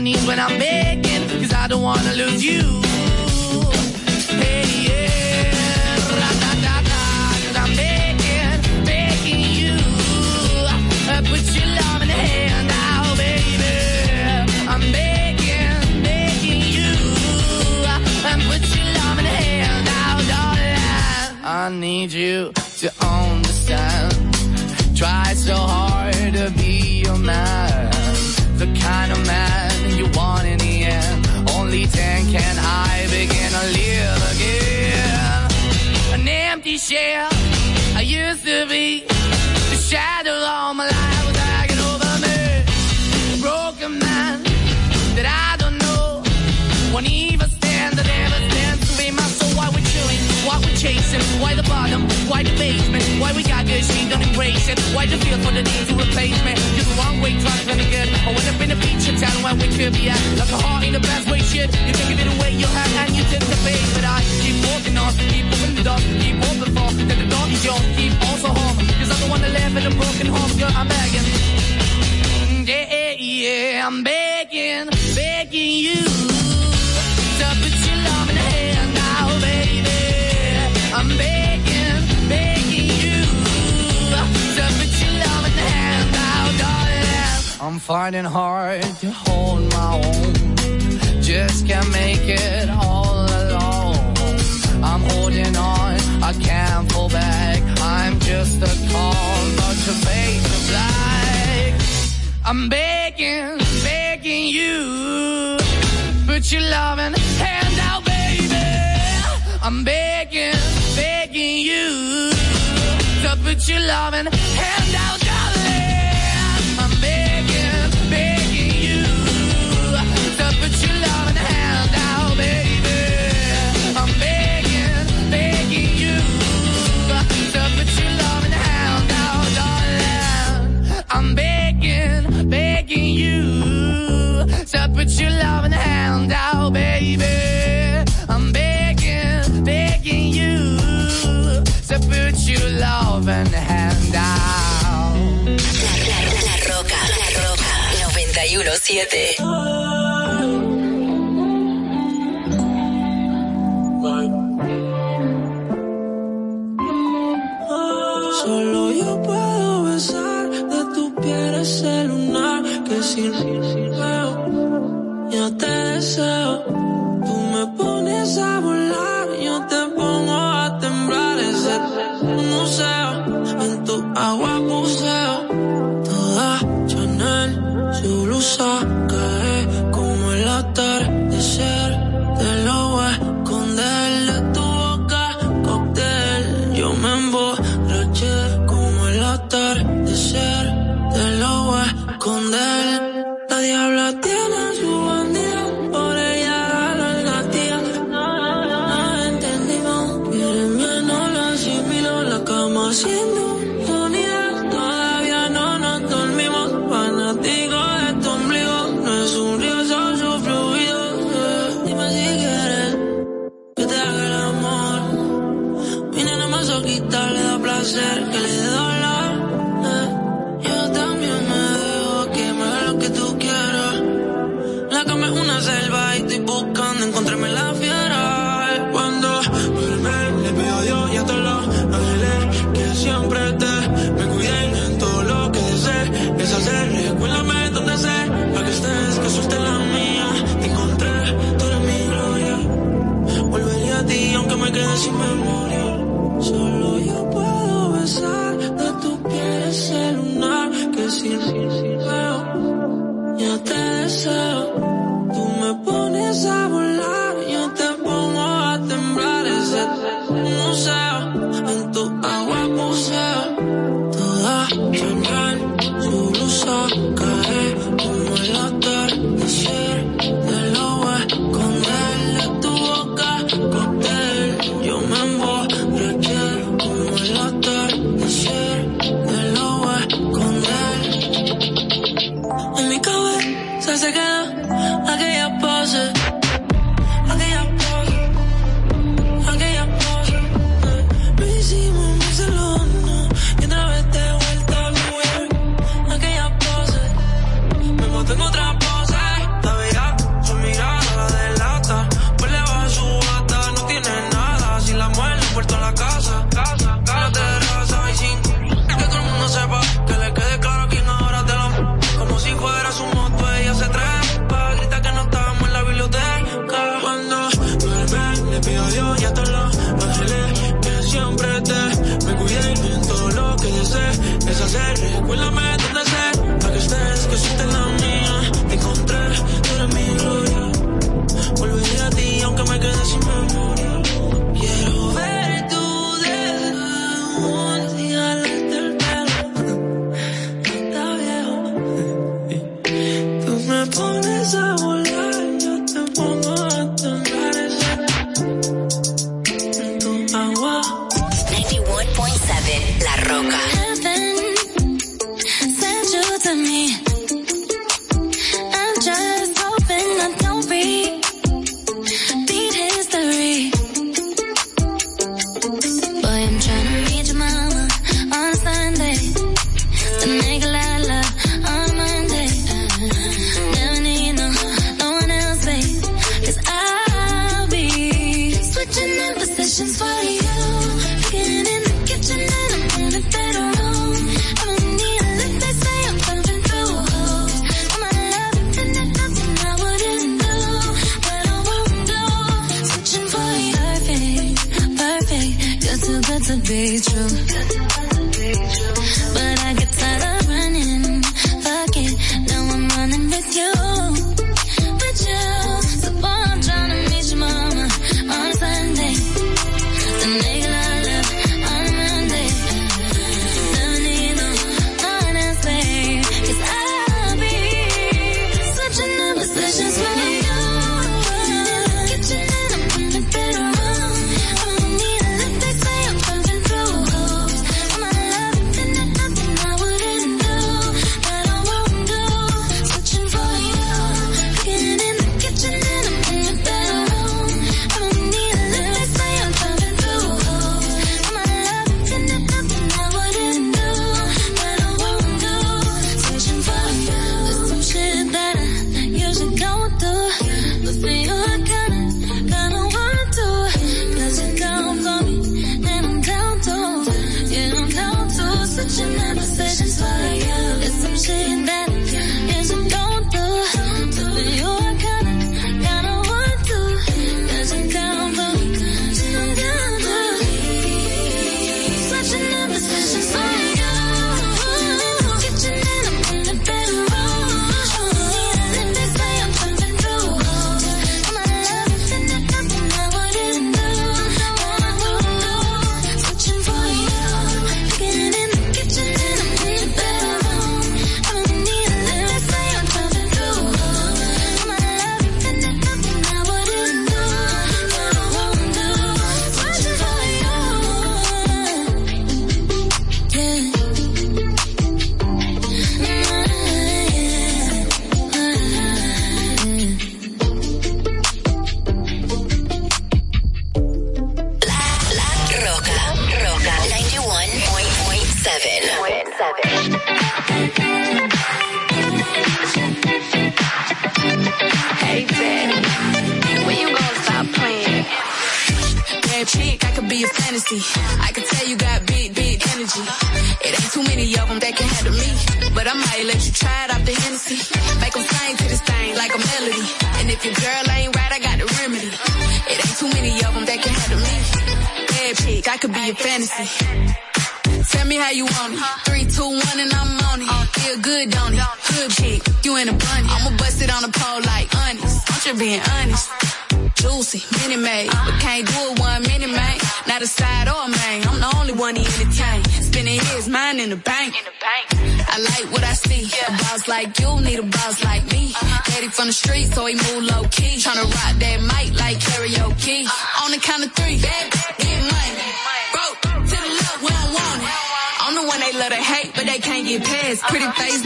when I'm 917.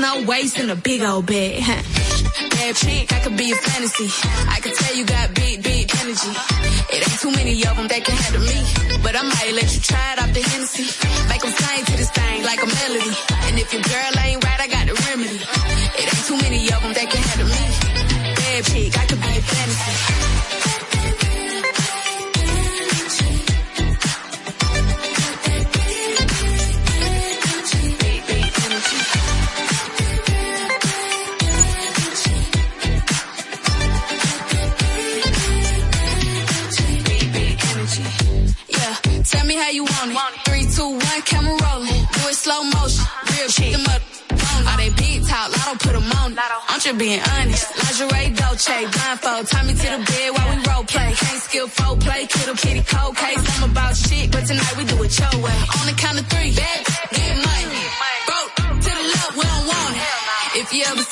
No waist, in a big old huh. Bad chick, I could be a fantasy. I could tell you got big, big energy. It ain't too many of them that can handle me. But I might let you try it off the Hennessy. Make them sing to this thing like a melody. And if your girl ain't me how you want it. Three, two, one, camera rolling. Do it slow motion. Real shit. Them up. All they big talk, lotto put 'em on. I'm just being honest. Lingerie, Dolce, blindfold. Tie me to the bed while we role play. Can't skill folk play, kiddo kitty cold case. I'm about shit, but tonight we do it your way. On the count of three, bad,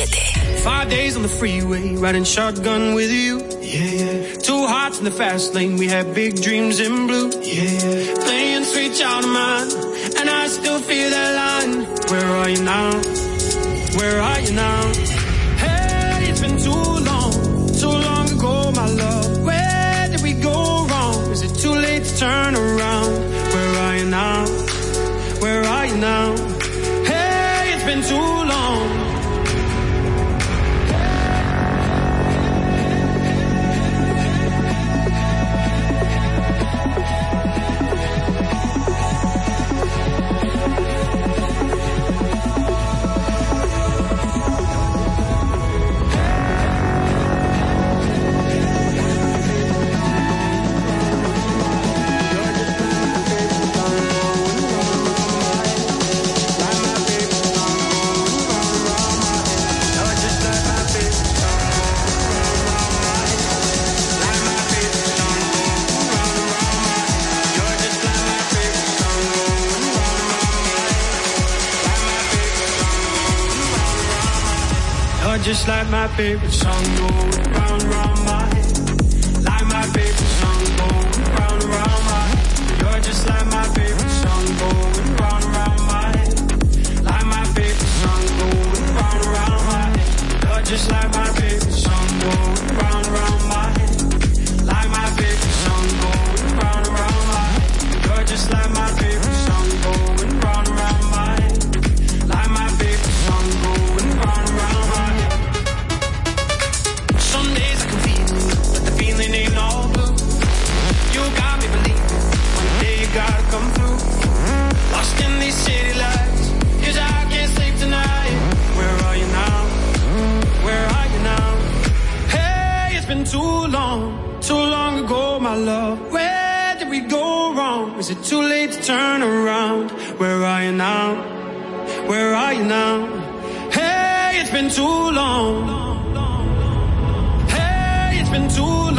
Five days on the freeway, riding shotgun with you. Yeah. Two hearts in the fast lane, we had big dreams in blue. Yeah. Playing sweet child of mine, and I still feel that line. Where are you now? Where are you now? Hey, it's been too long, too long ago, my love. Where did we go wrong? Is it too late to turn around? Where are you now? Where are you now? Just like my favorite song. Going round round too late to turn around? Where are you now? Where are you now? Hey, it's been too long. Hey, it's been too long,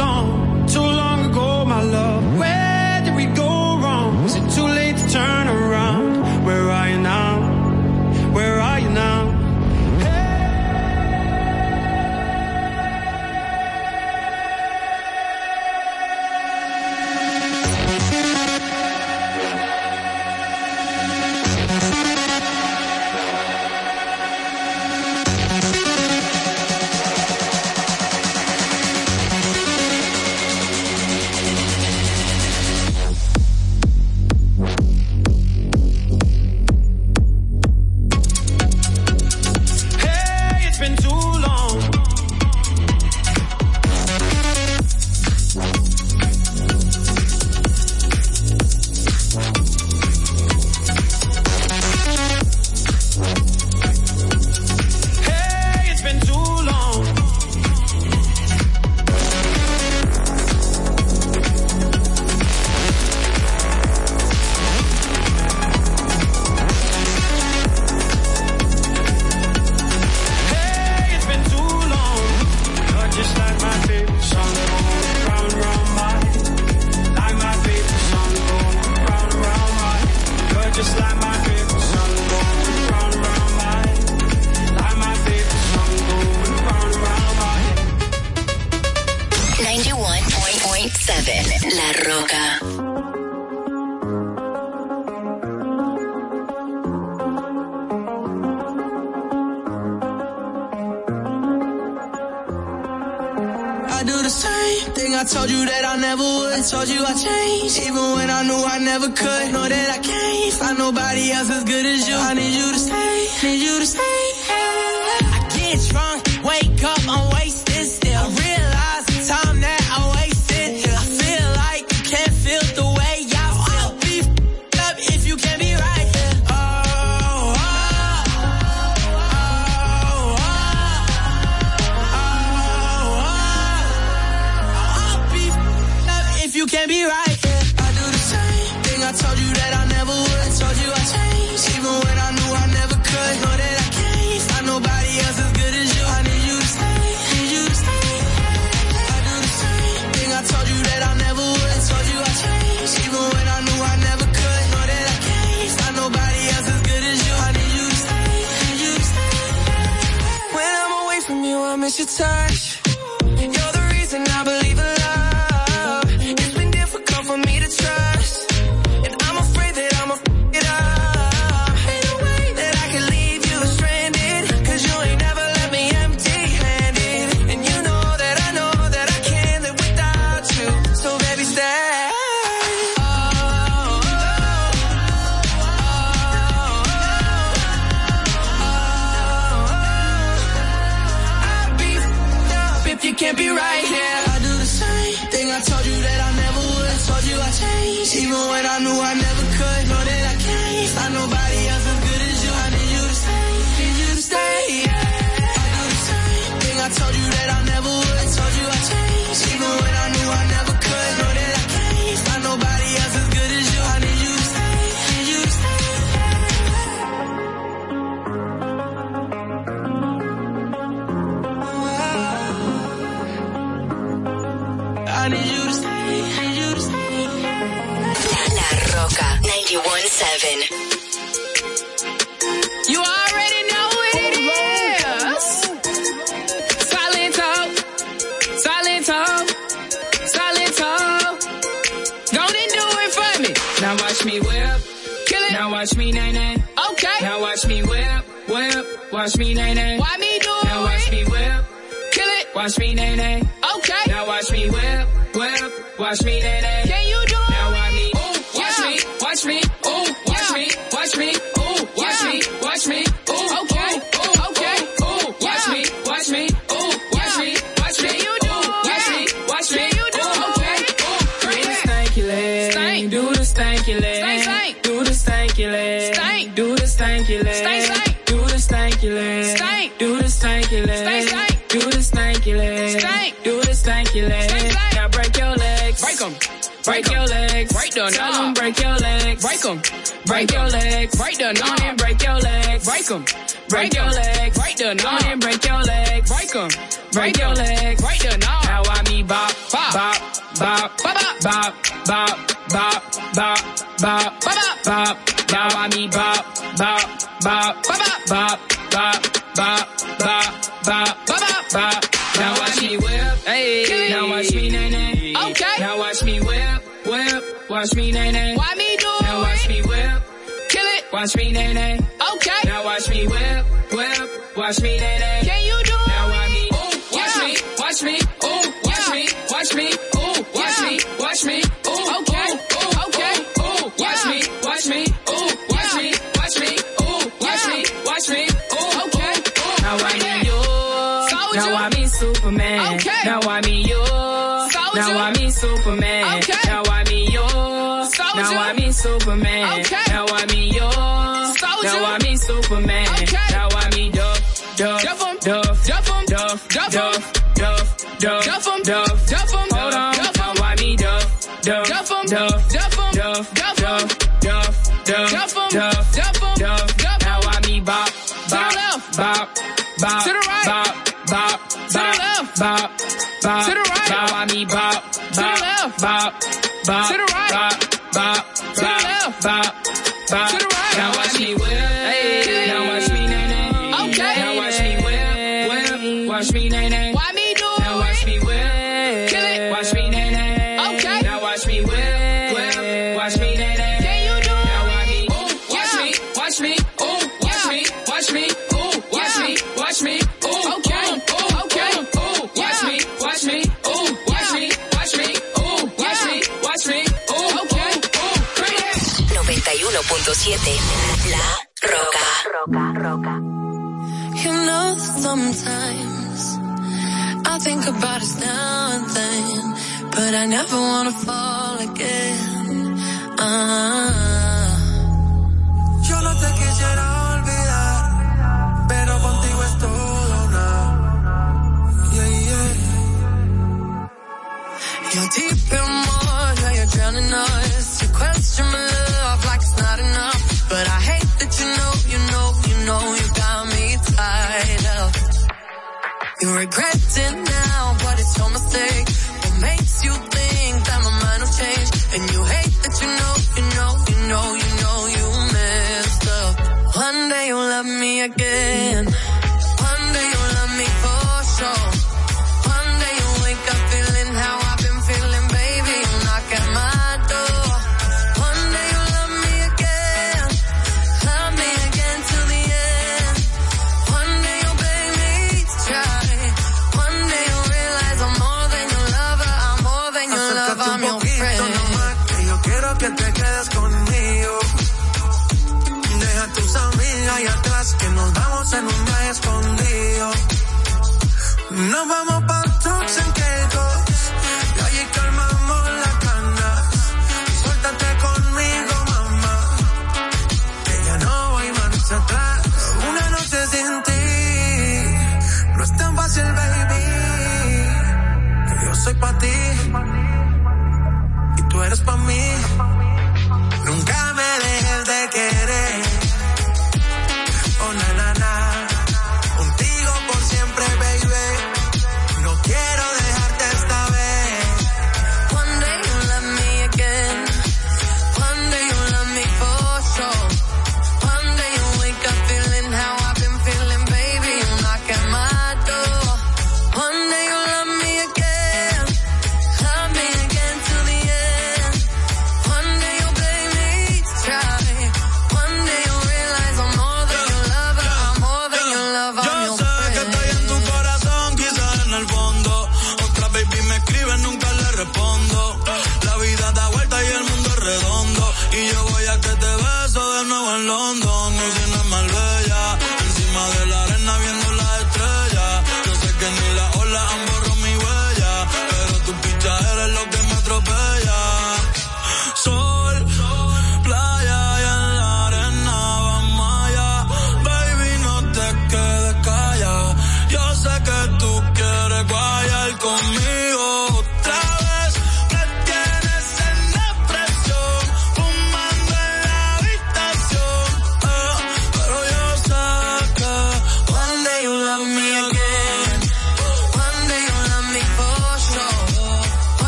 now I me you, Soldier. now I me Superman,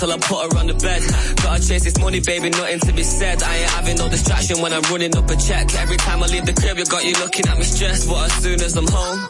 till I put her on the bed. Gotta chase this money, baby, nothing to be said. I ain't having no distraction when I'm running up a check. Every time I leave the crib, you got you looking at me stressed. But as soon as I'm home,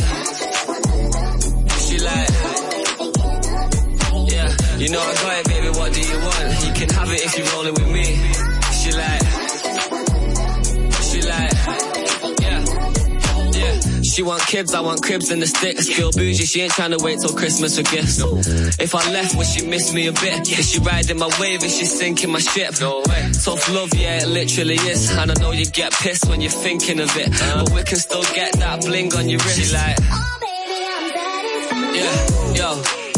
you know I got it, baby, what do you want? You can have it if you're rolling with me. She like, she like, yeah, yeah. She want kids, I want cribs and the sticks. Feel bougie, she ain't trying to wait till Christmas for gifts. If I left, would she miss me a bit? Is she riding my wave? Is she sinking my ship? No way. Tough love, yeah, it literally is. And I know you get pissed when you're thinking of it. Uh-huh. But we can still get that bling on your wrist. She like, oh baby, I'm satisfied. yeah, yo.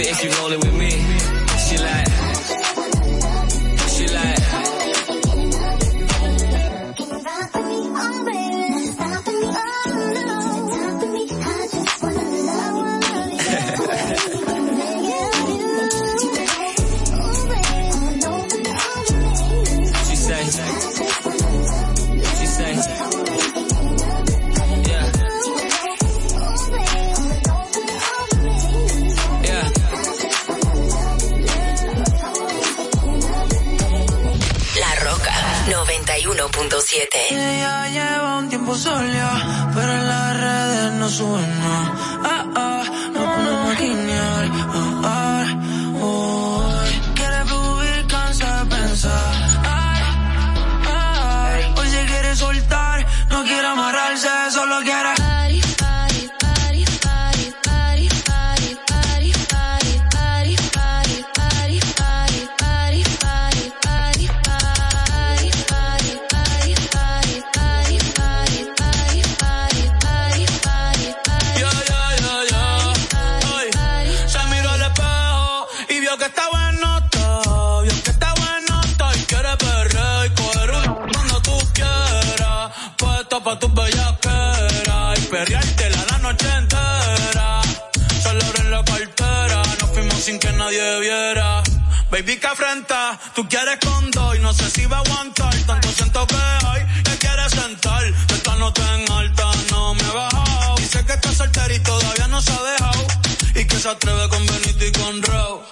it if you rollin' with me. Ella lleva un tiempo sola, pero en las redes no suben nada. Ah, ah, no podemos guiñar. Ah, ah, oh. Quiere fluir, cansa de pensar. Ay, ay, hoy se quiere soltar, no quiere amarrarse, solo quiere noche entera. Solo en la cartera, nos fuimos sin que nadie viera. Baby, que afrenta, tú quieres con dos y no sé si va a aguantar. Tanto siento que hoy te quieres sentar. Esta nota en alta no me he bajado. Dice que está soltero y todavía no se ha dejado. Y que se atreve con Benito y con Row.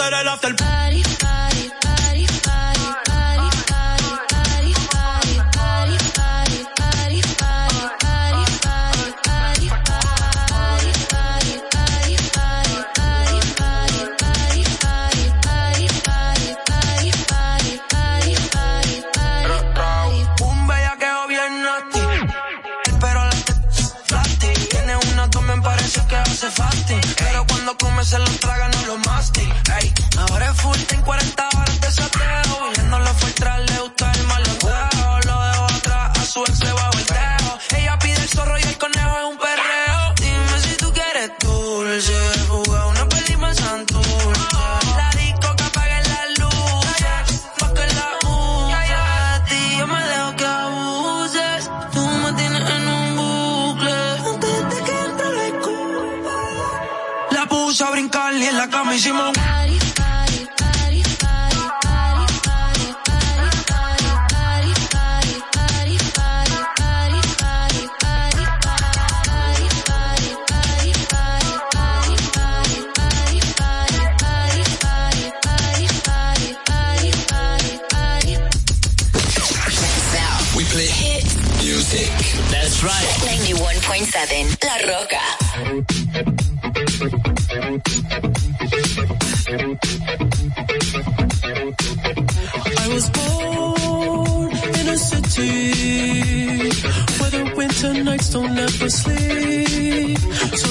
hacer el after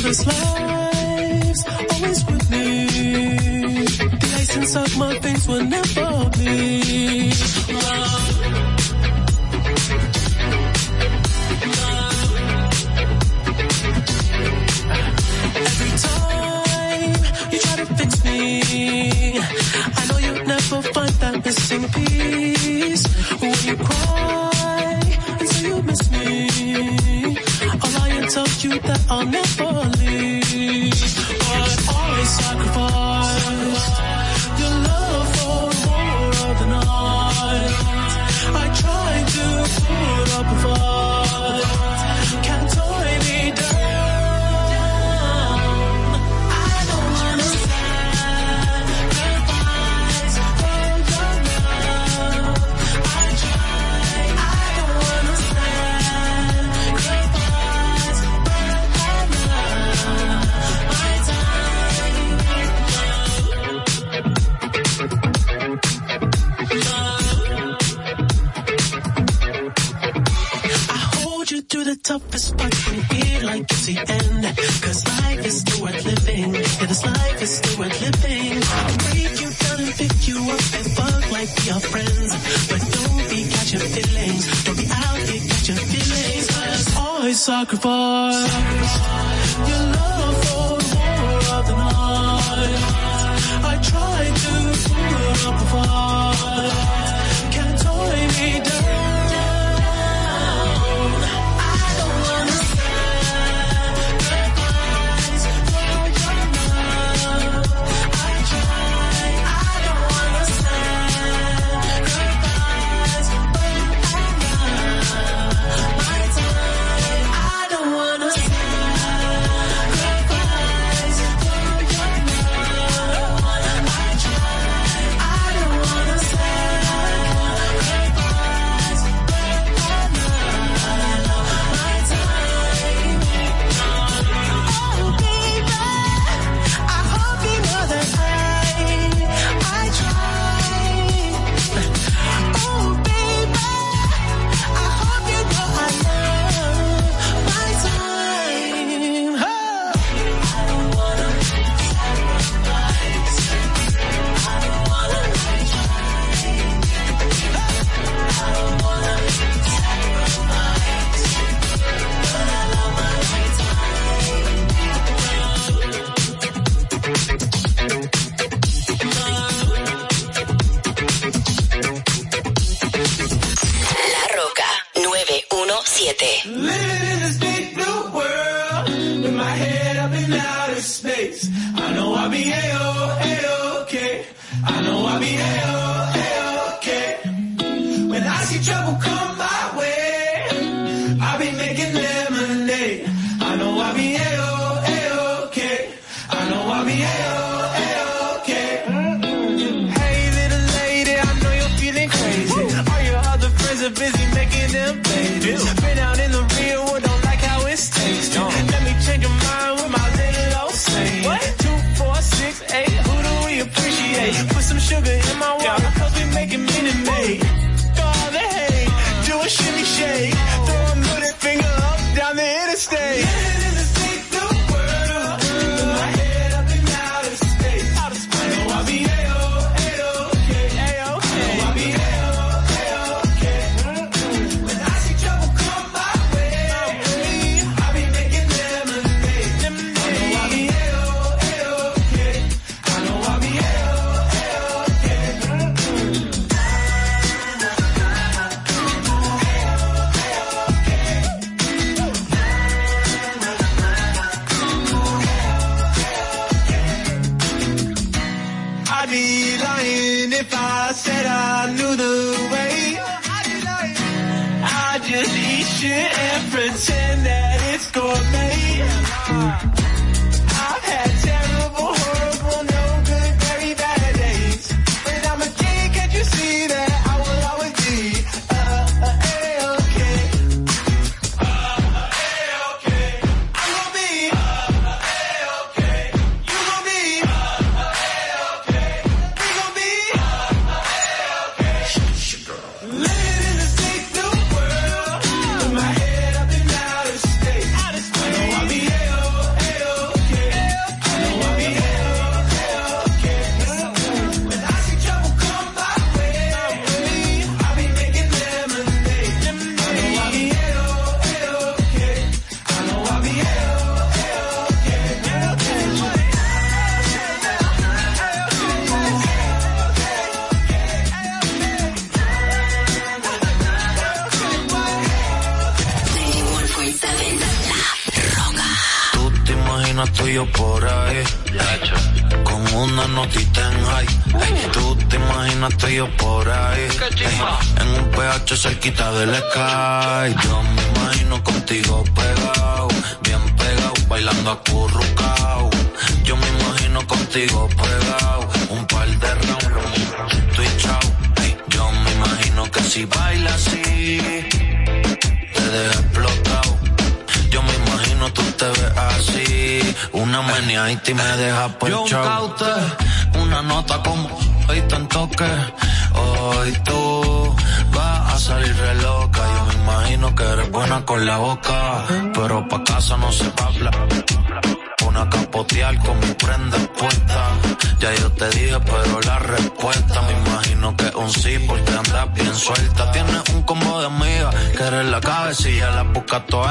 Christmas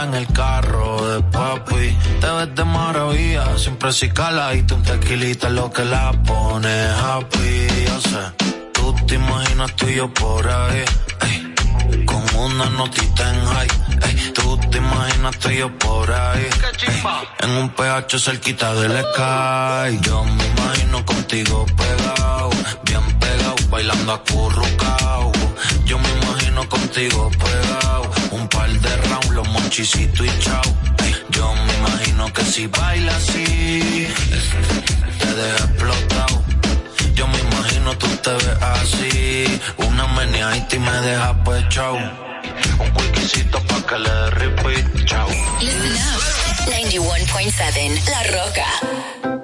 en el carro de papi. Te ves de maravilla, siempre si cala y tu tequilita es lo que la pone happy. Yo tú te imaginas tú y yo por ahí, con una notita en high. Ey, tú te imaginas tú y yo por ahí, en un PH cerquita del sky. Yo me imagino contigo pegado, bien pegado, bailando acurrucado. Yo me contigo pegado. Un par de rounds, los monchicitos y chao. Yo me imagino que si baila así, te deja explotado. Yo me imagino tú te ves así. Una meneadita y me deja pues chao. Un whiskycito pa' que le dé repeat, chao. 91.7 La Roca.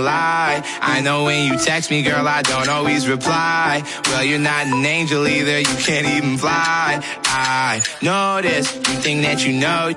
lie. I know when you text me, girl, I don't always reply. Well, you're not an angel either, you can't even fly. I notice you think that you know.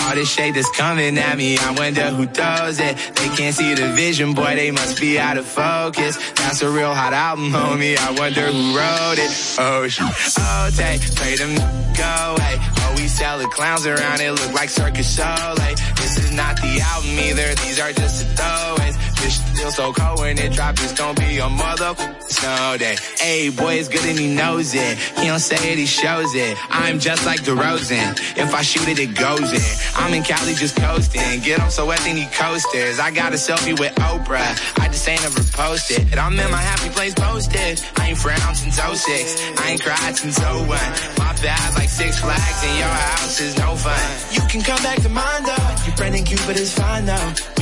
All this shade that's coming at me, I wonder who does it. They can't see the vision, boy, they must be out of focus. That's a real hot album, homie, I wonder who wrote it. Oh, shit. Oh, take, play them go away. Oh, we sell the clowns around, it look like Circus Soleil. This is not the album either, these are just the throwaways. This still so cold when it drops, it's gonna be a mother snow day. Hey, boy, it's good and he knows it. He don't say it, he shows it. I'm just like DeRozan. If I shoot it, it goes in. I'm in Cali just coasting. Get him so wet, then he coasters. I got a selfie with Oprah. I just ain't ever posted. And I'm in my happy place posted. I ain't frowned since 06. I ain't cried since 01. My bad, like six flags, and your house is no fun. You can come back to mine though. Your friend in Cupid is fine though.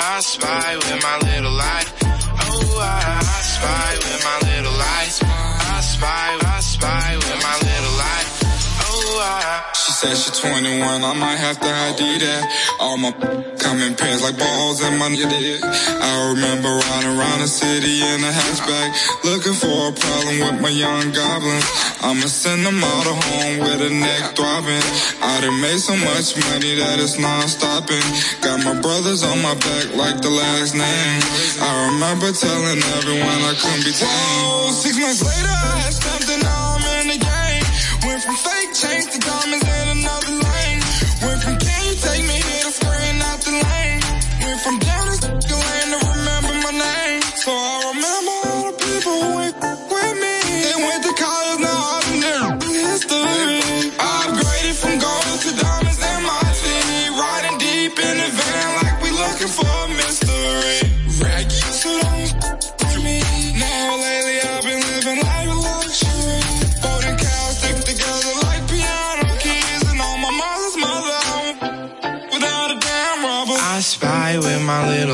I spy, with my little eye. Oh, I, I spy with my little spy, I spy said she 21, I might have to ID that. All my come in pairs like balls in my dick. I remember riding around the city in a hatchback, looking for a problem with my young goblins. I'ma send them all to home with a neck throbbing. I done made so much money that it's non-stopping. Got my brothers on my back like the last name. I remember telling everyone I couldn't be tamed. Six months later, I had something, now I'm in the game. Went from fake chains to diamonds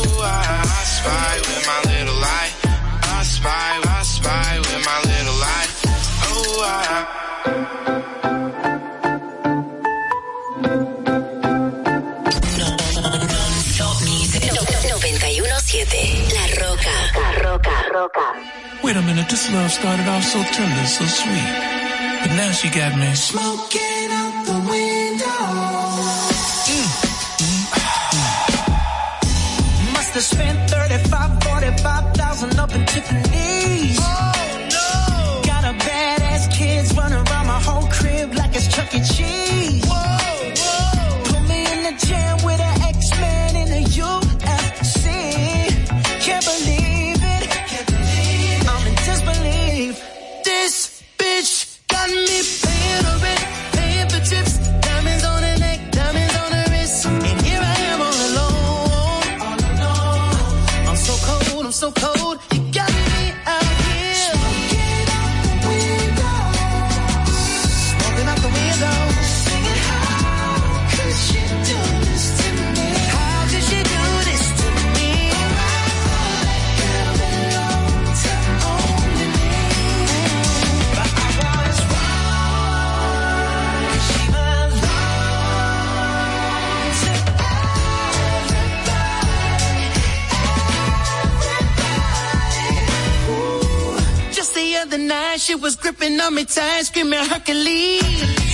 Oh, I, I spy with my little eye. I spy, I spy with my little eye. Oh, I. 917 La Roca. La Roca. Roca. Wait a minute, this love started off so tender, so sweet. But now she got me Smoking out the window. Spent 35, 45,000 up in Tiffany's. Other night, she was gripping on me tight, screaming Hercules.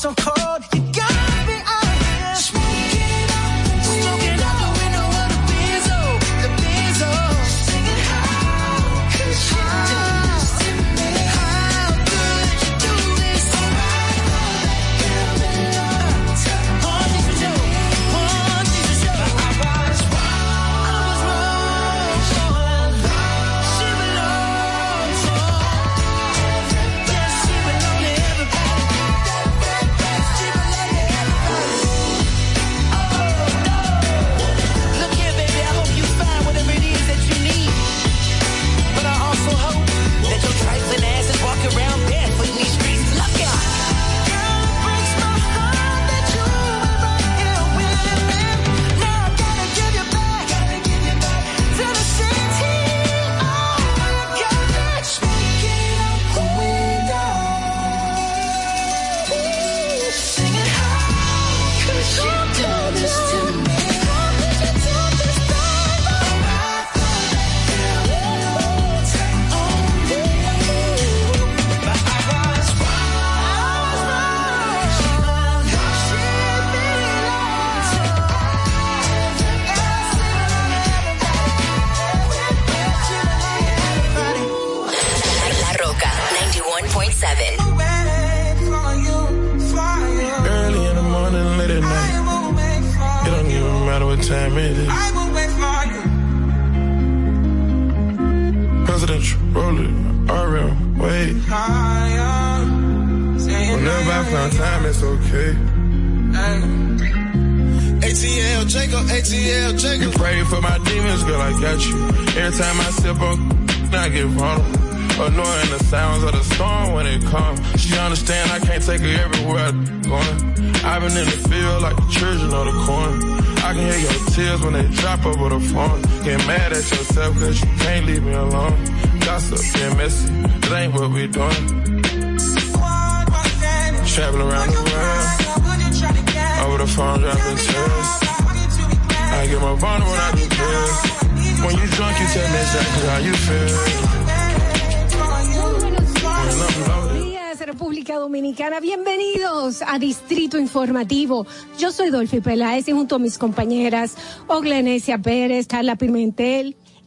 So cold. It's okay. ATL Jacob, ATL Jacob. Pray for my demons, girl, I got you. Every time I sip on, I get vulnerable. Annoying the sounds of the storm when it comes. She understand I can't take her everywhere I'm going. I've been in the field like the children of the corn. I can hear your tears when they drop over the phone. Get mad at yourself cause you can't leave me alone. Gossip, get messy, it ain't what we doing. Traveling around the world. Over the phone, dropping tears. I get my vulnerable when I do pills. When you drunk, you tell me exactly how you feel. República Dominicana. Bienvenidos a Distrito Informativo. Yo soy Dolphy Peláez y junto a mis compañeras Oglenesia Pérez, Carla Pimentel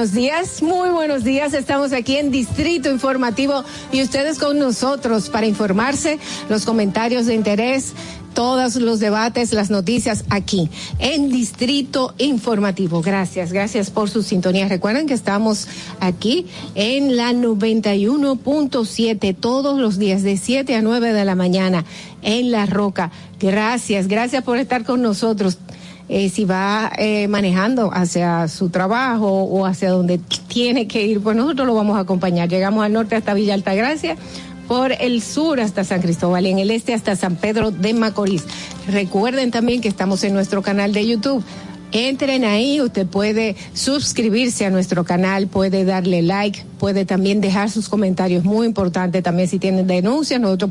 Buenos días, muy buenos días. Estamos aquí en Distrito Informativo y ustedes con nosotros para informarse, los comentarios de interés, todos los debates, las noticias aquí en Distrito Informativo. Gracias, gracias por su sintonía. Recuerden que estamos aquí en la 91.7 todos los días de 7 a 9 de la mañana en La Roca. Gracias, gracias por estar con nosotros. Eh, si va eh, manejando hacia su trabajo o hacia donde tiene que ir, pues nosotros lo vamos a acompañar. Llegamos al norte hasta Villa Altagracia, por el sur hasta San Cristóbal y en el este hasta San Pedro de Macorís. Recuerden también que estamos en nuestro canal de YouTube. Entren ahí, usted puede suscribirse a nuestro canal, puede darle like, puede también dejar sus comentarios, muy importante también si tienen denuncias, nosotros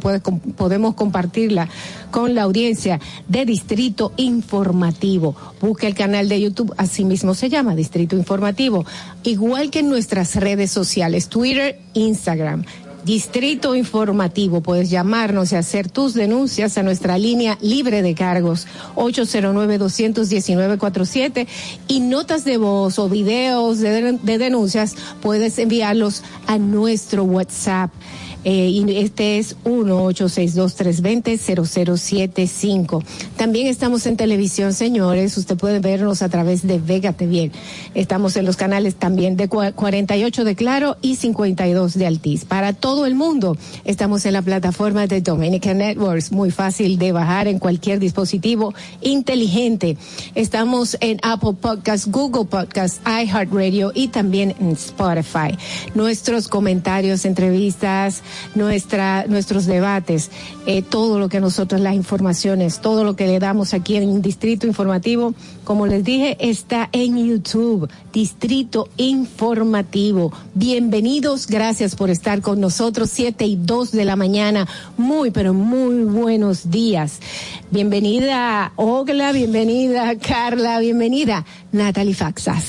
podemos compartirla con la audiencia de Distrito Informativo. Busque el canal de YouTube, así mismo se llama, Distrito Informativo, igual que en nuestras redes sociales, Twitter, Instagram. Distrito Informativo, puedes llamarnos y hacer tus denuncias a nuestra línea libre de cargos 809-219-47 y notas de voz o videos de, de denuncias puedes enviarlos a nuestro WhatsApp. Eh, este es 1-862-320-0075. También estamos en televisión, señores. Usted puede vernos a través de Vega TV. Estamos en los canales también de cua- 48 de Claro y 52 de Altiz. Para todo el mundo, estamos en la plataforma de Dominican Networks, muy fácil de bajar en cualquier dispositivo inteligente. Estamos en Apple Podcast, Google Podcast, iHeartRadio y también en Spotify. Nuestros comentarios, entrevistas, nuestra, nuestros debates, eh, todo lo que nosotros, las informaciones, todo lo que le damos aquí en Distrito Informativo, como les dije, está en YouTube, Distrito Informativo. Bienvenidos, gracias por estar con nosotros, siete y dos de la mañana. Muy, pero muy buenos días. Bienvenida, Ogla, bienvenida, Carla, bienvenida, Natalie Faxas.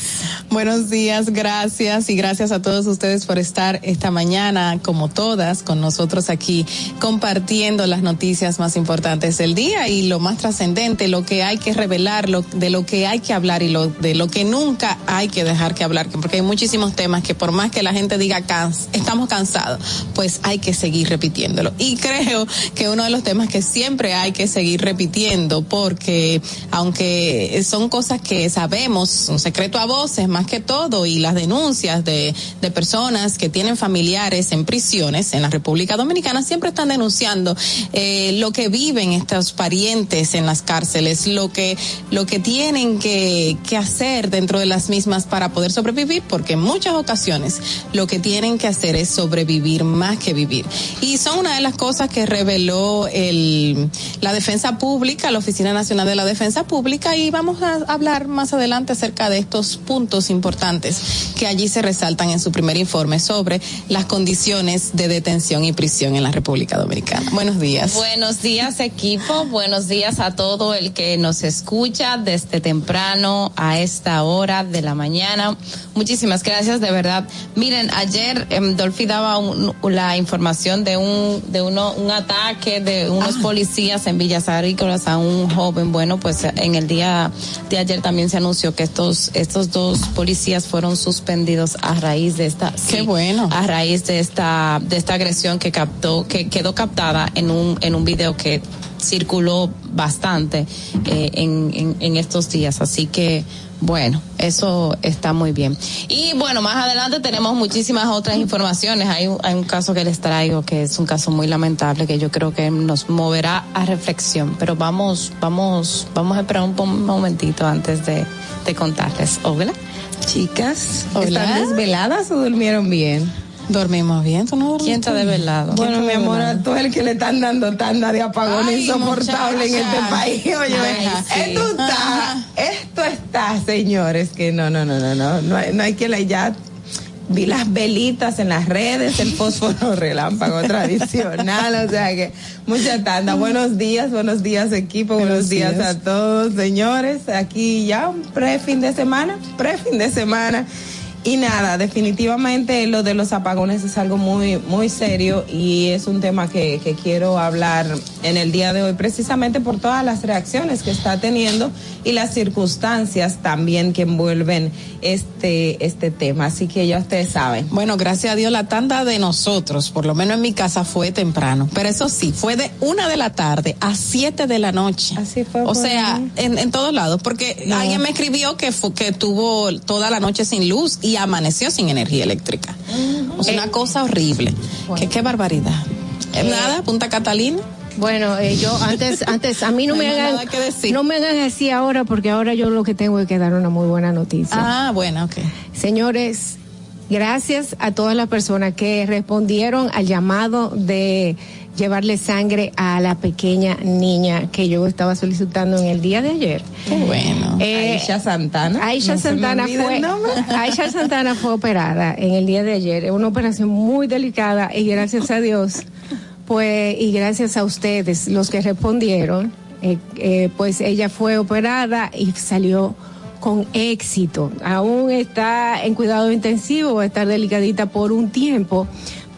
Buenos días, gracias y gracias a todos ustedes por estar esta mañana, como todas, con nosotros aquí compartiendo las noticias más importantes del día y lo más trascendente, lo que hay que revelar, lo, de lo que hay que hablar y lo, de lo que nunca hay que dejar que hablar, porque hay muchísimos temas que por más que la gente diga cans, estamos cansados, pues hay que seguir repitiéndolo. Y creo que uno de los temas que siempre hay que seguir repitiendo, porque aunque son cosas que sabemos, un secreto a voces más que todo, y las denuncias de, personas que tienen familiares en prisiones en la República Dominicana siempre están denunciando eh, lo que viven estos parientes en las cárceles, lo que, lo que tienen que, que hacer dentro de las mismas para poder sobrevivir, porque en muchas ocasiones lo que tienen que hacer es sobrevivir más que vivir. Y son una de las cosas que reveló el, la Defensa Pública, la Oficina Nacional de la Defensa Pública, y vamos a hablar más adelante acerca de estos puntos importantes que allí se resaltan en su primer informe sobre las condiciones de detención y prisión en la República Dominicana. Buenos días. Buenos días equipo, buenos días a todo el que nos escucha desde temprano a esta hora de la mañana. Muchísimas gracias, de verdad. Miren, ayer em, Dolphy daba un- la información de un de uno un ataque de unos policías en Villas Agrícolas a un joven. Bueno, pues en el día de ayer también se anunció que estos estos dos policías fueron suspendidos a raíz de esta Qué bueno. a raíz de esta de esta agresión que captó que quedó captada en un en un video que circuló bastante eh, en, en, en estos días así que bueno, eso está muy bien. Y bueno, más adelante tenemos muchísimas otras informaciones. Hay, un- hay un caso que les traigo que es un caso muy lamentable que yo creo que nos moverá a reflexión. Pero vamos, vamos, vamos a esperar un, momentito antes de, de contarles. Hola. Chicas, Hola. ¿están desveladas o durmieron bien? Dormimos bien, ¿tú no ¿Quién está desvelado? Bueno, mi amor, a todo el que le están dando tanda de apagón Ay, insoportable en muchacha. este país. Oye, Ay, sí. esto está, esto está, señores, que no, no, no, no, no, no hay, no hay que la ya. Vi las velitas en las redes, el fósforo relámpago tradicional, o sea que mucha tanda. Buenos días, buenos días equipo, buenos, días, días. a todos, señores. Aquí ya un pre fin de semana, pre fin de semana. Y nada, definitivamente lo de los apagones es algo muy, muy serio y es un tema que, que quiero hablar en el día de hoy, precisamente por todas las reacciones que está teniendo y las circunstancias también que envuelven este, este tema. Así que ya ustedes saben. Bueno, gracias a Dios la tanda de nosotros, por lo menos en mi casa, fue temprano. Pero eso sí, fue de una de la tarde a siete de la noche. Así fue. O sea, en, en todos lados, porque No. alguien me escribió que fue, que tuvo toda la noche sin luz y amaneció sin energía eléctrica. O sea, una cosa horrible. Que qué barbaridad. Eh, Nada, Punta Catalina. Bueno, eh, yo antes, antes, a mí no, No me hagan, nada que decir. no me hagan así ahora porque ahora yo lo que tengo es que dar una muy buena noticia. Ah, bueno, ok. Señores, gracias a todas las personas que respondieron al llamado de llevarle sangre a la pequeña niña que yo estaba solicitando en el día de ayer. Qué bueno. Eh, Aisha Santana. Aisha No Santana fue. Aisha Santana fue operada en el día de ayer, Es una operación muy delicada y gracias a Dios, pues y gracias a ustedes los que respondieron, eh, eh, pues ella fue operada y salió con éxito. Aún está en cuidado intensivo, va a estar delicadita por un tiempo,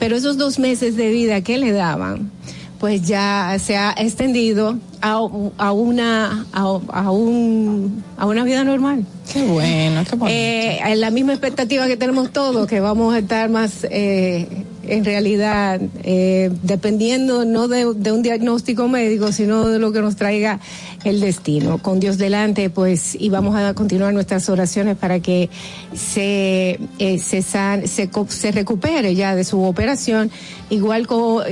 pero esos dos meses de vida que le daban, pues ya se ha extendido a, a una a, a un a una vida normal. Qué bueno, qué bonito. Eh, en la misma expectativa que tenemos todos, que vamos a estar más, eh, en realidad, eh, dependiendo no de, un diagnóstico médico, sino de lo que nos traiga el destino. Con Dios delante, pues, y vamos a continuar nuestras oraciones para que se, eh, se, san- se, se recupere ya de su operación, igual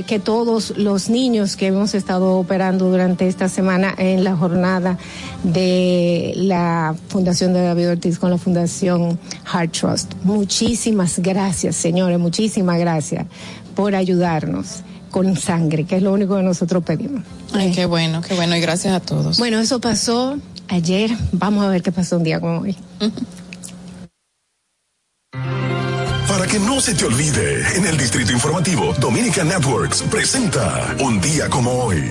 que todos los niños que hemos estado operando durante esta semana en la jornada de la Fundación de David Ortiz con la Fundación Heart Trust. Muchísimas gracias, señores, muchísimas gracias por ayudarnos con sangre, que es lo único que nosotros pedimos. Ay, qué bueno, qué bueno. Y gracias a todos. Bueno, eso pasó ayer. Vamos a ver qué pasó un día como hoy. Para que no se te olvide, en el Distrito Informativo, Dominica Networks presenta Un día como hoy.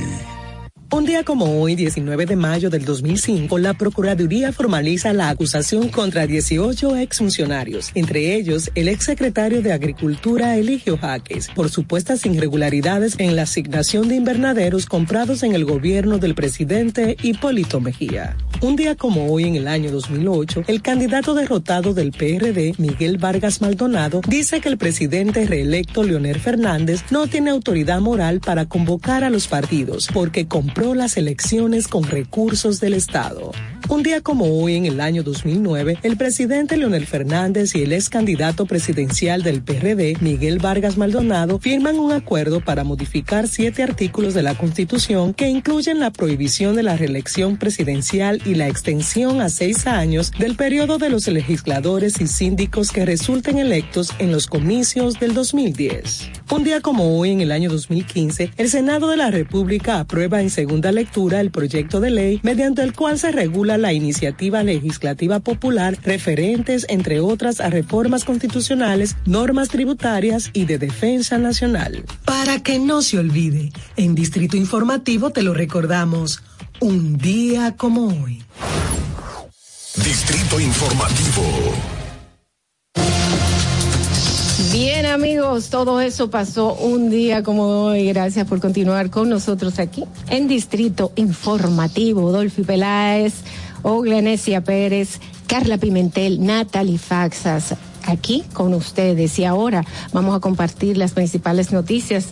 Un día como hoy, 19 de mayo del 2005, la Procuraduría formaliza la acusación contra 18 exfuncionarios, entre ellos el exsecretario de Agricultura Eligio Jaques, por supuestas irregularidades en la asignación de invernaderos comprados en el gobierno del presidente Hipólito Mejía. Un día como hoy, en el año 2008, el candidato derrotado del PRD, Miguel Vargas Maldonado, dice que el presidente reelecto Leonel Fernández no tiene autoridad moral para convocar a los partidos porque compró las elecciones con recursos del Estado. Un día como hoy, en el año 2009, el presidente Leonel Fernández y el ex candidato presidencial del PRD, Miguel Vargas Maldonado, firman un acuerdo para modificar siete artículos de la Constitución que incluyen la prohibición de la reelección presidencial y la extensión a seis años del periodo de los legisladores y síndicos que resulten electos en los comicios del 2010. Un día como hoy, en el año 2015, el Senado de la República aprueba en segunda lectura el proyecto de ley mediante el cual se regula la iniciativa legislativa popular referentes, entre otras, a reformas constitucionales, normas tributarias y de defensa nacional. Para que no se olvide, en Distrito Informativo te lo recordamos, un día como hoy. Distrito Informativo. Bien amigos, todo eso pasó un día como hoy. Gracias por continuar con nosotros aquí en Distrito Informativo. Dolphy Peláez, Oglenesia Pérez, Carla Pimentel, Natalie Faxas, aquí con ustedes. Y ahora vamos a compartir las principales noticias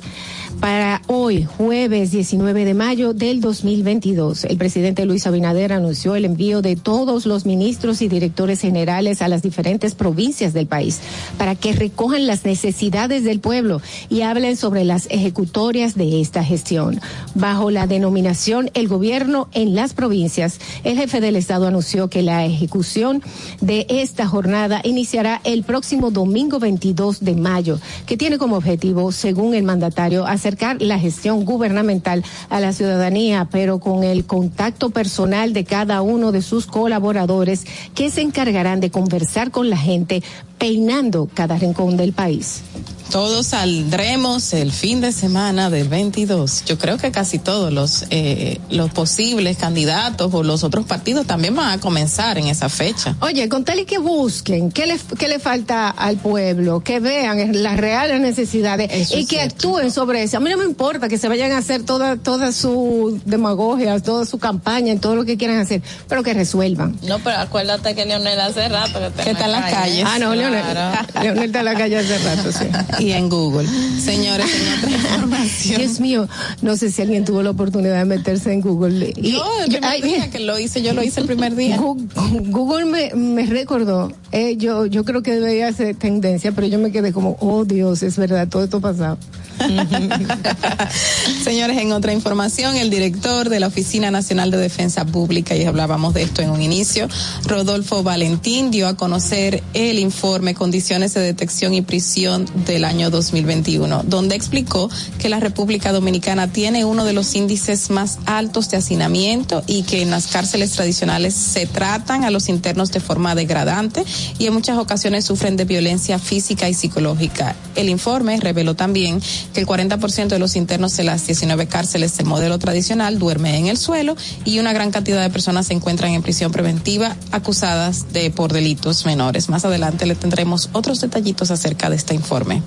para hoy, jueves 19 de mayo del 2022. El presidente Luis Abinader anunció el envío de todos los ministros y directores generales a las diferentes provincias del país para que recojan las necesidades del pueblo y hablen sobre las ejecutorias de esta gestión. Bajo la denominación El gobierno en las provincias, el jefe del Estado anunció que la ejecución de esta jornada iniciará el próximo domingo 22 de mayo, que tiene como objetivo, según el mandatario, acercar la gestión gubernamental a la ciudadanía, pero con el contacto personal de cada uno de sus colaboradores que se encargarán de conversar con la gente peinando cada rincón del país. Todos saldremos el fin de semana del 22. Yo creo que casi todos los eh, los posibles candidatos o los otros partidos también van a comenzar en esa fecha. Oye, con tal y que busquen qué le, qué le falta al pueblo, que vean las reales necesidades Eso y es que cierto. actúen sobre eso. A mí no me importa que se vayan a hacer toda, toda su demagogia, toda su campaña, en todo lo que quieran hacer, pero que resuelvan. No, pero acuérdate que Leonel hace rato que está, Que está en las calles. Ah, no, Leonel. Claro. Leonel está en la calle hace rato, sí. Y en Google. Señores, en otra información. Dios mío, no sé si alguien tuvo la oportunidad de meterse en Google. Y- Yo, el primer ay, día que lo hice, yo lo hice el primer día. Google me, me recordó, eh, yo, yo creo que debería ser tendencia, pero yo me quedé como, oh Dios, es verdad, todo esto pasado. Señores, en otra información, el director de la Oficina Nacional de Defensa Pública, y hablábamos de esto en un inicio, Rodolfo Valentín, dio a conocer el informe Condiciones de Detección y Prisión del año 2021, donde explicó que la República Dominicana tiene uno de los índices más altos de hacinamiento y que en las cárceles tradicionales se tratan a los internos de forma degradante y en muchas ocasiones sufren de violencia física y psicológica. El informe reveló también que el 40% de los internos de las 19 cárceles del modelo tradicional duerme en el suelo y una gran cantidad de personas se encuentran en prisión preventiva acusadas de por delitos menores. Más adelante le tendremos otros detallitos acerca de este informe.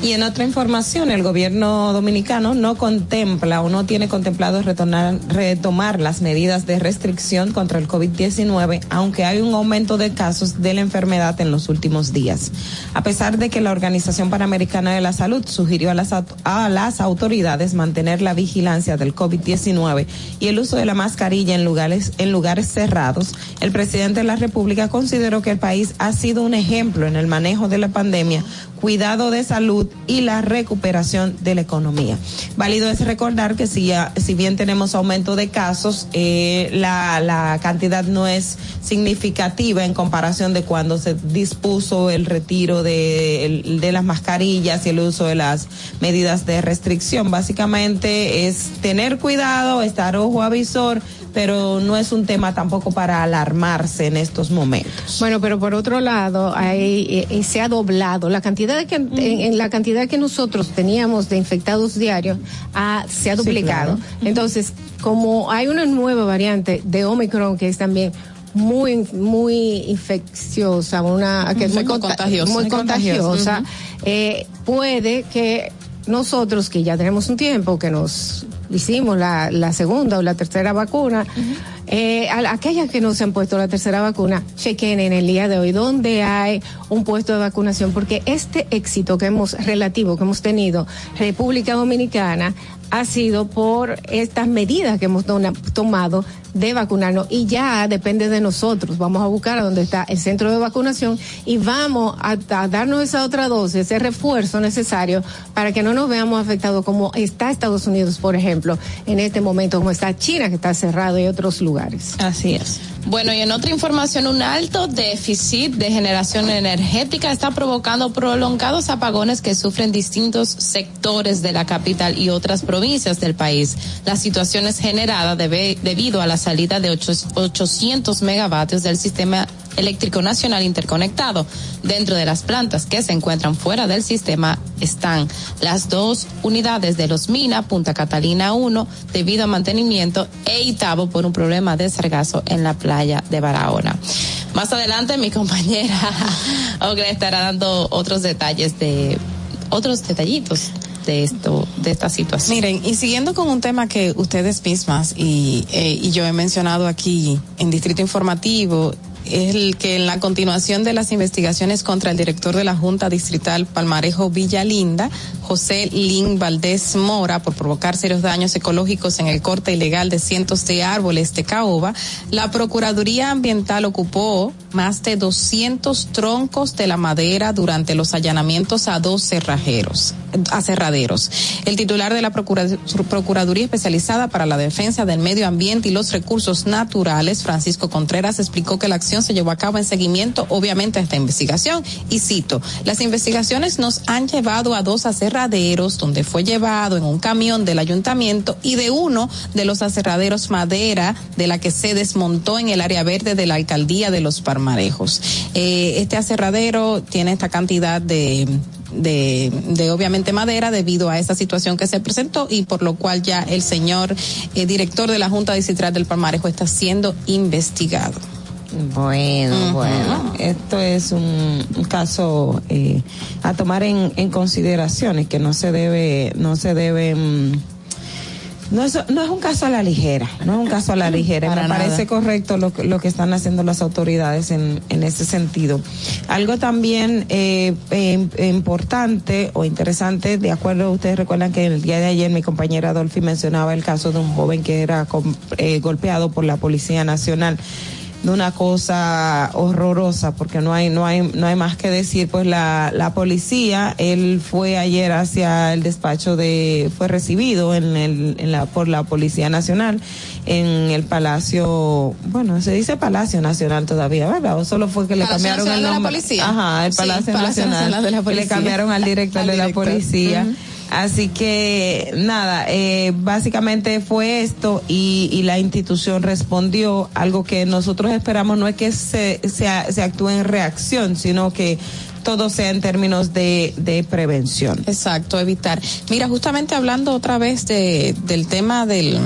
Y en otra información, el gobierno dominicano no contempla o no tiene contemplado retornar, retomar las medidas de restricción contra el COVID-19, aunque hay un aumento de casos de la enfermedad en los últimos días. A pesar de que la Organización Panamericana de la Salud sugirió a las, a las autoridades mantener la vigilancia del COVID-19 y el uso de la mascarilla en lugares, en lugares cerrados, el presidente de la República consideró que el país ha sido un ejemplo en el manejo de la pandemia cuidado de salud y la recuperación de la economía. Válido es recordar que si, ya- si bien tenemos aumento de casos, eh, la, la cantidad no es significativa en comparación de cuando se dispuso el retiro de, de las mascarillas y el uso de las medidas de restricción. Básicamente es tener cuidado, estar ojo avisor, pero no es un tema tampoco para alarmarse en estos momentos. Bueno, pero por otro lado, hay, eh, eh, se ha doblado la cantidad de que, en, en la cantidad que nosotros teníamos de infectados diarios, ah, se ha Sí, duplicado. claro. Entonces, como hay una nueva variante de Omicron que es también muy muy infecciosa, una que Muy muy, conta- contagiosa. muy contagiosa. eh, puede que nosotros que ya tenemos un tiempo que nos hicimos la, la segunda o la tercera vacuna, eh, a la- aquellas que no se han puesto la tercera vacuna, chequen en el día de hoy dónde hay un puesto de vacunación, porque este éxito que hemos relativo que hemos tenido República Dominicana ha sido por estas medidas que hemos tomado de vacunarnos y ya depende de nosotros. Vamos a buscar a dónde está el centro de vacunación y vamos a, a darnos esa otra dosis, ese refuerzo necesario para que no nos veamos afectados como está Estados Unidos, por ejemplo, en este momento, como está China, que está cerrado y otros lugares. Así es. Bueno, y en otra información, un alto déficit de generación energética está provocando prolongados apagones que sufren distintos sectores de la capital y otras provincias del país. La situación es generada debe- debido a la salida de ocho- 800 megavatios del sistema eléctrico nacional interconectado. Dentro de las plantas que se encuentran fuera del sistema están las dos unidades de los Mina, Punta Catalina 1, debido a mantenimiento, e Itabo por un problema de sargazo en la playa de Barahona. Más adelante mi compañera Ogla estará dando otros detalles de otros detallitos de esto, de esta situación. Miren, y siguiendo con un tema que ustedes mismas y, eh, y yo he mencionado aquí en Distrito Informativo, el que en la continuación de las investigaciones contra el director de la Junta Distrital Palmarejo Villalinda, José Lin Valdés Mora, por provocar serios daños ecológicos en el corte ilegal de cientos de árboles de caoba, la Procuraduría Ambiental ocupó más de 200 troncos de la madera durante los allanamientos a dos cerrajeros, a cerraderos. El titular de la Procura- Procuraduría Especializada para la Defensa del Medio Ambiente y los Recursos Naturales, Francisco Contreras, explicó que la acción se llevó a cabo en seguimiento, obviamente, a esta investigación. Y cito, las investigaciones nos han llevado a dos aserraderos donde fue llevado en un camión del ayuntamiento y de uno de los aserraderos madera de la que se desmontó en el área verde de la alcaldía de los Parmarejos. Eh, este aserradero tiene esta cantidad de de, de obviamente madera debido a esa situación que se presentó y por lo cual ya el señor eh, director de la Junta Distrital del Palmarejo está siendo investigado. Bueno, bueno, esto es un, un caso eh, a tomar en, en consideración y que no se debe, no se debe, mm, no es, no es un caso a la ligera, no es un caso a la ligera. Para Me nada. parece correcto lo, que- lo que están haciendo las autoridades en, en ese sentido. Algo también eh, eh, importante o interesante, de acuerdo, ustedes recuerdan que el día de ayer mi compañera Adolfi mencionaba el caso de un joven que era com- eh, golpeado por la Policía Nacional de una cosa horrorosa porque no hay no hay no hay más que decir. Pues la, la policía él fue ayer hacia el despacho de fue recibido en el en la por la policía nacional en el palacio bueno se dice palacio nacional todavía verdad o solo fue que le Palacio cambiaron el Nacional de la nombre. Policía. ajá el Sí, palacio, Palacio nacional, Nacional de la que le cambiaron al director Al de la policía. Así que nada, eh, básicamente fue esto y, y la institución respondió. Algo que nosotros esperamos no es que se, se, se actúe en reacción, sino que todo sea en términos de, de prevención. Exacto, evitar. Mira, justamente hablando otra vez de, del tema del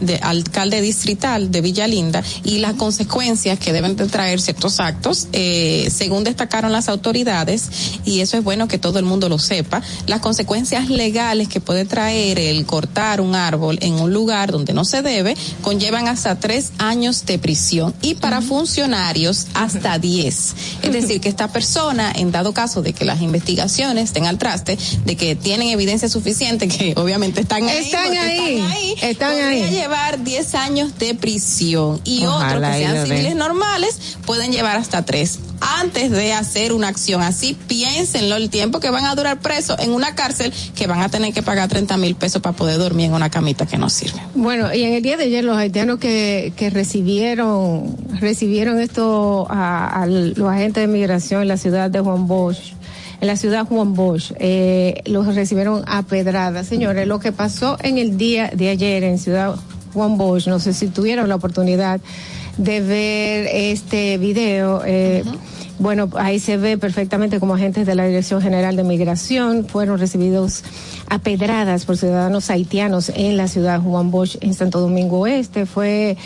de alcalde distrital de Villa Linda y las consecuencias que deben de traer ciertos actos, eh, según destacaron las autoridades, y eso es bueno que todo el mundo lo sepa, las consecuencias legales que puede traer el cortar un árbol en un lugar donde no se debe conllevan hasta tres años de prisión y para funcionarios hasta diez. Es decir, que esta persona, en dado caso de que las investigaciones estén al traste, de que tienen evidencia suficiente, que obviamente están ahí, Están ahí, están ahí. llevar 10 años de prisión y Ojalá otros que sean civiles normales pueden llevar hasta tres. Antes de hacer una acción así, piénsenlo el tiempo que van a durar presos en una cárcel que van a tener que pagar 30 mil pesos para poder dormir en una camita que no sirve. Bueno, y en el día de ayer los haitianos que, que recibieron recibieron esto a, los agentes de migración en la ciudad de Juan Bosch, en la ciudad Juan Bosch, eh, los recibieron a pedradas. Señores, lo que pasó en el día de ayer en ciudad Juan Bosch, no sé si tuvieron la oportunidad de ver este video. Eh, Bueno, ahí se ve perfectamente como agentes de la Dirección General de Migración fueron recibidos a pedradas por ciudadanos haitianos en la ciudad Juan Bosch, en Santo Domingo Oeste. Fue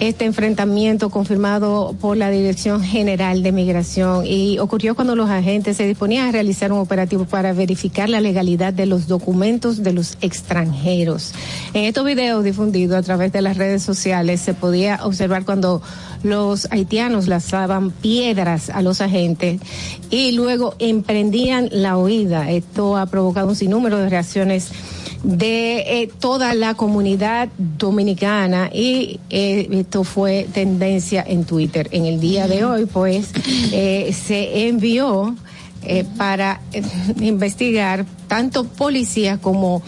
este enfrentamiento confirmado por la Dirección General de Migración y ocurrió cuando los agentes se disponían a realizar un operativo para verificar la legalidad de los documentos de los extranjeros. En estos videos difundidos a través de las redes sociales se podía observar cuando los haitianos lanzaban piedras a los agentes y luego emprendían la huida. Esto ha provocado un sinnúmero de reacciones de eh, toda la comunidad dominicana y eh, esto fue tendencia en Twitter. En el día de hoy, pues, eh, se envió para investigar tanto policías como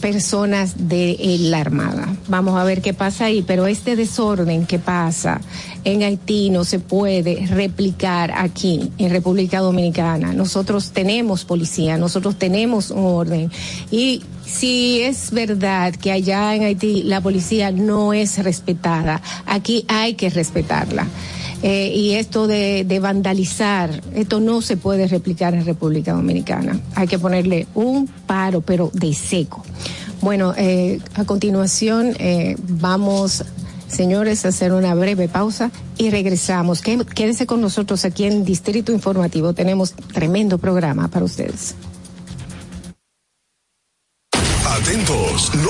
personas de eh, la Armada. Vamos a ver qué pasa ahí, pero este desorden que pasa en Haití no se puede replicar aquí en República Dominicana. Nosotros tenemos policía, nosotros tenemos un orden y si es verdad que allá en Haití la policía no es respetada, aquí hay que respetarla. Eh, y esto de, vandalizar, esto no se puede replicar en República Dominicana. Hay que ponerle un paro, pero de seco. Bueno, eh, a continuación eh, vamos, señores, a hacer una breve pausa y regresamos. Qué- Quédese con nosotros aquí en Distrito Informativo. Tenemos tremendo programa para ustedes.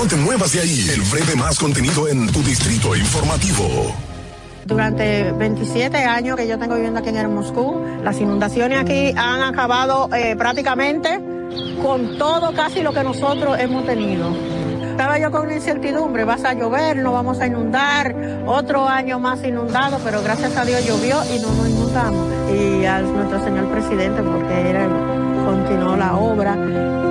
No te muevas de ahí. El breve más contenido en tu distrito informativo. Durante 27 años que yo tengo viviendo aquí en Moscú, las inundaciones aquí han acabado eh, prácticamente con todo casi lo que nosotros hemos tenido. Estaba yo con incertidumbre, vas a llover, no vamos a inundar, otro año más inundado, pero gracias a Dios llovió y no nos inundamos. Y a nuestro señor presidente, porque él continuó la obra.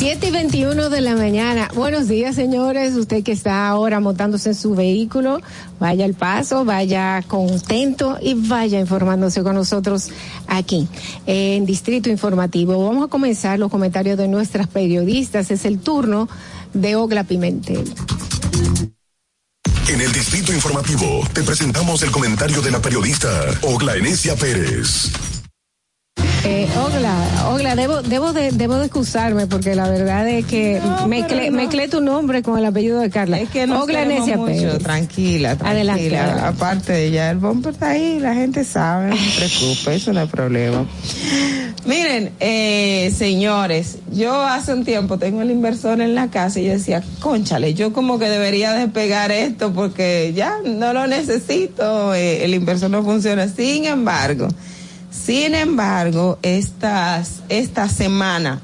7 y 21 de la mañana. Buenos días, señores. Usted que está ahora montándose en su vehículo, vaya al paso, vaya contento y vaya informándose con nosotros aquí en Distrito Informativo. Vamos a comenzar los comentarios de nuestras periodistas. Es el turno de Ogla Pimentel. En el distrito informativo te presentamos el comentario de la periodista Ogla Enesia Pérez. Eh, Ogla, Ogla, debo, debo de, debo de excusarme porque la verdad es que mezclé, mezclé tu nombre con el apellido de Carla. Es que no Ogla Enesia mucho, Pérez. tranquila, tranquila. Adelante, adelante. Aparte de ya el bomber está ahí, la gente sabe, no se preocupe, eso no es problema. Miren, eh, señores, yo hace un tiempo tengo el inversor en la casa y yo decía, conchale, yo como que debería despegar esto porque ya no lo necesito, eh, el inversor no funciona. Sin embargo, sin embargo, estas, esta semana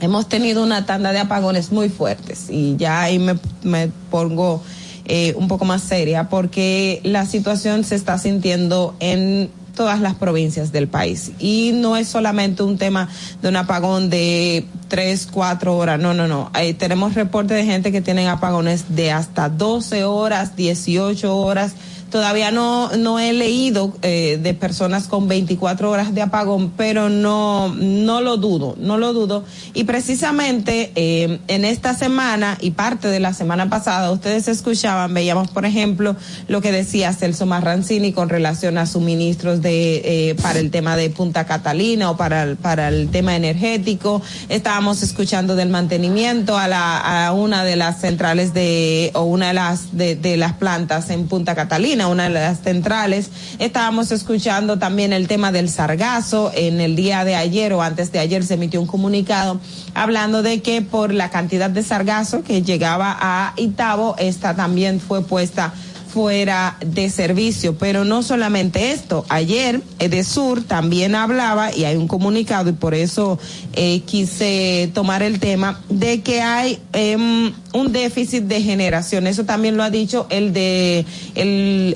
hemos tenido una tanda de apagones muy fuertes y ya ahí me, me pongo eh, un poco más seria porque la situación se está sintiendo en todas las provincias del país y no es solamente un tema de un apagón de tres, cuatro horas, no, no, no. Ahí tenemos reportes de gente que tienen apagones de hasta 12 horas, 18 horas. Todavía no, no he leído eh, de personas con 24 horas de apagón, pero no, no lo dudo, no lo dudo. Y precisamente eh, en esta semana y parte de la semana pasada, ustedes escuchaban, veíamos, por ejemplo, lo que decía Celso Marrancini con relación a suministros de, eh, para el tema de Punta Catalina o para el, para el tema energético. Estábamos escuchando del mantenimiento a, la, a una de las centrales de, o una de las, de, de las plantas en Punta Catalina una de las centrales. Estábamos escuchando también el tema del sargazo. En el día de ayer o antes de ayer se emitió un comunicado hablando de que por la cantidad de sargazo que llegaba a Itabo, esta también fue puesta fuera de servicio. Pero no solamente esto, ayer Edesur también hablaba, y hay un comunicado, y por eso eh, quise tomar el tema, de que hay eh, un déficit de generación. Eso también lo ha dicho el de el,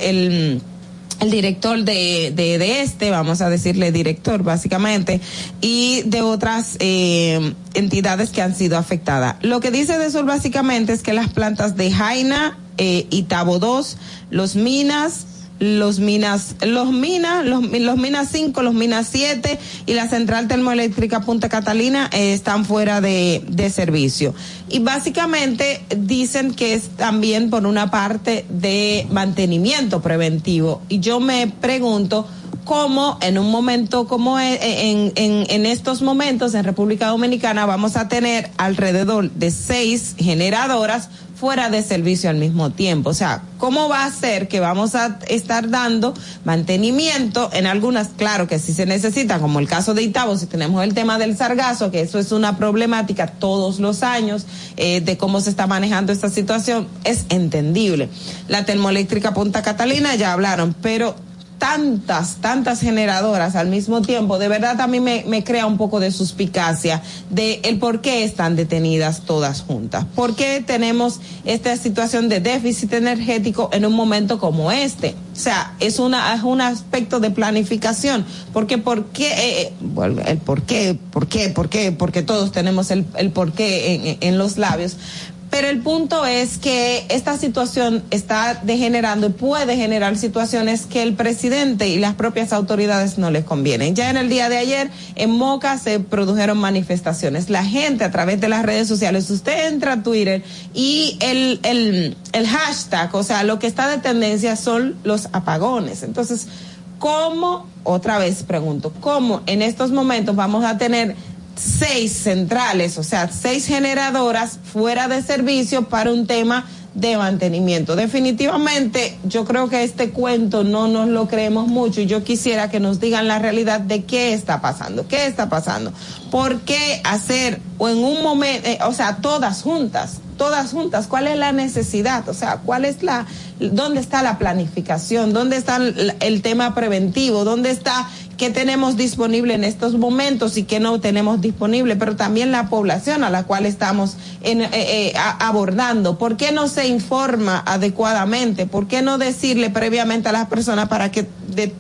el director de, de, este, vamos a decirle director básicamente, y de otras eh, entidades que han sido afectadas. Lo que dice de Sur básicamente es que las plantas de Jaina, eh, Itabo 2, los minas, los minas, los minas, los, los minas 5, los minas 7 y la central termoeléctrica Punta Catalina eh, están fuera de, de servicio. Y básicamente dicen que es también por una parte de mantenimiento preventivo. Y yo me pregunto, cómo en un momento como en, en, en, estos momentos en República Dominicana vamos a tener alrededor de seis generadoras fuera de servicio al mismo tiempo. O sea, ¿cómo va a ser que vamos a estar dando mantenimiento en algunas, claro que sí se necesita, como el caso de Itabo, si tenemos el tema del sargazo, que eso es una problemática todos los años eh, de cómo se está manejando esta situación, es entendible. La termoeléctrica Punta Catalina ya hablaron, pero tantas, tantas generadoras al mismo tiempo, de verdad a mí me, me, crea un poco de suspicacia de el por qué están detenidas todas juntas. ¿Por qué tenemos esta situación de déficit energético en un momento como este? O sea, es, una, es un aspecto de planificación. Porque, ¿por qué? Eh, bueno, el por qué, por qué, por qué, porque todos tenemos el, el por qué en los labios. Pero el punto es que esta situación está degenerando y puede generar situaciones que el presidente y las propias autoridades no les convienen. Ya en el día de ayer en Moca se produjeron manifestaciones. La gente a través de las redes sociales, usted entra a Twitter y el, el, el hashtag, o sea, lo que está de tendencia son los apagones. Entonces, ¿cómo, otra vez pregunto, cómo en estos momentos vamos a tener seis centrales, o sea, seis generadoras fuera de servicio para un tema de mantenimiento. Definitivamente, yo creo que este cuento no nos lo creemos mucho y yo quisiera que nos digan la realidad de qué está pasando, qué está pasando, por qué hacer o en un momento, eh, o sea, todas juntas, todas juntas, cuál es la necesidad, o sea, cuál es la, dónde está la planificación, dónde está el, el tema preventivo, dónde está qué tenemos disponible en estos momentos y qué no tenemos disponible, pero también la población a la cual estamos en, eh, eh, abordando. ¿Por qué no se informa adecuadamente? ¿Por qué no decirle previamente a las personas para que de,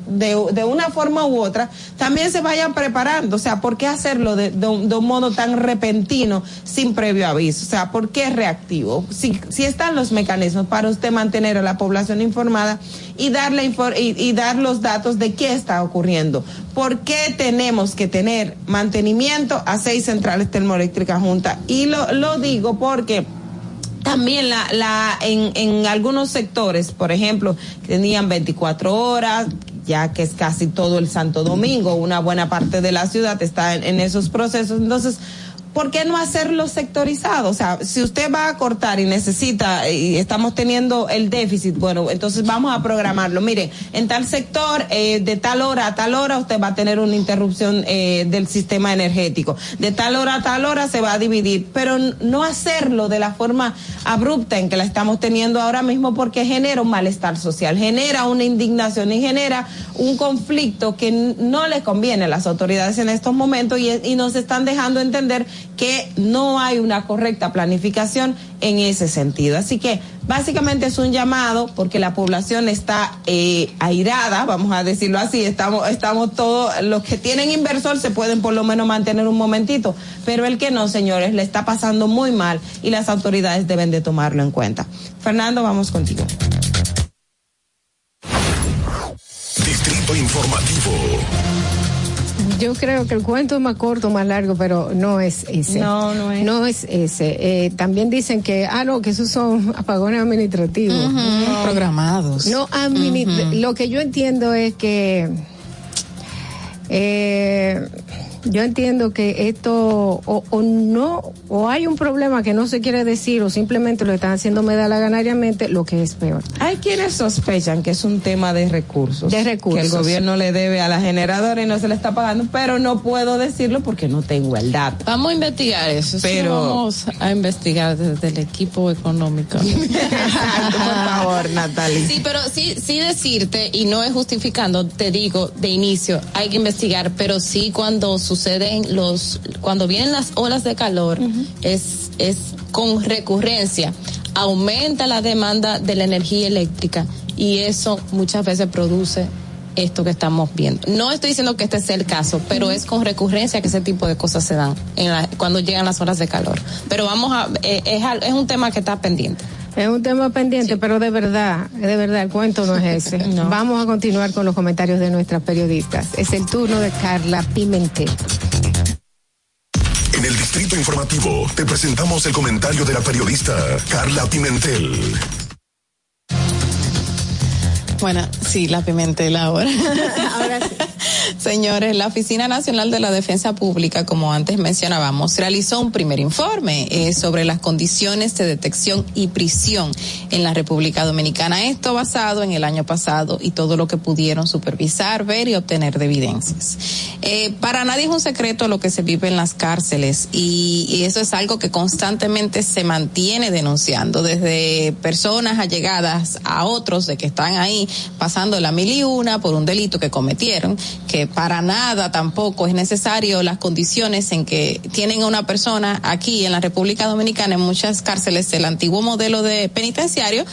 una forma u otra también se vayan preparando? O sea, ¿por qué hacerlo de, de un modo tan repentino sin previo aviso? O sea, ¿por qué reactivo? Si, si están los mecanismos para usted mantener a la población informada y darle y, y dar los datos de qué está ocurriendo. ¿Por qué tenemos que tener mantenimiento a seis centrales termoeléctricas juntas? Y lo, lo digo porque también la, la, en, en algunos sectores, por ejemplo, tenían 24 horas, ya que es casi todo el Santo Domingo, una buena parte de la ciudad está en, en esos procesos. Entonces, ¿por qué no hacerlo sectorizado? O sea, si usted va a cortar y necesita, y estamos teniendo el déficit, bueno, entonces vamos a programarlo. Mire, en tal sector, eh, de tal hora a tal hora, usted va a tener una interrupción eh, del sistema energético. De tal hora a tal hora se va a dividir, pero no hacerlo de la forma abrupta en que la estamos teniendo ahora mismo porque genera un malestar social, genera una indignación y genera un conflicto que no le conviene a las autoridades en estos momentos y, y nos están dejando entender que no hay una correcta planificación en ese sentido. Así que básicamente es un llamado porque la población está eh, airada, vamos a decirlo así, estamos, estamos todos, los que tienen inversor se pueden por lo menos mantener un momentito, pero el que no, señores, le está pasando muy mal y las autoridades deben de tomarlo en cuenta. Fernando, vamos contigo. Distrito Informativo. Yo creo que el cuento es más corto, más largo, pero no es ese. No, no es. No es ese. Eh, también dicen que, ah, no, que esos son apagones administrativos. Uh -huh. no, Programados. No, admini uh -huh. lo que yo entiendo es que eh, yo entiendo que esto o, o, no o hay un problema que no se quiere decir o simplemente lo están haciendo medalaganariamente lo que es peor. Hay quienes sospechan que es un tema de recursos. De recursos. Que el gobierno le debe a la generadora y no se le está pagando, pero no puedo decirlo porque no tengo el dato. Vamos a investigar eso. Pero sí, vamos a investigar desde el equipo económico. Exacto, por favor, Natalie. Sí, pero sí, sí decirte y no es justificando, te digo de inicio, hay que investigar, pero sí cuando suceden los, cuando vienen las olas de calor, uh -huh. es, es con recurrencia, aumenta la demanda de la energía eléctrica y eso muchas veces produce esto que estamos viendo. No estoy diciendo que este sea el caso, pero es con recurrencia que ese tipo de cosas se dan en la, cuando llegan las horas de calor. Pero vamos a, eh, es, es un tema que está pendiente. Es un tema pendiente, sí. pero de verdad, de verdad, el cuento no es ese. no. Vamos a continuar con los comentarios de nuestras periodistas. Es el turno de Carla Pimentel. En el Distrito Informativo te presentamos el comentario de la periodista Carla Pimentel. Bueno, sí, la pimentel ahora. ahora sí. Señores, la Oficina Nacional de la Defensa Pública, como antes mencionábamos, realizó un primer informe eh, sobre las condiciones de detección y prisión en la República Dominicana. Esto basado en el año pasado y todo lo que pudieron supervisar, ver y obtener de evidencias. Eh, para nadie es un secreto lo que se vive en las cárceles y, y eso es algo que constantemente se mantiene denunciando, desde personas allegadas a otros de que están ahí pasando la mil y una por un delito que cometieron, que para nada tampoco es necesario las condiciones en que tienen a una persona aquí en la República Dominicana en muchas cárceles el antiguo modelo de penitenciario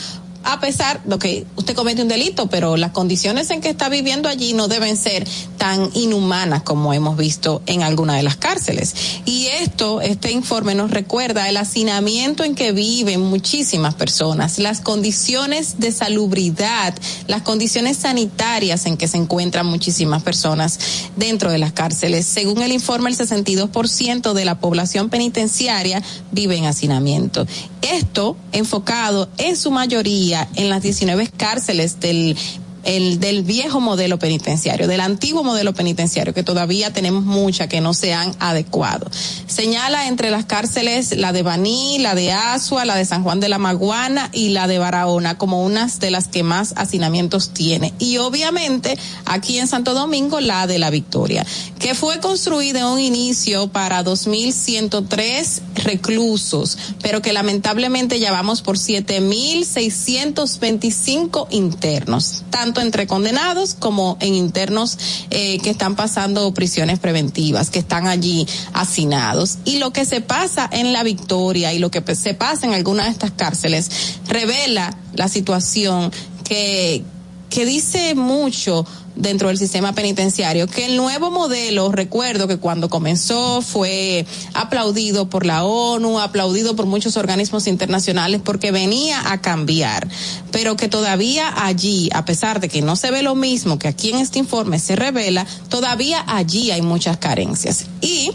a pesar de que usted comete un delito, pero las condiciones en que está viviendo allí no deben ser tan inhumanas como hemos visto en alguna de las cárceles. Y esto, este informe nos recuerda el hacinamiento en que viven muchísimas personas, las condiciones de salubridad, las condiciones sanitarias en que se encuentran muchísimas personas dentro de las cárceles. Según el informe, el 62% de la población penitenciaria vive en hacinamiento. Esto enfocado en su mayoría en las 19 cárceles del el del viejo modelo penitenciario, del antiguo modelo penitenciario, que todavía tenemos muchas que no se han adecuado. Señala entre las cárceles la de Baní, la de Asua, la de San Juan de la Maguana y la de Barahona como unas de las que más hacinamientos tiene. Y obviamente aquí en Santo Domingo la de la Victoria, que fue construida en un inicio para 2.103 reclusos, pero que lamentablemente ya vamos por 7.625 internos, entre condenados como en internos eh, que están pasando prisiones preventivas, que están allí hacinados. Y lo que se pasa en la Victoria y lo que se pasa en algunas de estas cárceles revela la situación que, que dice mucho dentro del sistema penitenciario, que el nuevo modelo, recuerdo que cuando comenzó fue aplaudido por la ONU, aplaudido por muchos organismos internacionales porque venía a cambiar, pero que todavía allí, a pesar de que no se ve lo mismo que aquí en este informe se revela, todavía allí hay muchas carencias. Y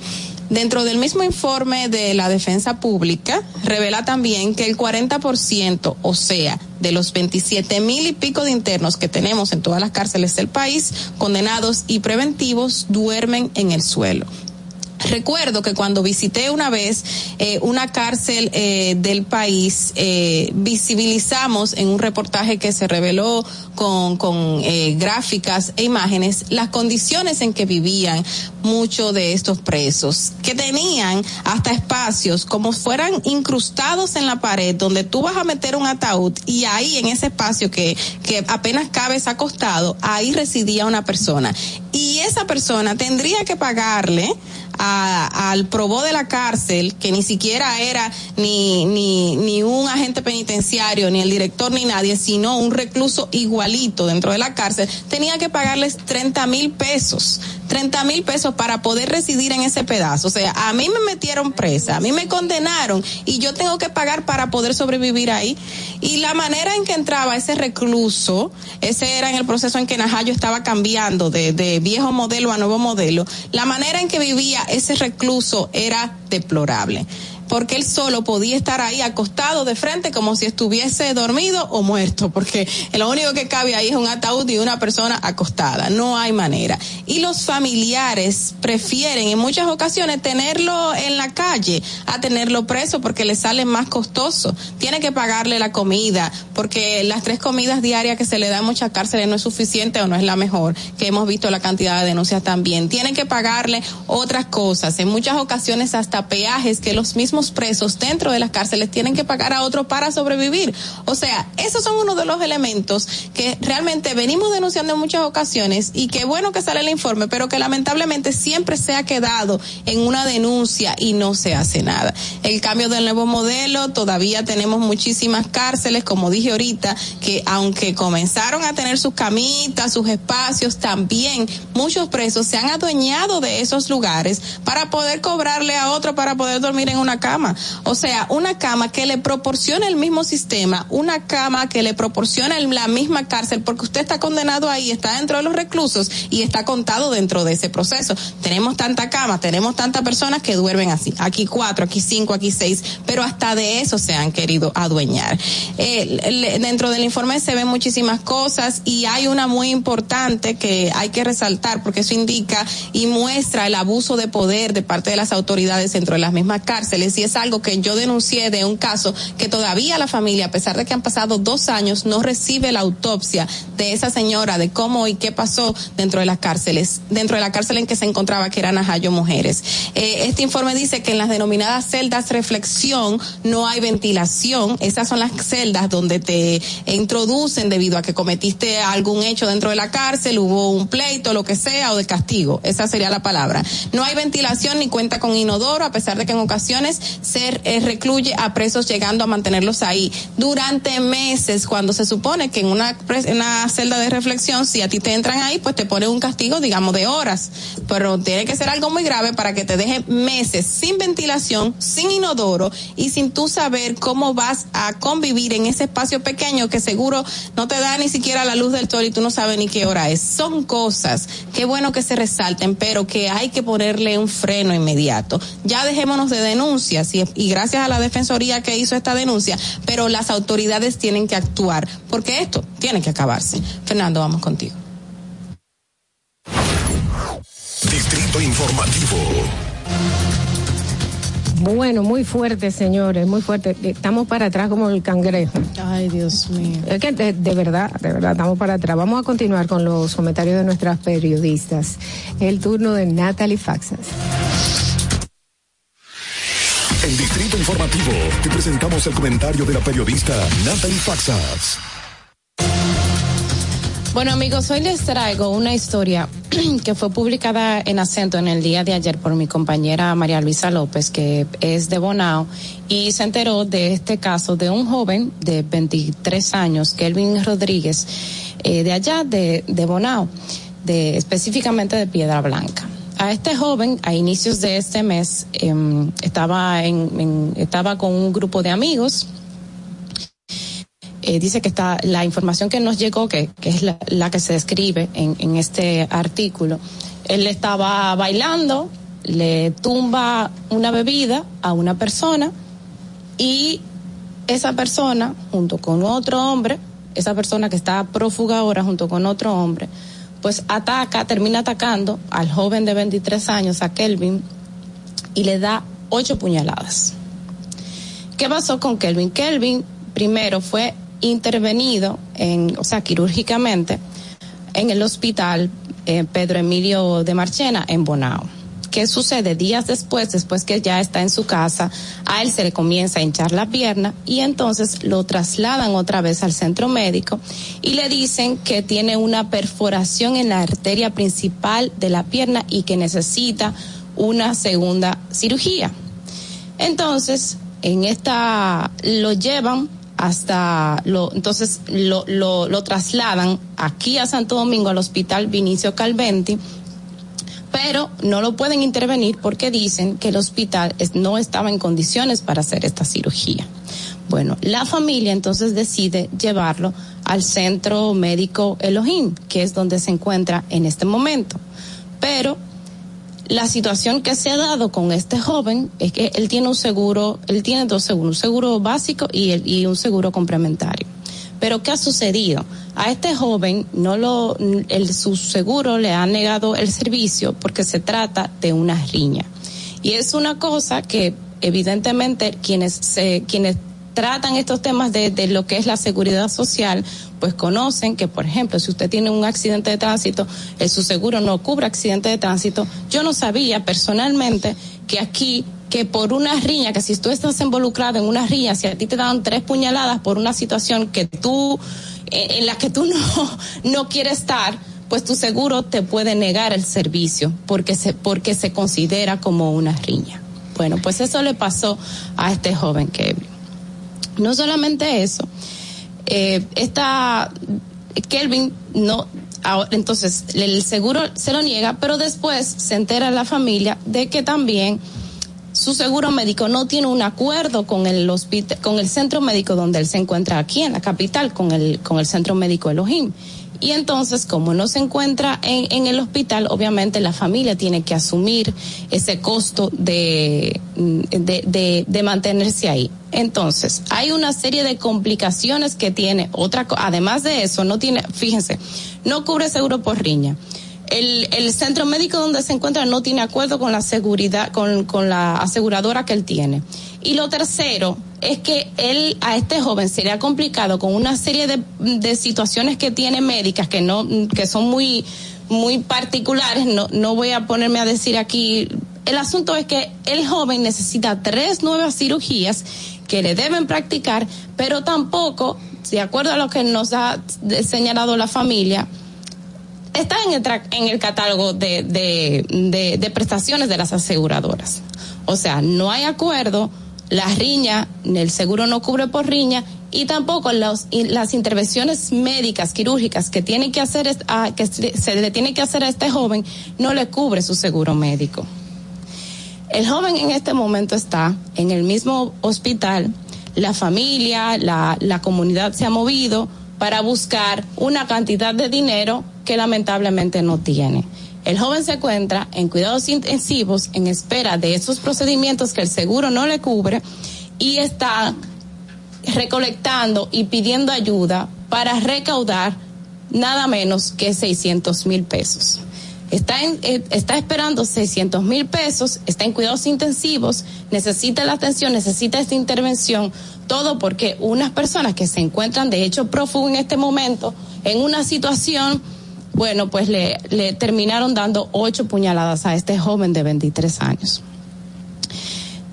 Dentro del mismo informe de la defensa pública, revela también que el 40%, o sea, de los 27 mil y pico de internos que tenemos en todas las cárceles del país, condenados y preventivos, duermen en el suelo. Recuerdo que cuando visité una vez eh, una cárcel eh, del país, eh, visibilizamos en un reportaje que se reveló con, con eh, gráficas e imágenes las condiciones en que vivían muchos de estos presos, que tenían hasta espacios como fueran incrustados en la pared donde tú vas a meter un ataúd y ahí en ese espacio que, que apenas cabes acostado, ahí residía una persona. Y esa persona tendría que pagarle a, al probó de la cárcel, que ni siquiera era ni, ni, ni un agente penitenciario, ni el director, ni nadie, sino un recluso igualito dentro de la cárcel, tenía que pagarles 30 mil pesos. 30 mil pesos para poder residir en ese pedazo. O sea, a mí me metieron presa, a mí me condenaron y yo tengo que pagar para poder sobrevivir ahí. Y la manera en que entraba ese recluso, ese era en el proceso en que Najayo estaba cambiando de, de viejo modelo a nuevo modelo, la manera en que vivía ese recluso era deplorable porque él solo podía estar ahí acostado de frente como si estuviese dormido o muerto, porque lo único que cabe ahí es un ataúd y una persona acostada, no hay manera. Y los familiares prefieren en muchas ocasiones tenerlo en la calle a tenerlo preso porque le sale más costoso. Tiene que pagarle la comida, porque las tres comidas diarias que se le da en muchas cárceles no es suficiente o no es la mejor, que hemos visto la cantidad de denuncias también. Tienen que pagarle otras cosas, en muchas ocasiones hasta peajes que los mismos presos dentro de las cárceles tienen que pagar a otros para sobrevivir. O sea, esos son uno de los elementos que realmente venimos denunciando en muchas ocasiones y qué bueno que sale el informe, pero que lamentablemente siempre se ha quedado en una denuncia y no se hace nada. El cambio del nuevo modelo, todavía tenemos muchísimas cárceles, como dije ahorita, que aunque comenzaron a tener sus camitas, sus espacios, también muchos presos se han adueñado de esos lugares para poder cobrarle a otro para poder dormir en una cárcel cama. O sea, una cama que le proporcione el mismo sistema, una cama que le proporcione la misma cárcel, porque usted está condenado ahí, está dentro de los reclusos y está contado dentro de ese proceso. Tenemos tanta cama, tenemos tantas personas que duermen así. Aquí cuatro, aquí cinco, aquí seis, pero hasta de eso se han querido adueñar. Eh, dentro del informe se ven muchísimas cosas y hay una muy importante que hay que resaltar porque eso indica y muestra el abuso de poder de parte de las autoridades dentro de las mismas cárceles y es algo que yo denuncié de un caso que todavía la familia, a pesar de que han pasado dos años, no recibe la autopsia de esa señora, de cómo y qué pasó dentro de las cárceles, dentro de la cárcel en que se encontraba, que era Najayo Mujeres. Eh, este informe dice que en las denominadas celdas reflexión no hay ventilación, esas son las celdas donde te introducen debido a que cometiste algún hecho dentro de la cárcel, hubo un pleito, lo que sea, o de castigo, esa sería la palabra. No hay ventilación ni cuenta con inodoro, a pesar de que en ocasiones se eh, recluye a presos llegando a mantenerlos ahí durante meses, cuando se supone que en una, una celda de reflexión, si a ti te entran ahí, pues te pone un castigo, digamos, de horas, pero tiene que ser algo muy grave para que te deje meses sin ventilación, sin inodoro y sin tú saber cómo vas a convivir en ese espacio pequeño que seguro no te da ni siquiera la luz del sol y tú no sabes ni qué hora es. Son cosas, qué bueno que se resalten, pero que hay que ponerle un freno inmediato. Ya dejémonos de denuncias y, y gracias a la defensoría que hizo esta denuncia, pero las autoridades tienen que actuar porque esto tiene que acabarse. Fernando, vamos contigo. Distrito Informativo. Bueno, muy fuerte, señores, muy fuerte. Estamos para atrás como el cangrejo. Ay, Dios mío. Es que de, de verdad, de verdad, estamos para atrás. Vamos a continuar con los comentarios de nuestras periodistas. El turno de Natalie Faxas. Informativo te presentamos el comentario de la periodista Natalie Faxas. Bueno amigos, hoy les traigo una historia que fue publicada en acento en el día de ayer por mi compañera María Luisa López, que es de Bonao, y se enteró de este caso de un joven de 23 años, Kelvin Rodríguez, eh, de allá de, de Bonao, de, específicamente de Piedra Blanca. A este joven, a inicios de este mes, eh, estaba, en, estaba con un grupo de amigos, eh, dice que está la información que nos llegó, que, que es la, la, que se describe en, en, este artículo. Él estaba bailando, le tumba una bebida a una persona y esa persona, junto con otro hombre, esa persona que está prófuga ahora junto con otro hombre, pues ataca, termina atacando al joven de 23 años, a Kelvin, y le da ocho puñaladas. ¿Qué pasó con Kelvin? Kelvin primero fue intervenido en, o sea, quirúrgicamente en el hospital eh, Pedro Emilio de Marchena en Bonao. ¿Qué sucede? Días después, después que ya está en su casa, a él se le comienza a hinchar la pierna y entonces lo trasladan otra vez al centro médico y le dicen que tiene una perforación en la arteria principal de la pierna y que necesita una segunda cirugía. Entonces, en esta lo llevan hasta lo entonces lo, lo, lo, trasladan aquí a Santo Domingo al hospital Vinicio Calventi pero no lo pueden intervenir porque dicen que el hospital no estaba en condiciones para hacer esta cirugía. Bueno, la familia entonces decide llevarlo al centro médico Elohim, que es donde se encuentra en este momento. Pero la situación que se ha dado con este joven es que él tiene un seguro, él tiene dos seguros, un seguro básico y, y un seguro complementario. Pero ¿qué ha sucedido? A este joven no lo, el, su seguro le ha negado el servicio porque se trata de una riña. Y es una cosa que evidentemente quienes se, quienes tratan estos temas de, de, lo que es la seguridad social, pues conocen que, por ejemplo, si usted tiene un accidente de tránsito, el, su seguro no cubre accidente de tránsito. Yo no sabía personalmente que aquí que por una riña, que si tú estás involucrado en una riña, si a ti te dan tres puñaladas por una situación que tú, en la que tú no, no quieres estar, pues tu seguro te puede negar el servicio porque se, porque se considera como una riña. Bueno, pues eso le pasó a este joven Kevin. No solamente eso, eh, esta Kelvin no, ahora, entonces el seguro se lo niega, pero después se entera la familia de que también su seguro médico no tiene un acuerdo con el con el centro médico donde él se encuentra aquí en la capital, con el, con el centro médico Elohim. Y entonces, como no se encuentra en, en el hospital, obviamente la familia tiene que asumir ese costo de, de, mantenerse ahí. Entonces, hay una serie de complicaciones que tiene otra, además de eso, no tiene, fíjense, no cubre seguro por riña. El, el centro médico donde se encuentra no tiene acuerdo con la seguridad, con, con la aseguradora que él tiene. Y lo tercero es que él, a este joven sería complicado con una serie de, de situaciones que tiene médicas que no, que son muy, muy particulares. No, no voy a ponerme a decir aquí. El asunto es que el joven necesita tres nuevas cirugías que le deben practicar, pero tampoco, de acuerdo a lo que nos ha señalado la familia, está en el, catálogo de, prestaciones de las aseguradoras. O sea, no hay acuerdo, la riña, el seguro no cubre por riña y tampoco las intervenciones médicas, quirúrgicas que tiene que hacer es- a- que se le tiene que hacer a este joven no le cubre su seguro médico. El joven en este momento está en el mismo hospital, la familia, la comunidad se ha movido para buscar una cantidad de dinero que lamentablemente no tiene. El joven se encuentra en cuidados intensivos en espera de esos procedimientos que el seguro no le cubre y está recolectando y pidiendo ayuda para recaudar nada menos que 600 mil pesos. Está, eh, está esperando 600 mil pesos, está en cuidados intensivos, necesita la atención, necesita esta intervención, todo porque unas personas que se encuentran de hecho prófugo en este momento, en una situación, bueno, pues le, terminaron dando ocho puñaladas a este joven de 23 años.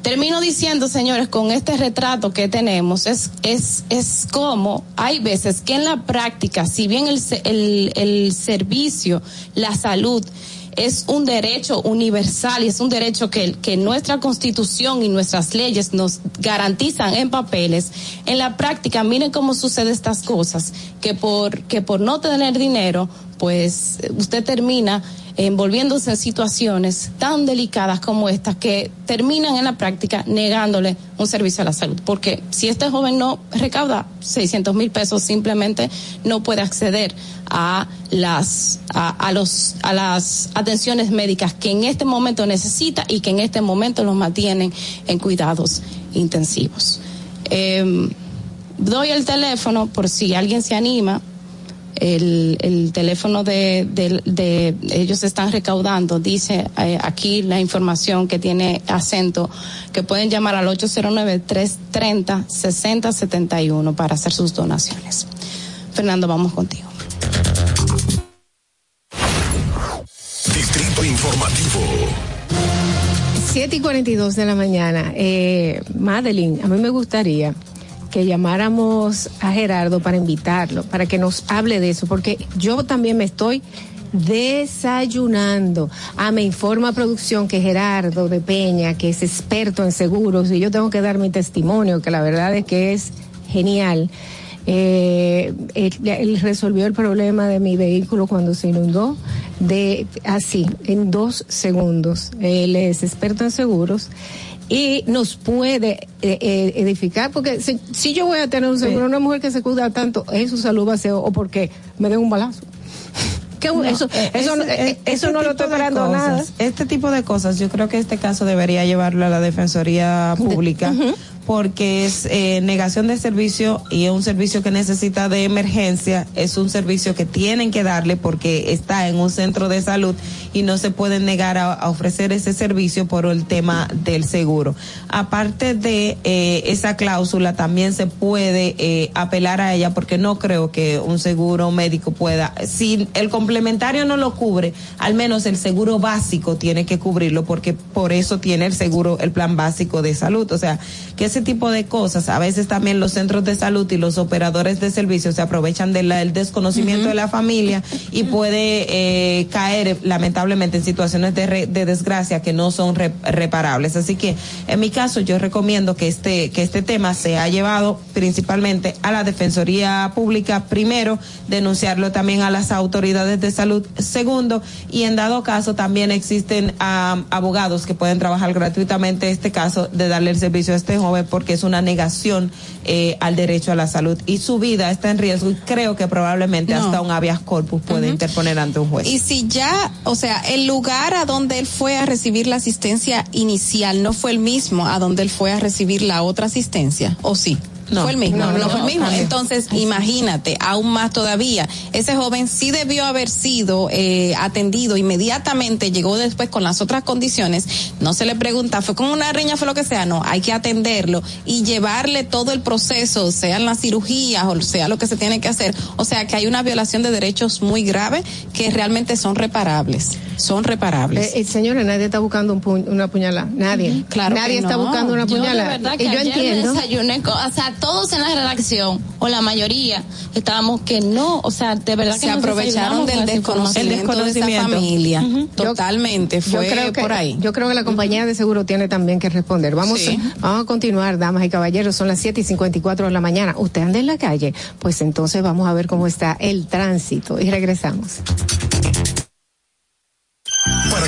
Termino diciendo, señores, con este retrato que tenemos, es, es, es como hay veces que en la práctica, si bien el, el, el servicio, la salud, es un derecho universal y es un derecho que, que nuestra constitución y nuestras leyes nos garantizan en papeles, en la práctica, miren cómo sucede estas cosas, que por, que por no tener dinero, pues usted termina envolviéndose en situaciones tan delicadas como estas que terminan en la práctica negándole un servicio a la salud. Porque si este joven no recauda 600 mil pesos, simplemente no puede acceder a las, a, los, a las atenciones médicas que en este momento necesita y que en este momento los mantienen en cuidados intensivos. Eh, doy el teléfono por si alguien se anima el, el teléfono de, de, de- ellos están recaudando, dice eh, aquí la información que tiene acento, que pueden llamar al 809-330-6071 para hacer sus donaciones. Fernando, vamos contigo. Distrito Informativo. 7 y 42 de la mañana. Eh, Madeline, a mí me gustaría que llamáramos a Gerardo para invitarlo, para que nos hable de eso, porque yo también me estoy desayunando. Ah, me informa producción que Gerardo de Peña, que es experto en seguros, y yo tengo que dar mi testimonio, que la verdad es que es genial. Eh, él, él resolvió el problema de mi vehículo cuando se inundó de así, en dos segundos. Él es experto en seguros y nos puede eh, eh, edificar, porque si, si yo voy a tener un seguro, una mujer que se cuida tanto, es su salud va a ser o porque me den un balazo. No, eso, eh, eso, no- ese- eh, eh, eso este no lo estoy esperando nada. Este tipo de cosas, yo creo que este caso debería llevarlo a la Defensoría Pública. Porque es eh, negación de servicio y es un servicio que necesita de emergencia, es un servicio que tienen que darle porque está en un centro de salud y no se pueden negar a, a ofrecer ese servicio por el tema del seguro. Aparte de eh, esa cláusula, también se puede eh, apelar a ella porque no creo que un seguro médico pueda, si el complementario no lo cubre, al menos el seguro básico tiene que cubrirlo porque por eso tiene el seguro, el plan básico de salud. O sea, que ese tipo de cosas, a veces también los centros de salud y los operadores de servicios se aprovechan del desconocimiento de la familia y puede eh, caer lamentablemente en situaciones de, re, de desgracia que no son re, reparables. Así que en mi caso yo recomiendo que este, que este tema se ha llevado principalmente a la Defensoría Pública, primero, denunciarlo también a las autoridades de salud, segundo, y en dado caso también existen um, abogados que pueden trabajar gratuitamente este caso de darle el servicio a este joven porque es una negación eh, al derecho a la salud y su vida está en riesgo y creo que probablemente No. hasta un habeas corpus puede interponer ante un juez. Y si ya, o sea, el lugar a donde él fue a recibir la asistencia inicial no fue el mismo a donde él fue a recibir la otra asistencia, ¿o sí? No. fue el mismo, No, no, no, fue el mismo. Entonces, imagínate, aún más todavía, ese joven sí debió haber sido eh, atendido inmediatamente, llegó después con las otras condiciones, no se le pregunta, fue con una riña, fue lo que sea, no, hay que atenderlo y llevarle todo el proceso, sean las cirugías o sea lo que se tiene que hacer. O sea que hay una violación de derechos muy grave que realmente son reparables, son reparables. Eh, eh, señora, nadie está buscando un pu- una puñalada. Nadie. Claro nadie que está no. buscando una Yo de puñalada. verdad que y yo ayer entiendo. me desayuné con- o sea, todos en la redacción, o la mayoría, estábamos que no, o sea, de verdad que se nos aprovecharon del desconocimiento, de esa familia. Totalmente, fue yo creo que, por ahí. Yo creo que la compañía de seguro tiene también que responder. Vamos, Sí. vamos a continuar, damas y caballeros. Son las 7 y 54 de la mañana. ¿Usted anda en la calle? Pues entonces vamos a ver cómo está el tránsito y regresamos.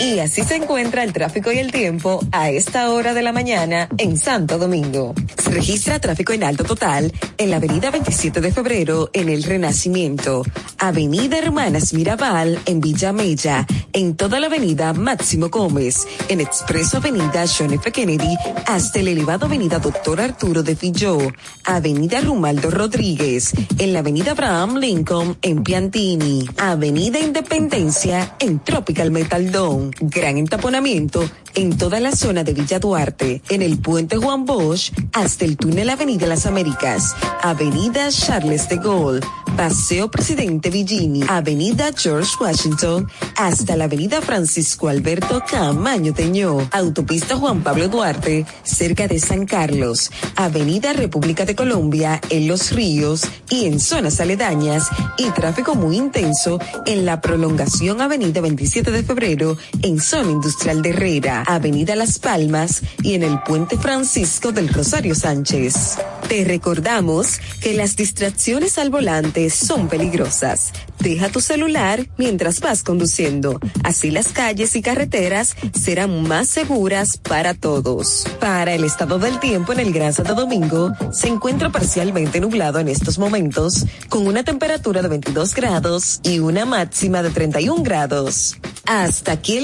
Y así se encuentra el tráfico y el tiempo a esta hora de la mañana en Santo Domingo. Se registra tráfico en alto total en la avenida 27 de febrero en el Renacimiento, avenida Hermanas Mirabal en Villa Mella, en toda la avenida Máximo Gómez, en Expreso Avenida John F. Kennedy hasta el elevado avenida Doctor Arturo de Filló, avenida Rumaldo Rodríguez, en la avenida Abraham Lincoln en Piantini, avenida Independencia en Tropical Metal Dome, gran entaponamiento en toda la zona de Villa Duarte, en el puente Juan Bosch hasta el túnel Avenida Las Américas, avenida Charles de Gaulle, Paseo Presidente Villini, avenida George Washington. Hasta la avenida Francisco Alberto Camaño Teñó, autopista Juan Pablo Duarte, cerca de San Carlos, avenida República de Colombia en Los Ríos y en zonas aledañas. Y tráfico muy intenso en la prolongación avenida 27 de febrero en zona industrial de Herrera, avenida Las Palmas y en el puente Francisco del Rosario Sánchez. Te recordamos que las distracciones al volante son peligrosas. Deja tu celular mientras vas conduciendo. Así las calles y carreteras serán más seguras para todos. Para el estado del tiempo en el Gran Santo Domingo, se encuentra parcialmente nublado en estos momentos, con una temperatura de 22 grados y una máxima de 31 grados. Hasta aquí el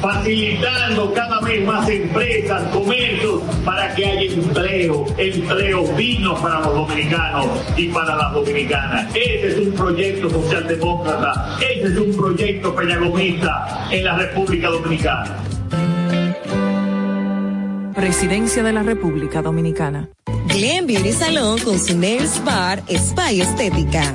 facilitando cada vez más empresas, comercios, para que haya empleo, empleo digno para los dominicanos y para las dominicanas. Ese es un proyecto socialdemócrata, ese es un proyecto peñagomista en la República Dominicana. Presidencia de la República Dominicana. Glen Beauty Salón con su Nails Bar Spa Estética.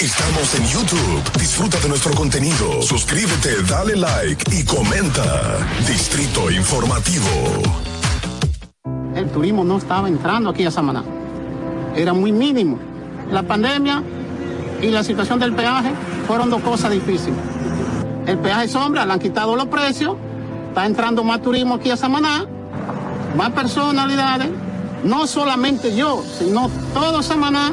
Estamos en YouTube. Disfruta de nuestro contenido. Suscríbete, dale like y comenta. Distrito Informativo. El turismo no estaba entrando aquí a Samaná. Era muy mínimo. La pandemia y la situación del peaje fueron dos cosas difíciles. El peaje sombra, le han quitado los precios, está entrando más turismo aquí a Samaná, más personalidades, no solamente yo, sino todo Samaná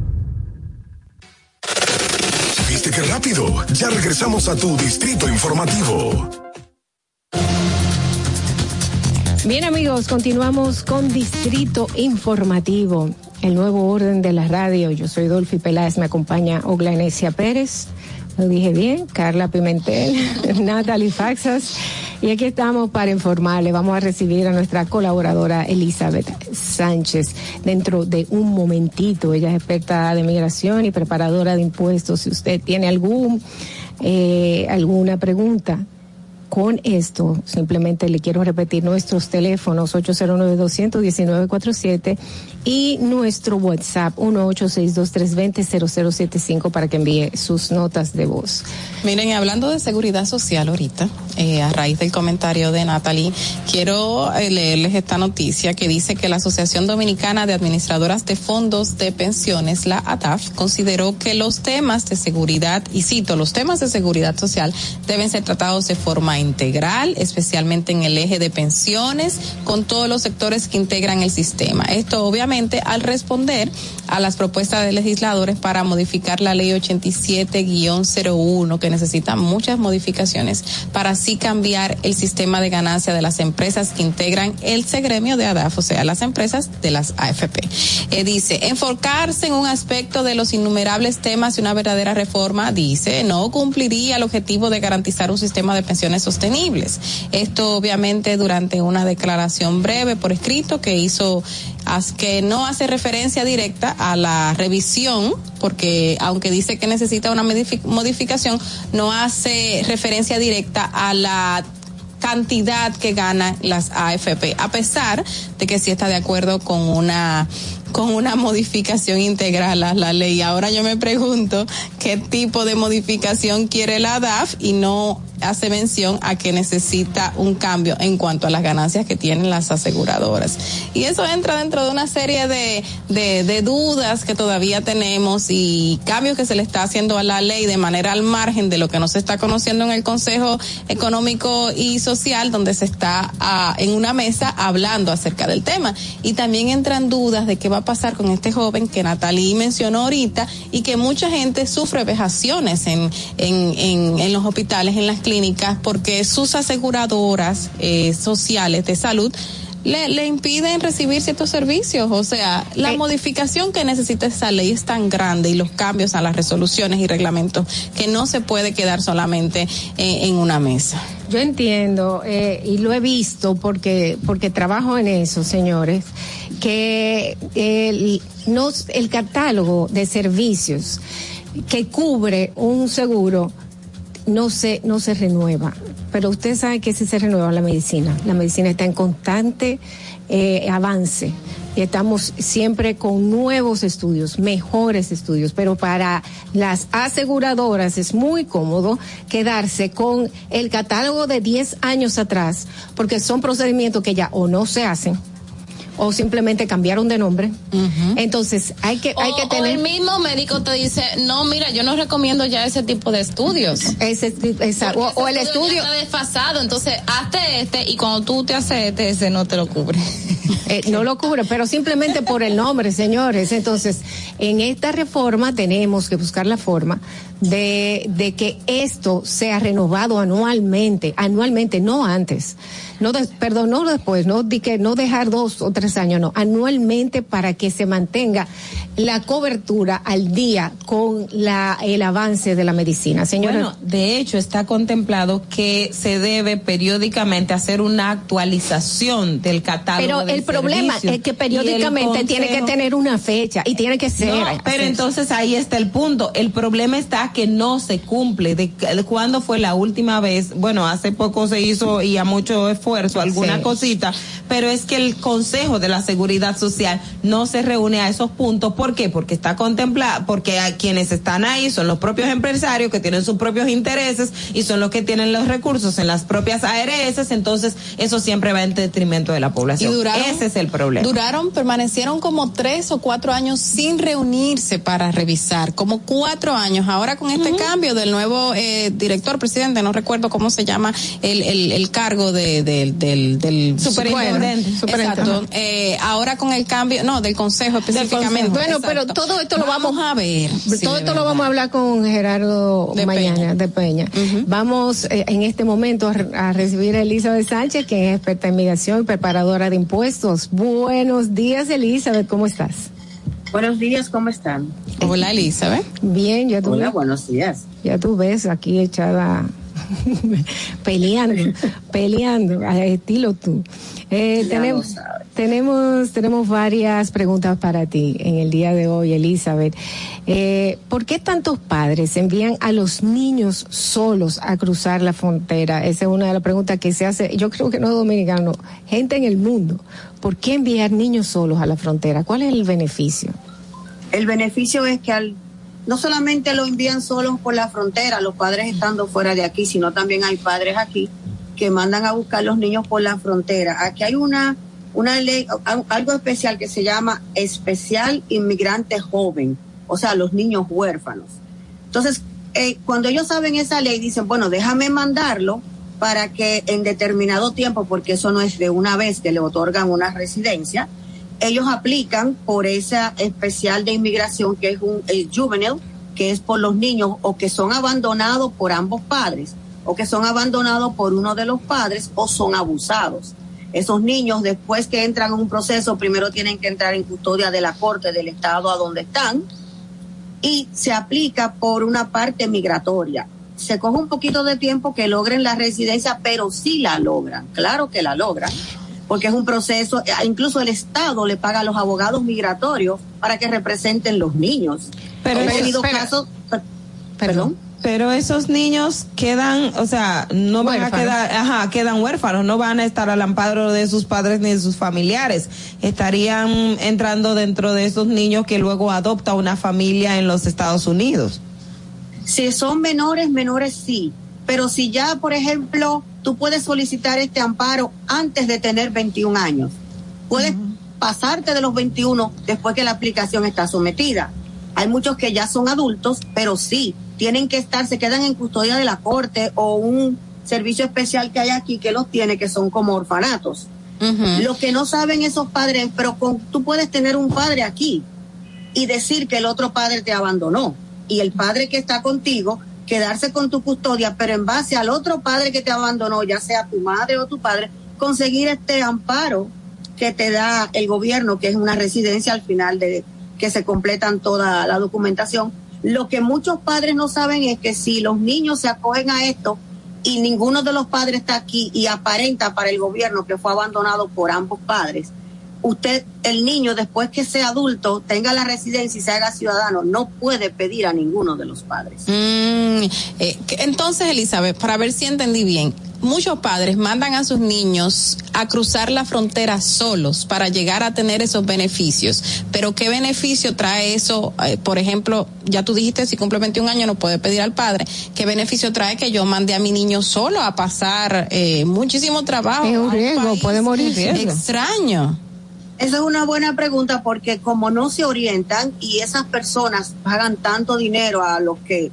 ¿Viste qué rápido? Ya regresamos a tu Distrito Informativo. Bien amigos, continuamos con Distrito Informativo, el nuevo orden de la radio. Yo soy Dolphy Peláez, me acompaña Oglanesia Pérez, lo dije bien, Carla Pimentel, Natalie Faxas. Y aquí estamos para informarle. Vamos a recibir a nuestra colaboradora Elizabeth Sánchez dentro de un momentito. Ella es experta de migración y preparadora de impuestos. Si usted tiene algún eh, alguna pregunta con esto, simplemente le quiero repetir nuestros teléfonos 809-219-47 y nuestro WhatsApp 1862320-0075 para que envíe sus notas de voz. Miren, hablando de seguridad social ahorita, eh, a raíz del comentario de Natalie, quiero eh, leerles esta noticia que dice que la Asociación Dominicana de Administradoras de Fondos de Pensiones, la ATAF, consideró que los temas de seguridad, y cito, los temas de seguridad social deben ser tratados de forma integral, especialmente en el eje de pensiones, con todos los sectores que integran el sistema. Esto obviamente al responder a las propuestas de legisladores para modificar la ley 87-01, que necesita muchas modificaciones para así cambiar el sistema de ganancia de las empresas que integran el gremio de ADAF, o sea, las empresas de las AFP. Eh, dice, enfocarse en un aspecto de los innumerables temas de una verdadera reforma, dice, no cumpliría el objetivo de garantizar un sistema de pensiones sostenibles. Esto obviamente durante una declaración breve por escrito que hizo que no hace referencia directa a la revisión, porque aunque dice que necesita una modificación, no hace referencia directa a la cantidad que ganan las AFP, a pesar de que sí está de acuerdo con una con una modificación integral a la ley. Ahora yo me pregunto qué tipo de modificación quiere la DAF y no hace mención a que necesita un cambio en cuanto a las ganancias que tienen las aseguradoras. Y eso entra dentro de una serie de, de, dudas que todavía tenemos y cambios que se le está haciendo a la ley de manera al margen de lo que nos está conociendo en el Consejo Económico y Social, donde se está ah, en una mesa hablando acerca del tema. Y también entran dudas de qué va a pasar con este joven que Natalie mencionó ahorita y que mucha gente sufre vejaciones en, en, en, en los hospitales, en las clínicas, porque sus aseguradoras eh, sociales de salud le, le impiden recibir ciertos servicios. O sea, la Eh. modificación que necesita esa ley es tan grande y los cambios a las resoluciones y reglamentos que no se puede quedar solamente eh, en una mesa. Yo entiendo eh, y lo he visto porque porque trabajo en eso, señores, que el, nos- el catálogo de servicios que cubre un seguro no se no se renueva. Pero usted sabe que sí se renueva la medicina. La medicina está en constante eh, avance y estamos siempre con nuevos estudios, mejores estudios. Pero para las aseguradoras es muy cómodo quedarse con el catálogo de 10 años atrás, porque son procedimientos que ya o no se hacen o simplemente cambiaron de nombre. Entonces hay que hay o, que o tener el mismo médico te dice, no, mira, yo no recomiendo ya ese tipo de estudios. Ese, esa- o, o el ya estudio está desfasado, entonces hazte este y cuando tú te haces este, ese no te lo cubre. Eh, no lo cubre, pero simplemente por el nombre, señores. Entonces, en esta reforma tenemos que buscar la forma de, de que esto sea renovado anualmente, anualmente, no antes. No de- perdón, no después, no, di que no dejar dos o tres años, no, anualmente para que se mantenga la cobertura al día con la, el avance de la medicina. Señores, Bueno, de hecho está contemplado que se debe periódicamente hacer una actualización del catálogo. pero del el problema es que periódicamente tiene que tener una fecha y tiene que ser. No, pero entonces ahí está el punto. El problema está que no se cumple. ¿De, cuándo fue la última vez? Bueno, hace poco se hizo y a mucho esfuerzo alguna Sí. cosita, pero es que el Consejo de la Seguridad Social no se reúne a esos puntos. ¿Por qué? Porque está contemplado, porque a quienes están ahí son los propios empresarios que tienen sus propios intereses y son los que tienen los recursos en las propias ARS, entonces eso siempre va en detrimento de la población. Y duraron- Ese es el problema. Duraron, permanecieron como tres o cuatro años sin reunirse para revisar, como cuatro años. Ahora con este cambio del nuevo eh, director, presidente, no recuerdo cómo se llama el, el, el cargo de, del del, del Superintendente. Exacto. Eh, ahora con el cambio, no, del consejo específicamente. Bueno, pero Exacto. todo esto lo vamos, a ver. si todo esto lo vamos a hablar con Gerardo De mañana Peña. de Peña. Vamos eh, en este momento a, a recibir a Elizabeth Sánchez, que es experta en migración y preparadora de impuestos. Buenos días, Elizabeth, ¿cómo estás? Buenos días, ¿cómo están? Hola, Elizabeth. Bien, ya tú Hola, ves, buenos días. ya tú ves aquí echada peleando, peleando, a estilo tú. Eh, tenemos, tenemos, tenemos varias preguntas para ti en el día de hoy, Elizabeth. Eh, ¿Por qué tantos padres envían a los niños solos a cruzar la frontera? Esa es una de las preguntas que se hace, yo creo que no dominicano, gente en el mundo. ¿Por qué enviar niños solos a la frontera? ¿Cuál es el beneficio? El beneficio es que al, no solamente lo envían solos por la frontera, los padres estando fuera de aquí, sino también hay padres aquí que mandan a buscar los niños por la frontera. Aquí hay una, una ley, a- algo especial que se llama especial inmigrante joven, o sea, los niños huérfanos. Entonces, eh, cuando ellos saben esa ley, dicen, bueno, déjame mandarlo para que en determinado tiempo, porque eso no es de una vez que le otorgan una residencia, ellos aplican por esa especial de inmigración que es un juvenile, que es por los niños o que son abandonados por ambos padres, o que son abandonados por uno de los padres o son abusados. Esos niños, después que entran en un proceso, primero tienen que entrar en custodia de la corte del estado a donde están y se aplica por una parte migratoria. Se coge un poquito de tiempo que logren la residencia, pero sí la logran, claro que la logran, porque es un proceso, eh, incluso el Estado le paga a los abogados migratorios para que representen los niños. Pero He eso- tenido espera. casos, per- Perdón. Pero esos niños quedan, o sea, no van a quedar, ajá, quedan huérfanos, no van a estar al amparo de sus padres ni de sus familiares. Estarían entrando dentro de esos niños que luego adopta una familia en los Estados Unidos. Si son menores, menores sí. Pero si ya, por ejemplo, tú puedes solicitar este amparo antes de tener 21 años, puedes pasarte de los 21 después que la aplicación está sometida. Hay muchos que ya son adultos, pero sí, tienen que estar, se quedan en custodia de la corte o un servicio especial que hay aquí que los tiene, que son como orfanatos. Lo que no saben esos padres, pero con, tú puedes tener un padre aquí y decir que el otro padre te abandonó y el padre que está contigo quedarse con tu custodia, pero en base al otro padre que te abandonó, ya sea tu madre o tu padre, conseguir este amparo que te da el gobierno, que es una residencia al final de que se completan toda la documentación. Lo que muchos padres no saben es que si los niños se acogen a esto y ninguno de los padres está aquí y aparenta para el gobierno que fue abandonado por ambos padres, usted, el niño, después que sea adulto, tenga la residencia y se haga ciudadano, no puede pedir a ninguno de los padres. Mm, eh, entonces, Elizabeth, para ver si entendí bien, muchos padres mandan a sus niños a cruzar la frontera solos para llegar a tener esos beneficios. Pero ¿qué beneficio trae eso? Eh, por ejemplo, ya tú dijiste, si cumple 21 años no puede pedir al padre. ¿Qué beneficio trae que yo mande a mi niño solo a pasar eh, muchísimo trabajo? Es un riesgo, puede morir. Extraño. Esa es una buena pregunta porque como no se orientan y esas personas pagan tanto dinero a los que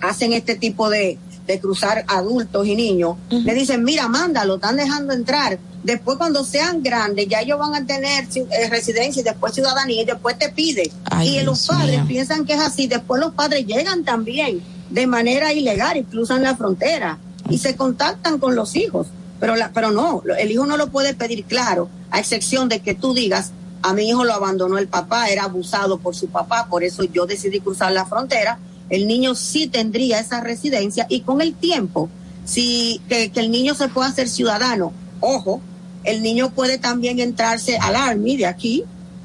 hacen este tipo de, de cruzar adultos y niños, le dicen, mira, mándalo, están dejando entrar. Después cuando sean grandes, ya ellos van a tener eh, residencia y después ciudadanía y después te pide. Ay, y Dios los padres piensan que es así. Después los padres llegan también de manera ilegal y cruzan la frontera y se contactan con los hijos. Pero, la, pero no, el hijo no lo puede pedir claro, a excepción de que tú digas, a mi hijo lo abandonó el papá, era abusado por su papá, por eso yo decidí cruzar la frontera. El niño sí tendría esa residencia y con el tiempo, si que, el niño se pueda hacer ciudadano, ojo, el niño puede también entrarse al Army de aquí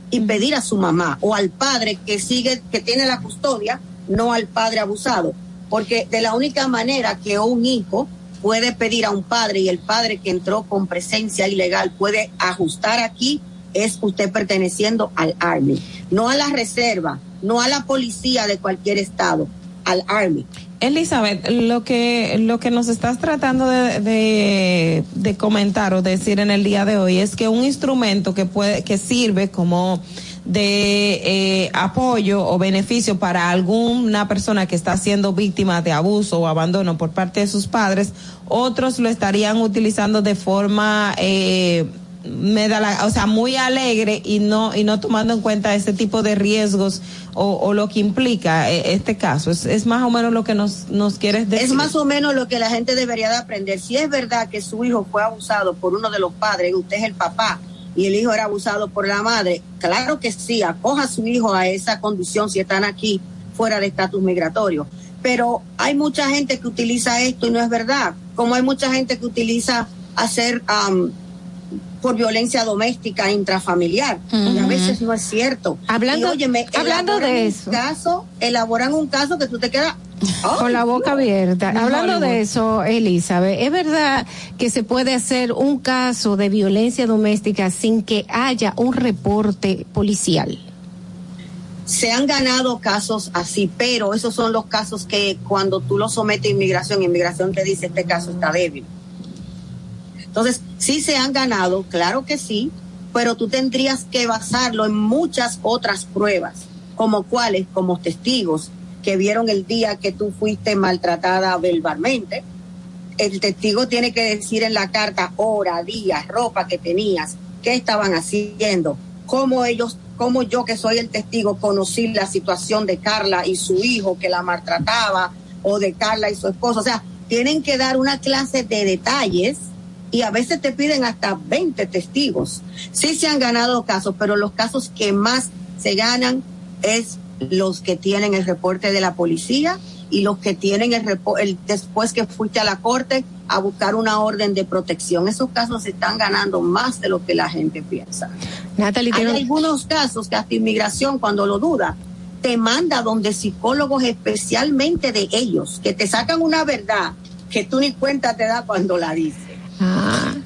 y pedir a su mamá o al padre que sigue, que tiene la custodia, no al padre abusado. Porque de la única manera que un hijo puede pedir a un padre y el padre que entró con presencia ilegal puede ajustar aquí es usted perteneciendo al Army, no a la reserva, no a la policía de cualquier estado, al Army. Elizabeth, lo que lo que nos estás tratando de, de, de comentar o decir en el día de hoy es que un instrumento que puede que sirve como de eh, apoyo o beneficio para alguna persona que está siendo víctima de abuso o abandono por parte de sus padres, otros lo estarían utilizando de forma eh, me da la, o sea, muy alegre y no y no tomando en cuenta ese tipo de riesgos o, o lo que implica eh, este caso. Es, es más o menos lo que nos, nos quieres decir. Es más o menos lo que la gente debería de aprender. Si es verdad que su hijo fue abusado por uno de los padres, usted es el papá y el hijo era abusado por la madre, claro que sí, acoja a su hijo a esa condición si están aquí fuera de estatus migratorio. Pero hay mucha gente que utiliza esto y no es verdad. Como hay mucha gente que utiliza hacer am, por violencia doméstica intrafamiliar y a veces no es cierto. Hablando- Y, óyeme, hablando de eso. caso, elaboran un caso que tú te quedas Con la boca abierta. Hablando de eso, Elizabeth, ¿es verdad que se puede hacer un caso de violencia doméstica sin que haya un reporte policial? se han ganado casos así, pero esos son los casos que cuando tú los sometes a inmigración, inmigración te dice este caso está débil. Entonces, sí se han ganado, claro que sí, pero tú tendrías que basarlo en muchas otras pruebas, como cuáles, como testigos que vieron el día que tú fuiste maltratada verbalmente. El testigo tiene que decir en la carta hora, día, ropa que tenías, qué estaban haciendo, cómo ellos, cómo yo que soy el testigo conocí la situación de Carla y su hijo que la maltrataba o de Carla y su esposo. O sea, tienen que dar una clase de detalles y a veces te piden hasta 20 testigos. Sí se han ganado casos, pero los casos que más se ganan es los que tienen el reporte de la policía y los que tienen el, el después que fuiste a la corte a buscar una orden de protección. Esos casos se están ganando más de lo que la gente piensa. Natalie, Hay algunos casos que hasta inmigración, cuando lo duda, te manda donde psicólogos especialmente de ellos, que te sacan una verdad que tú ni cuenta te da cuando la dices.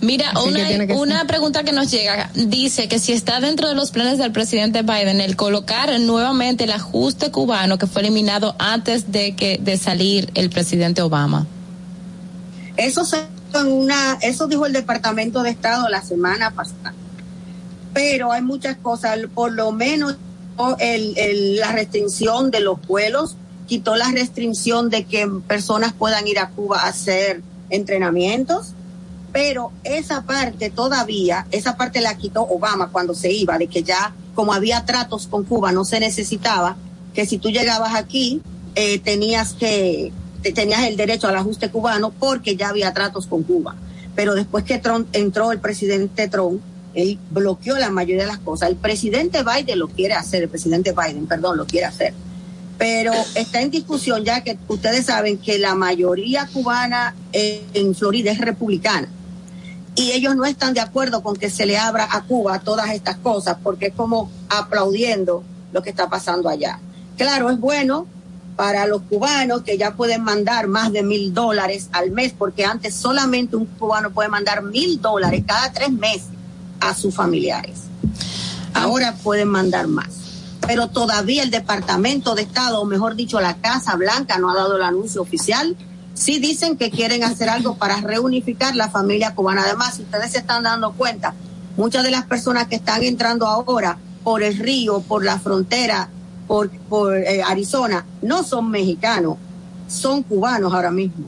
Mira, Así que una, que una pregunta que nos llega. Dice que si está dentro de los planes del presidente Biden el colocar nuevamente el ajuste cubano que fue eliminado antes de que de salir el presidente Obama. Eso se en una, eso dijo el Departamento de Estado la semana pasada. Pero hay muchas cosas, por lo menos el, el- la restricción de los vuelos, quitó la restricción de que personas puedan ir a Cuba a hacer entrenamientos, pero esa parte todavía, esa parte la quitó Obama cuando se iba, de que ya como había tratos con Cuba, no se necesitaba que si tú llegabas aquí eh, tenías que te- tenías el derecho al ajuste cubano porque ya había tratos con Cuba. Pero después que Trump entró el presidente Trump, Él bloqueó la mayoría de las cosas. El presidente Biden lo quiere hacer, el presidente Biden, perdón, lo quiere hacer. Pero está en discusión ya que ustedes saben que la mayoría cubana en Florida es republicana. Y ellos no están de acuerdo con que se le abra a Cuba todas estas cosas, porque es como aplaudiendo lo que está pasando allá. Claro, es bueno para los cubanos que ya pueden mandar más de mil dólares al mes, porque antes solamente un cubano puede mandar mil dólares cada tres meses a sus familiares. Ahora pueden mandar más. Pero todavía el Departamento de Estado, o mejor dicho, la Casa Blanca, no ha dado el anuncio oficial. Sí dicen que quieren hacer algo para reunificar la familia cubana. Además, si ustedes se están dando cuenta, muchas de las personas que están entrando ahora por el río, por la frontera, por, por eh, Arizona, no son mexicanos, son cubanos ahora mismo.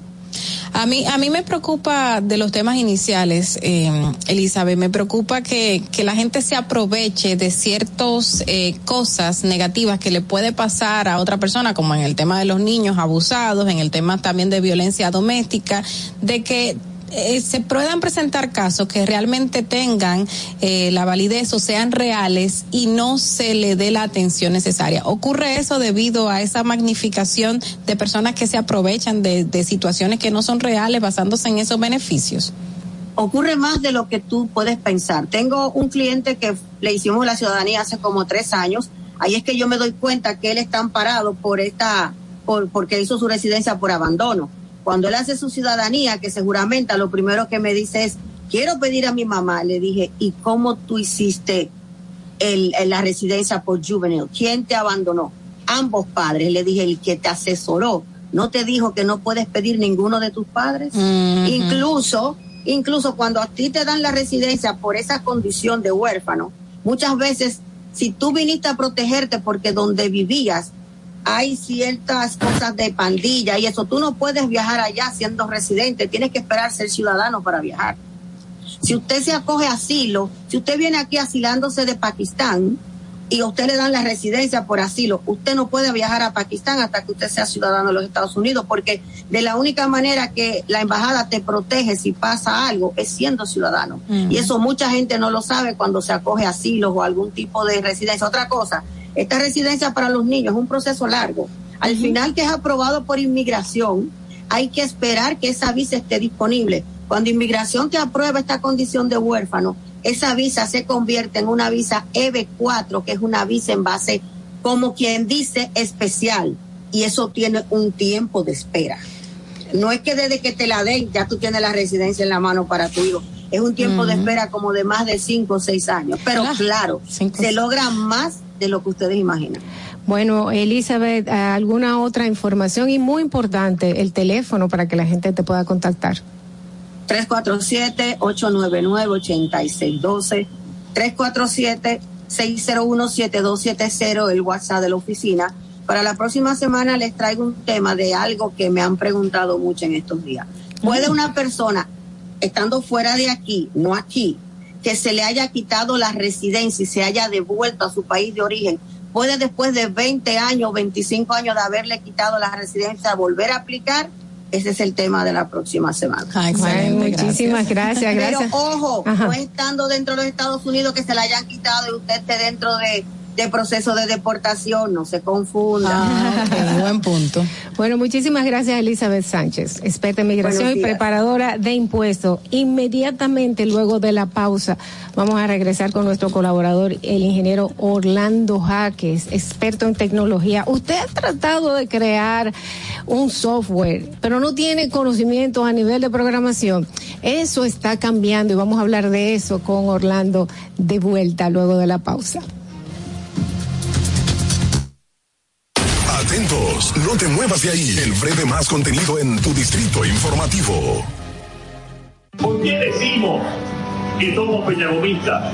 A mí, a mí me preocupa de los temas iniciales, eh, Elizabeth, me preocupa que, que la gente se aproveche de ciertas eh, cosas negativas que le puede pasar a otra persona, como en el tema de los niños abusados, en el tema también de violencia doméstica, de que eh, se puedan presentar casos que realmente tengan eh, la validez o sean reales y no se le dé la atención necesaria. Ocurre eso debido a esa magnificación de personas que se aprovechan de, situaciones que no son reales basándose en esos beneficios. Ocurre más de lo que tú puedes pensar. Tengo un cliente que le hicimos la ciudadanía hace como tres años. Ahí es que yo me doy cuenta que él está amparado por esta, por, porque hizo su residencia por abandono cuando él hace su ciudadanía, que seguramente lo primero que me dice es, quiero pedir a mi mamá, le dije, ¿y cómo tú hiciste el, la residencia por juvenil? ¿Quién te abandonó? Ambos padres, le dije, el que te asesoró, ¿no te dijo que no puedes pedir ninguno de tus padres? Incluso, incluso cuando a ti te dan la residencia por esa condición de huérfano, muchas veces, si tú viniste a protegerte porque donde vivías hay ciertas cosas de pandilla y eso. Tú no puedes viajar allá siendo residente, tienes que esperar ser ciudadano para viajar. Si usted se acoge asilo, si usted viene aquí asilándose de Pakistán y a usted le dan la residencia por asilo, usted no puede viajar a Pakistán hasta que usted sea ciudadano de los Estados Unidos, porque de la única manera que la embajada te protege si pasa algo es siendo ciudadano. Y eso mucha gente no lo sabe cuando se acoge asilo o algún tipo de residencia. Otra cosa, esta residencia para los niños es un proceso largo. Al final que es aprobado por inmigración, hay que esperar que esa visa esté disponible. Cuando inmigración te aprueba esta condición de huérfano, esa visa se convierte en una visa EB4, que es una visa en base, como quien dice, especial. Y eso tiene un tiempo de espera. No es que desde que te la den ya tú tienes la residencia en la mano para tu hijo. Es un tiempo de espera como de más de cinco o seis años. Pero claro, se logra más de lo que ustedes imaginan. Bueno, Elizabeth, ¿alguna otra información? Y muy importante, el teléfono para que la gente te pueda contactar. 347-899-8612, 347-601-7270, el WhatsApp de la oficina. Para la próxima semana les traigo un tema de algo que me han preguntado mucho en estos días. ¿Puede una persona, estando fuera de aquí, no aquí, que se le haya quitado la residencia y se haya devuelto a su país de origen, puede después de 20 años, 25 años de haberle quitado la residencia volver a aplicar. Ese es el tema de la próxima semana. Ah, muchísimas gracias. Pero ojo, no estando dentro de los Estados Unidos que se la hayan quitado y usted esté dentro de de proceso de deportación, no se confunda. Ah, buen punto. Bueno, muchísimas gracias Elizabeth Sánchez, experta en migración y preparadora de impuestos. Inmediatamente luego de la pausa vamos a regresar con nuestro colaborador, el ingeniero Orlando Jaques, experto en tecnología. Usted ha tratado de crear un software, pero no tiene conocimiento a nivel de programación. Eso está cambiando y vamos a hablar de eso con Orlando de vuelta luego de la pausa. No te muevas de ahí. El breve más contenido en tu distrito informativo. ¿Por qué decimos que somos peñagomistas?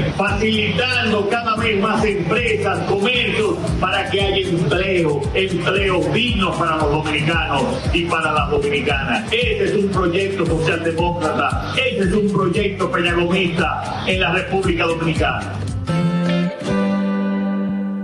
facilitando cada vez más empresas, comercios, para que haya empleo, empleo digno para los dominicanos y para las dominicanas. Ese es un proyecto socialdemócrata, ese es un proyecto pedagogista en la República Dominicana.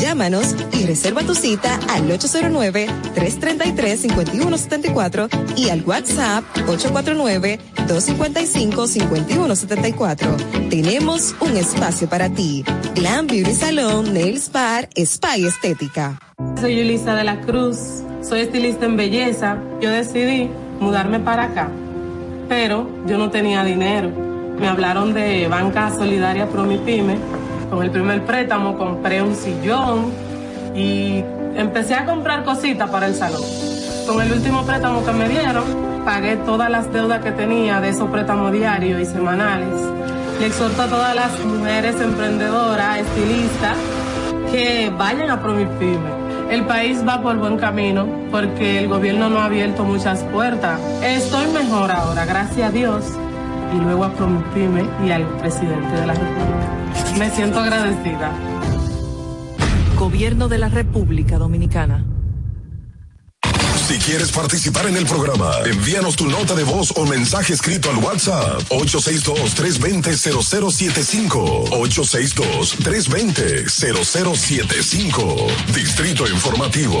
Llámanos y reserva tu cita al 809-333-5174 y al WhatsApp 849-255-5174. Tenemos un espacio para ti. Glam Beauty Salon, Nails Bar, Spa y Estética. Soy Yulisa de la Cruz, soy estilista en belleza. Yo decidí mudarme para acá, pero yo no tenía dinero. Me hablaron de Banca Solidaria Promipyme. Con el primer préstamo compré un sillón y empecé a comprar cositas para el salón. Con el último préstamo que me dieron, pagué todas las deudas que tenía de esos préstamos diarios y semanales. Le exhorto a todas las mujeres emprendedoras, estilistas, que vayan a Promipyme. El país va por buen camino porque el gobierno no ha abierto muchas puertas. Estoy mejor ahora, gracias a Dios, y luego a Promipyme y al presidente de la República. Me siento agradecida. Gobierno de la República Dominicana. Si quieres participar en el programa, envíanos tu nota de voz o mensaje escrito al WhatsApp 862-320-0075. 862-320-0075. Distrito Informativo.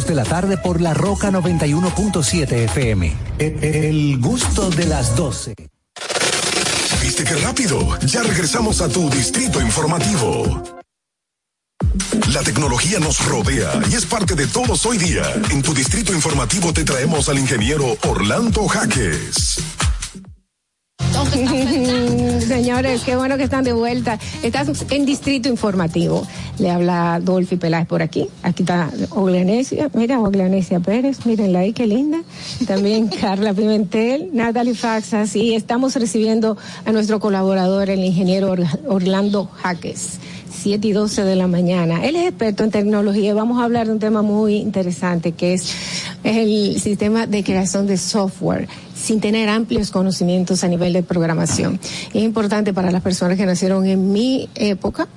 2 de la tarde por La Roca 91.7 FM. El, el gusto de las 12. ¿Viste qué rápido? Ya regresamos a tu Distrito Informativo. La tecnología nos rodea y es parte de todos hoy día. En tu Distrito Informativo te traemos al ingeniero Orlando Jaques. Señores, qué bueno que están de vuelta. Estás en Distrito Informativo. Le habla Dolphy Peláez por aquí. Aquí está Oglanesia. Mira, Oglanesia Pérez. Mírenla ahí, qué linda. También Carla Pimentel, Natalie Faxas. Y estamos recibiendo a nuestro colaborador, el ingeniero Or- Orlando Jaques. 7 y 12 de la mañana. Él es experto en tecnología. Vamos a hablar de un tema muy interesante que es el sistema de creación de software sin tener amplios conocimientos a nivel de programación. Es importante para las personas que nacieron en mi época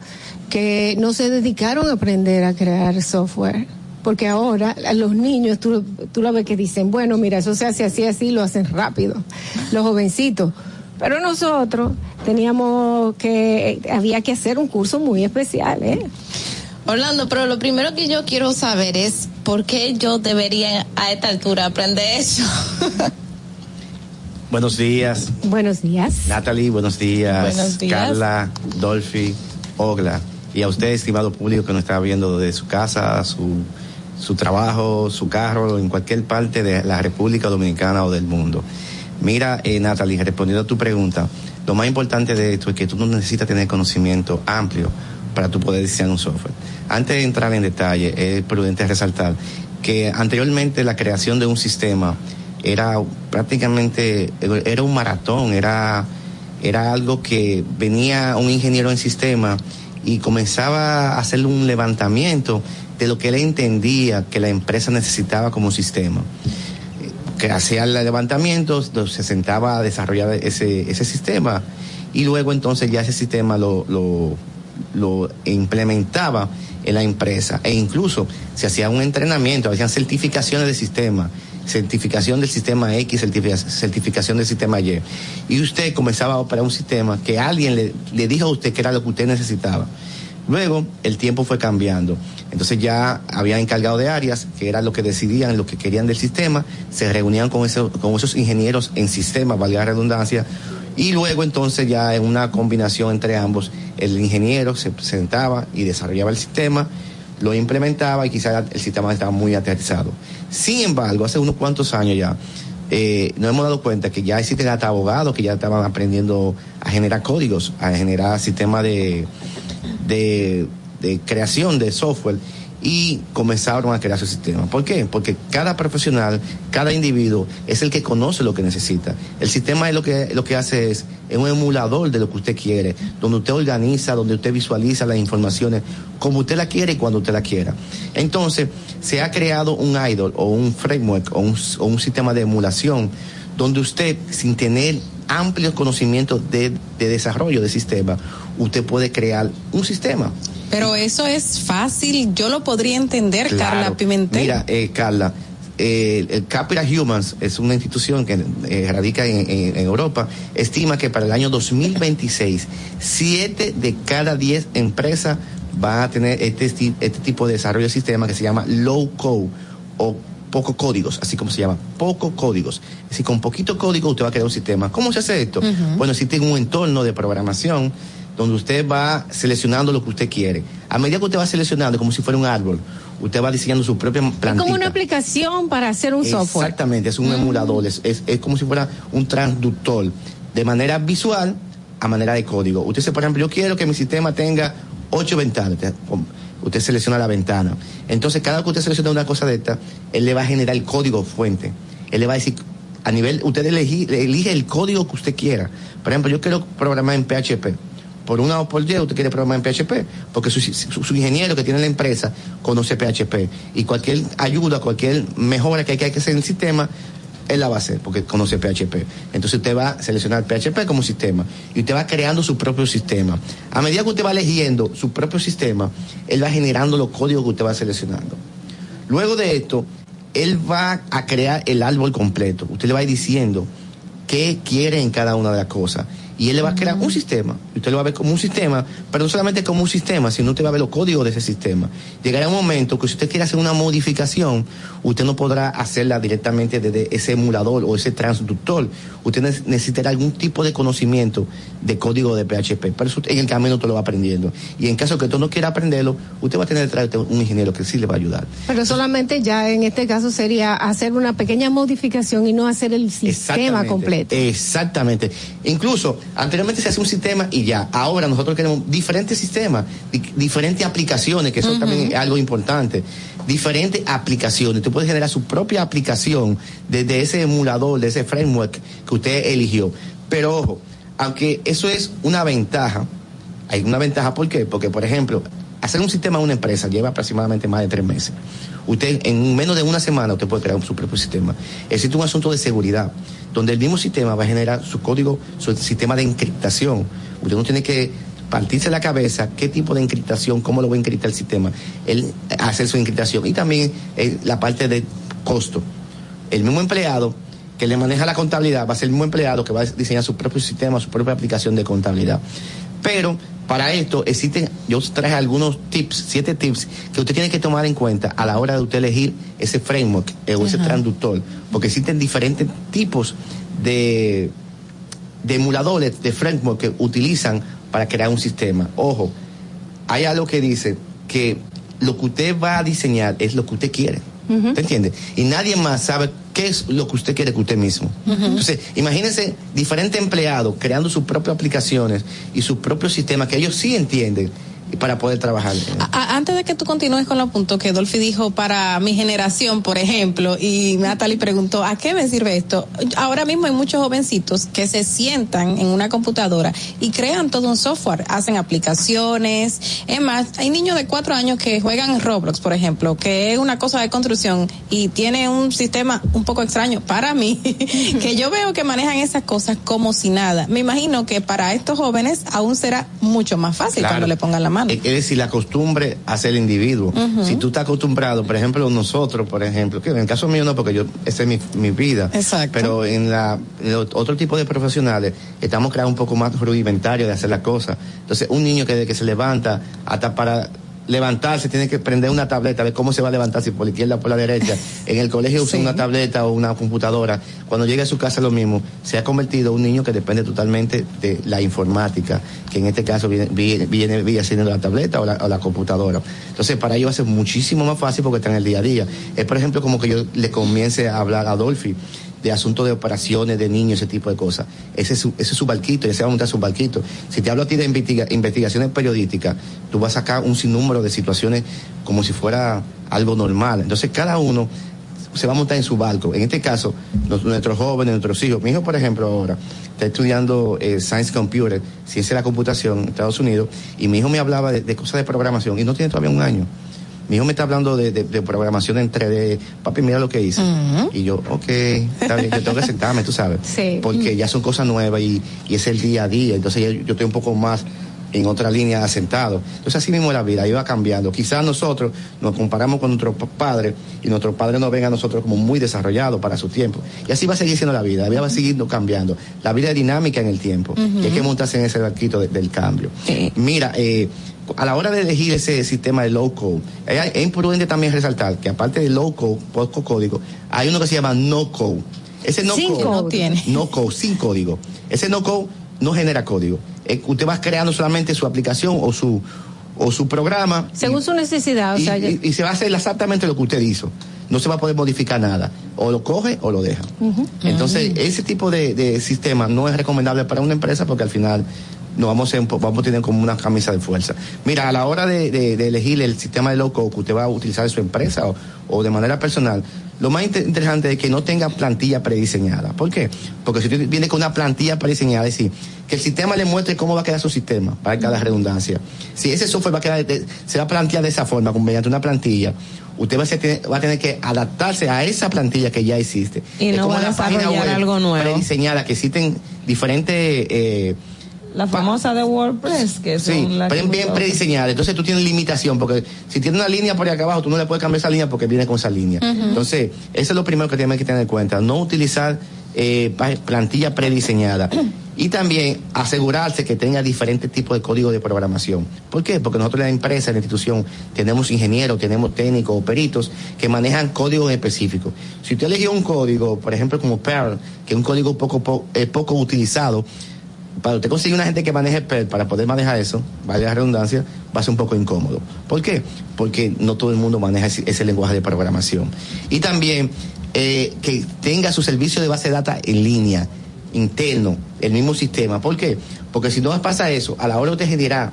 que no se dedicaron a aprender a crear software porque ahora los niños, tú, tú lo ves que dicen, bueno, mira, eso se hace así, así, lo hacen rápido, los jovencitos. Pero nosotros teníamos que, había que hacer un curso muy especial, ¿eh? Orlando, pero lo primero que yo quiero saber es por qué yo debería a esta altura aprender eso. Buenos días. Buenos días. Natalie, buenos días. Buenos días. Carla, Dolphy, Ogla. Y a usted, estimado público que nos está viendo desde su casa, su, su trabajo, su carro, en cualquier parte de la República Dominicana o del mundo. Mira, eh, Natalie, respondiendo a tu pregunta, lo más importante de esto es que tú no necesitas tener conocimiento amplio para tú poder diseñar un software. Antes de entrar en detalle, es prudente resaltar que anteriormente la creación de un sistema era prácticamente, era un maratón, era, era algo que venía un ingeniero en sistema y comenzaba a hacer un levantamiento de lo que él entendía que la empresa necesitaba como sistema. Que hacía el levantamiento, se sentaba a desarrollar ese, sistema y luego entonces ya ese sistema lo, implementaba en la empresa e incluso se hacía un entrenamiento, hacían certificaciones de sistema, certificación del sistema X, certifica- certificación del sistema Y. Y usted comenzaba a operar un sistema que alguien le dijo a usted que era lo que usted necesitaba. Luego el tiempo fue cambiando. Entonces ya había encargado de áreas que era lo que decidían, lo que querían del sistema, se reunían con, eso- con esos ingenieros en sistema, valga la redundancia, y luego entonces ya en una combinación entre ambos, el ingeniero se sentaba y desarrollaba el sistema, lo implementaba y quizás el sistema estaba muy aterrizado. Sin embargo, hace unos cuantos años ya, eh, nos hemos dado cuenta que ya existen hasta abogados que ya estaban aprendiendo a generar códigos, a generar sistemas de, de, creación de software y comenzaron a crear su sistema. ¿Por qué? Porque cada profesional, cada individuo es el que conoce lo que necesita. El sistema es lo que, lo que hace es, es un emulador de lo que usted quiere, donde usted organiza, donde usted visualiza las informaciones como usted la quiere y cuando usted la quiera. Entonces, se ha creado un idol o un framework o un sistema de emulación donde usted, sin tener amplios conocimientos de, de desarrollo de sistema, usted puede crear un sistema. Pero eso es fácil, yo lo podría entender, Claro. Carla Pimentel. Mira, eh, Carla, eh, el Capital Humans es una institución que eh, radica en, en- en Europa, estima que para el año 2026, siete de cada diez empresas van a tener este, este tipo de desarrollo de sistema que se llama low code o poco códigos, así como se llama, poco códigos. Es decir, con poquito código usted va a crear un sistema. ¿Cómo se hace esto? Ujú. Bueno, existe un entorno de programación donde usted va seleccionando lo que usted quiere. A medida que usted va seleccionando, como si fuera un árbol, usted va diseñando su propia Es plantita. como una aplicación para hacer un software. Exactamente, es un emulador, es, es, es como si fuera un transductor, de manera visual a manera de código. Usted dice, por ejemplo, yo quiero que mi sistema tenga ocho ventanas. Usted, selecciona la ventana. Entonces, cada vez que usted selecciona una cosa de esta, él le va a generar el código fuente. Él le va a decir, a nivel, usted elige, el código que usted quiera. Por ejemplo, yo quiero programar en PHP. Por una o por Y, usted quiere programar en PHP, porque su- su ingeniero que tiene la empresa conoce PHP. Y cualquier ayuda, cualquier mejora que hay que hacer en el sistema, él la hacer, porque conoce PHP. Entonces usted va a seleccionar PHP como sistema y usted va creando su propio sistema. A medida que usted va eligiendo su propio sistema, él va generando los códigos que usted va seleccionando. Luego de esto, él va a crear el árbol completo. Usted le va a ir diciendo qué quiere en cada una de las cosas. Y él le va a crear un sistema. Y usted lo va a ver como un sistema, pero no solamente como un sistema, sino usted va a ver los códigos de ese sistema. Llegará un momento que si usted quiere hacer una modificación, usted no podrá hacerla directamente desde ese emulador o ese transductor. Usted ne- necesitará algún tipo de conocimiento de código de PHP. Pero eso en el camino usted lo va aprendiendo. Y en caso que usted no quiera aprenderlo, usted va a tener detrás de un ingeniero que sí le va a ayudar. Pero solamente ya en este caso sería hacer una pequeña modificación y no hacer el sistema Exactamente, completo. Exactamente. Incluso, anteriormente se hace un sistema y ya. Ahora nosotros queremos diferentes sistemas, di- diferentes aplicaciones, que eso también es algo importante. Diferentes aplicaciones. Usted puede generar su propia aplicación desde ese emulador, de ese framework que usted eligió. Pero ojo, aunque eso es una ventaja, hay una ventaja, ¿por qué? Porque, por ejemplo, hacer un sistema de una empresa lleva aproximadamente más de tres meses. Usted, en menos de una semana, usted puede crear su propio sistema. Existe un asunto de seguridad, donde el mismo sistema va a generar su código, su sistema de encriptación. Usted no tiene que partirse la cabeza qué tipo de encriptación, cómo lo va a encriptar el sistema, él hacer su encriptación y también eh, la parte de costo. El mismo empleado que le maneja la contabilidad va a ser el mismo empleado que va a diseñar su propio sistema, su propia aplicación de contabilidad. Pero para esto existen, yo traje algunos tips, siete tips que usted tiene que tomar en cuenta a la hora de usted elegir ese framework eh, o ese transductor, porque existen diferentes tipos de, de emuladores, de framework que utilizan para crear un sistema. Ojo, hay algo que dice que lo que usted va a diseñar es lo que usted quiere. ¿Te entiende? Y nadie más sabe qué es lo que usted quiere que usted mismo. Entonces, imagínense diferentes empleados creando sus propias aplicaciones y sus propios sistemas que ellos sí entienden para poder trabajar. A- antes de que tú continúes con los puntos que Dolphy dijo para mi generación, por ejemplo, y Natalie preguntó, ¿a qué me sirve esto? Ahora mismo hay muchos jovencitos que se sientan en una computadora y crean todo un software, hacen aplicaciones. Es más, hay niños de cuatro años que juegan Roblox, por ejemplo, que es una cosa de construcción y tiene un sistema un poco extraño para mí, que yo veo que manejan esas cosas como si nada. Me imagino que para estos jóvenes aún será mucho más fácil Claro. cuando le pongan la mano. Es es decir, la costumbre ser el individuo. Si tú estás acostumbrado, por ejemplo, nosotros, por ejemplo, que en el caso mío no, porque yo, esa es mi, mi vida. Exacto. Pero en la, en otro tipo de profesionales, estamos creando un poco más rudimentario de hacer las cosas. Entonces, un niño que, que se levanta, hasta para levantarse, tiene que prender una tableta, ver cómo se va a levantar, si por la izquierda o por la derecha. En el colegio usa Sí. una tableta o una computadora. Cuando llega a su casa lo mismo. Se ha convertido en un niño que depende totalmente de la informática, que en este caso viene, viene, viene, viene siendo la tableta o la, o la computadora. Entonces, para ellos va a ser muchísimo más fácil porque están en el día a día. Es, por ejemplo, como que yo le comience a hablar a Adolfi de asuntos de operaciones de niños, ese tipo de cosas. Ese es su, ese es su barquito, ya se va a montar su barquito. Si te hablo a ti de investiga- investigaciones periodísticas, tú vas a sacar un sinnúmero de situaciones como si fuera algo normal. Entonces, cada uno se va a montar en su barco. En este caso, nuestros jóvenes, nuestros hijos. Mi hijo, por ejemplo, ahora está estudiando eh, Science Computer, ciencia de la computación en Estados Unidos, y mi hijo me hablaba de, de cosas de programación y no tiene todavía un año. Mi hijo me está hablando de, de- de programación en 3D. Papi, mira lo que hice. Y yo, ok, está bien, yo tengo que sentarme, tú sabes. Sí. Porque ya son cosas nuevas y, y es el día a día. Entonces ya yo estoy un poco más en otra línea asentado. Entonces así mismo la vida iba cambiando. Quizás nosotros nos comparamos con nuestros pa- padres y nuestros padres nos ven a nosotros como muy desarrollados para su tiempo. Y así va a seguir siendo la vida. La vida va a seguir cambiando. La vida es dinámica en el tiempo. Y hay que montarse en ese barquito de- del cambio. Mira, eh, a la hora de elegir ese sistema de low code, eh, es imprudente también resaltar que aparte de low code, poco código, hay uno que se llama no code. Ese no Sin code code. No tiene. no code, sin código. Ese no code no genera código. Eh, usted va creando solamente su aplicación o su o su programa Según su necesidad, o y, sea, ya- y- y se va a hacer exactamente lo que usted hizo. No se va a poder modificar nada. O lo coge o lo deja. Entonces, ese tipo de, de sistema no es recomendable para una empresa porque al final nos vamos a, vamos a tener como una camisa de fuerza. Mira, a la hora de, de- de elegir el sistema de low code que usted va a utilizar en su empresa o, o de manera personal, lo más inter- interesante es que no tenga plantilla prediseñada. ¿Por qué? Porque si usted viene con una plantilla prediseñada, es decir, que el sistema le muestre cómo va a quedar su sistema, para cada redundancia. Si ese software va a quedar, de- se va a plantear de esa forma, mediante una plantilla, usted va a, ser- va a tener que adaptarse a esa plantilla que ya existe. Y Es no como va a desarrollar web algo nuevo. Prediseñada, que existen diferentes... eh, La famosa de WordPress, que son Sí, las bien, prediseñada. Entonces tú tienes limitación, porque si tienes una línea por ahí acá abajo, tú no le puedes cambiar esa línea porque viene con esa línea. Entonces, eso es lo primero que tienes que tener en cuenta. No utilizar eh, plantilla prediseñada. Y también asegurarse que tenga diferentes tipos de código de programación. ¿Por qué? Porque nosotros en la empresa, en la institución, tenemos ingenieros, tenemos técnicos o peritos que manejan códigos específicos. Si usted eligió un código, por ejemplo, como Perl, que es un código poco, po- eh, poco utilizado, para usted conseguir una gente que maneje Perl para poder manejar eso, vaya la redundancia, va a ser un poco incómodo. ¿Por qué? Porque no todo el mundo maneja ese, lenguaje de programación. Y también eh, que tenga su servicio de base de datos en línea, interno, el mismo sistema. ¿Por qué? Porque si no pasa eso, a la hora de generar,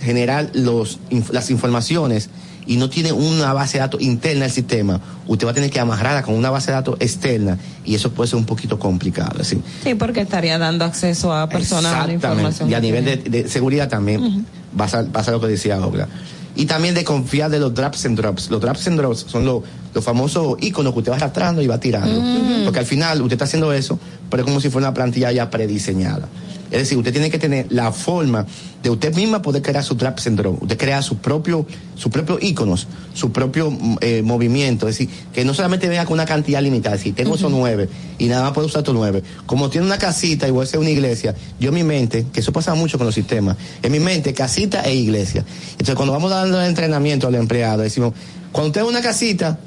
generar los, las informaciones y no tiene una base de datos interna del sistema, usted va a tener que amarrarla con una base de datos externa y eso puede ser un poquito complicado. ¿sí? Sí, porque estaría dando acceso a personas a la información. Y a nivel de, seguridad también pasa, pasa lo que decía Ogla. Y también de confiar de los drops and drops. Los drops and drops son los, los famosos iconos que usted va arrastrando y va tirando. Porque al final usted está haciendo eso, pero es como si fuera una plantilla ya prediseñada. Es decir, usted tiene que tener la forma de usted misma poder crear su trap syndrome. Usted crea su propio, su propio íconos, su propio mm, eh, movimiento. Es decir, que no solamente venga con una cantidad limitada. Si tengo esos nueve y nada más puedo usar estos nueve. Como tiene una casita y voy a ser una iglesia, yo en mi mente, que eso pasa mucho con los sistemas, en mi mente, casita e iglesia. Entonces, cuando vamos dando el entrenamiento al empleado, decimos, cuando usted es una casita,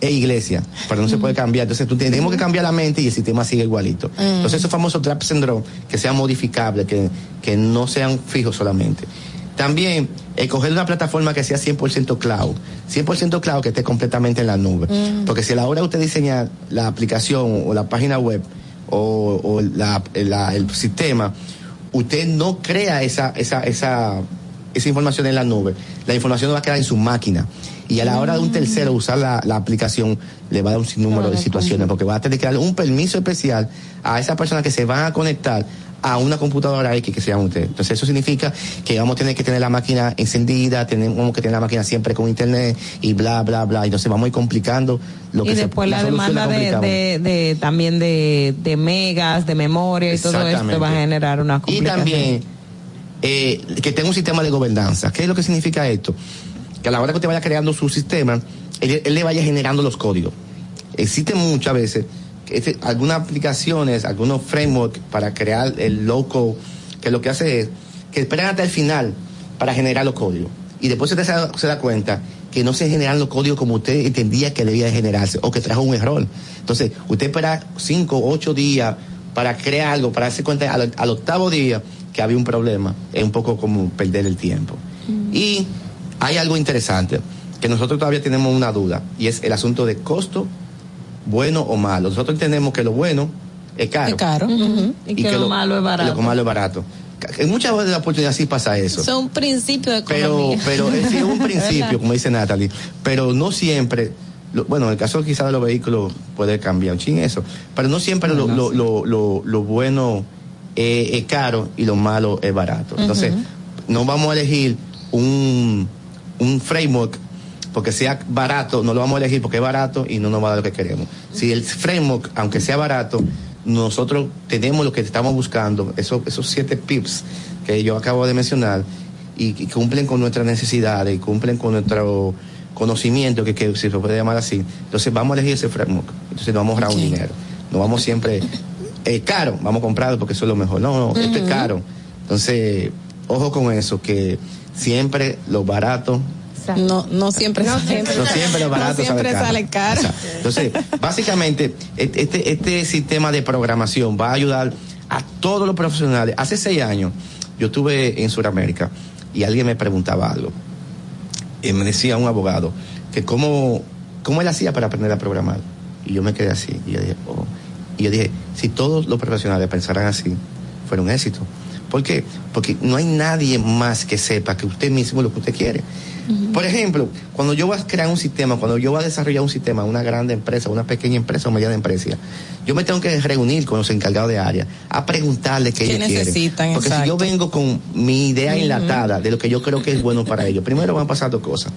e iglesia, pero no se puede cambiar. Entonces, tú tenemos que cambiar la mente y el sistema sigue igualito. Entonces, esos famosos trap syndrome, que sean modificables, que, que no sean fijos solamente. También, escoger una plataforma que sea 100% cloud. 100% cloud que esté completamente en la nube. Mm. Porque si a la hora de usted diseñar la aplicación o la página web o, o la- la- el sistema, usted no crea esa, esa, esa, esa información en la nube. La información va a quedar en su máquina. Y a la hora de un tercero usar la, la aplicación, le va a dar un sinnúmero de situaciones, porque va a tener que darle un permiso especial a esa persona que se van a conectar a una computadora X que se llama usted. Entonces eso significa que vamos a tener que tener la máquina encendida, tenemos que tener la máquina siempre con internet y bla, bla, bla. Entonces vamos a ir complicando lo que y se- después la, demanda de, complicamos. de, de- también de, de megas, de memoria y todo esto va a generar una Y complicación. también eh, que tenga un sistema de gobernanza. ¿Qué es lo que significa esto? Que a la hora que usted vaya creando su sistema, él, él le vaya generando los códigos. Existen muchas veces este- algunas aplicaciones, algunos frameworks para crear el loco, que lo que hace es que esperan hasta el final para generar los códigos. Y después usted se da, se da cuenta que no se generan los códigos como usted entendía que debía de generarse o que trajo un error. Entonces, usted espera cinco o ocho días para crear algo, para darse cuenta al, al octavo día que había un problema. Es un poco como perder el tiempo. Y hay algo interesante, que nosotros todavía tenemos una duda, y es el asunto de costo, bueno o malo. Nosotros entendemos que lo bueno es caro. Es caro. Y que lo malo es barato. y lo malo es barato. En muchas veces de la oportunidad sí pasa eso. Son un principio de Pero, economía. pero es sí, es un principio, como dice Natalie, pero no siempre, lo- bueno, en el caso quizás de los vehículos puede cambiar un chin eso, pero no siempre lo, lo, lo, lo- lo bueno eh, es caro y lo malo es barato. Entonces, no vamos a elegir un, un framework porque sea barato, no lo vamos a elegir porque es barato y no nos va a dar lo que queremos. Si el framework, aunque sea barato, nosotros tenemos lo que estamos buscando, esos, esos siete pips que yo acabo de mencionar, y, y cumplen con nuestras necesidades y cumplen con nuestro conocimiento, que, que se puede llamar así. Entonces vamos a elegir ese framework. Entonces nos vamos a ahorrar un dinero. No vamos siempre, eh, caro, vamos a comprarlo porque eso es lo mejor. No, no, esto es caro. Entonces, ojo con eso, que siempre lo barato No, no siempre No siempre lo barato no siempre sale caro. sale caro. Entonces, básicamente, este, este sistema de programación va a ayudar a todos los profesionales. Hace seis años, yo estuve en Sudamérica y alguien me preguntaba algo. Y me decía un abogado que cómo, cómo él hacía para aprender a programar. Y yo me quedé así. Y yo dije, oh. Y yo dije, si todos los profesionales pensaran así, fuera un éxito. ¿Por qué? Porque no hay nadie más que sepa que usted mismo lo que usted quiere. Por ejemplo, cuando yo voy a crear un sistema, cuando yo voy a desarrollar un sistema, una grande empresa, una pequeña empresa o mediana empresa, yo me tengo que reunir con los encargados de área a preguntarles qué, ¿Qué ellos quieren. necesitan? Porque si yo vengo con mi idea enlatada de lo que yo creo que es bueno para ellos, primero van a pasar dos cosas.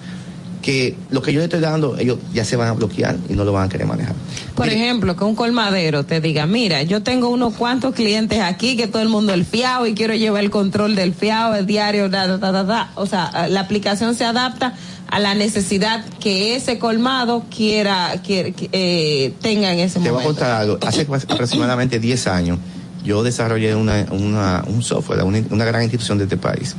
Que lo que yo le estoy dando, ellos ya se van a bloquear y no lo van a querer manejar. Por ejemplo, que un colmadero te diga, mira, yo tengo unos cuantos clientes aquí que todo el mundo el fiado y quiero llevar el control del fiado, el diario, da, da, da, da. O sea, la aplicación se adapta a la necesidad que ese colmado quiera, quiera eh, tenga en ese Te voy a momento. contar algo. Hace aproximadamente 10 años, yo desarrollé una, una- un software, una, una gran institución de este país.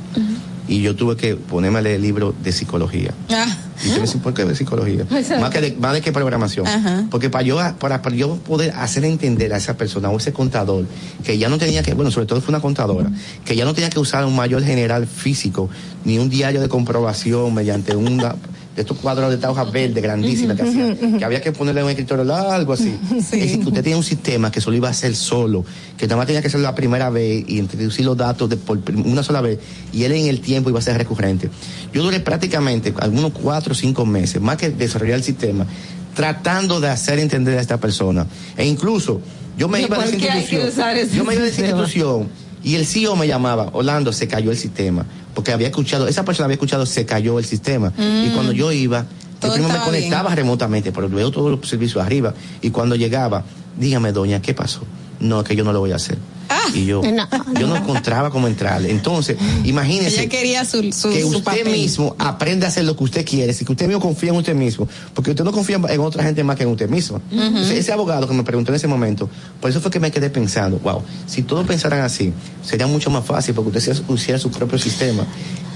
Y yo tuve que ponerme a leer libros de psicología. Ah. Y usted me dice, ¿por qué de psicología? Más que de, más de que programación. Ajá. Porque para yo, para, para yo poder hacer entender a esa persona o ese contador, que ya no tenía que, bueno, sobre todo fue una contadora, que ya no tenía que usar un mayor general físico, ni un diario de comprobación mediante una de estos cuadros de esta hoja verde grandísima que hacía, que había que ponerle un escritorio largo así. Es decir, que usted tenía un sistema que solo iba a hacer solo, que nada más tenía que hacerlo la primera vez y introducir los datos de por una sola vez, y él en el tiempo iba a ser recurrente. Yo duré prácticamente algunos cuatro o cinco meses, más que desarrollar el sistema, tratando de hacer entender a esta persona. E incluso, yo me ¿Y iba por esa institución. Yo me iba de esa institución y el CEO me llamaba, Orlando, se cayó el sistema. Porque había escuchado, esa persona había escuchado, se cayó el sistema. Mm. Y cuando yo iba, Todo primero me conectaba bien. remotamente, pero veo todos los servicios arriba. Y cuando llegaba, dígame, doña, ¿qué pasó? No, que yo no lo voy a hacer. Y yo, No, yo no encontraba cómo entrar. Entonces, imagínese Ella quería su, su, que su usted papel. mismo aprenda a hacer lo que usted quiere, si que usted mismo confía en usted mismo, porque usted no confía en otra gente más que en usted mismo. Entonces, ese abogado que me preguntó en ese momento, por eso fue que me quedé pensando, wow, si todos pensaran así, sería mucho más fácil porque usted hiciera su propio sistema.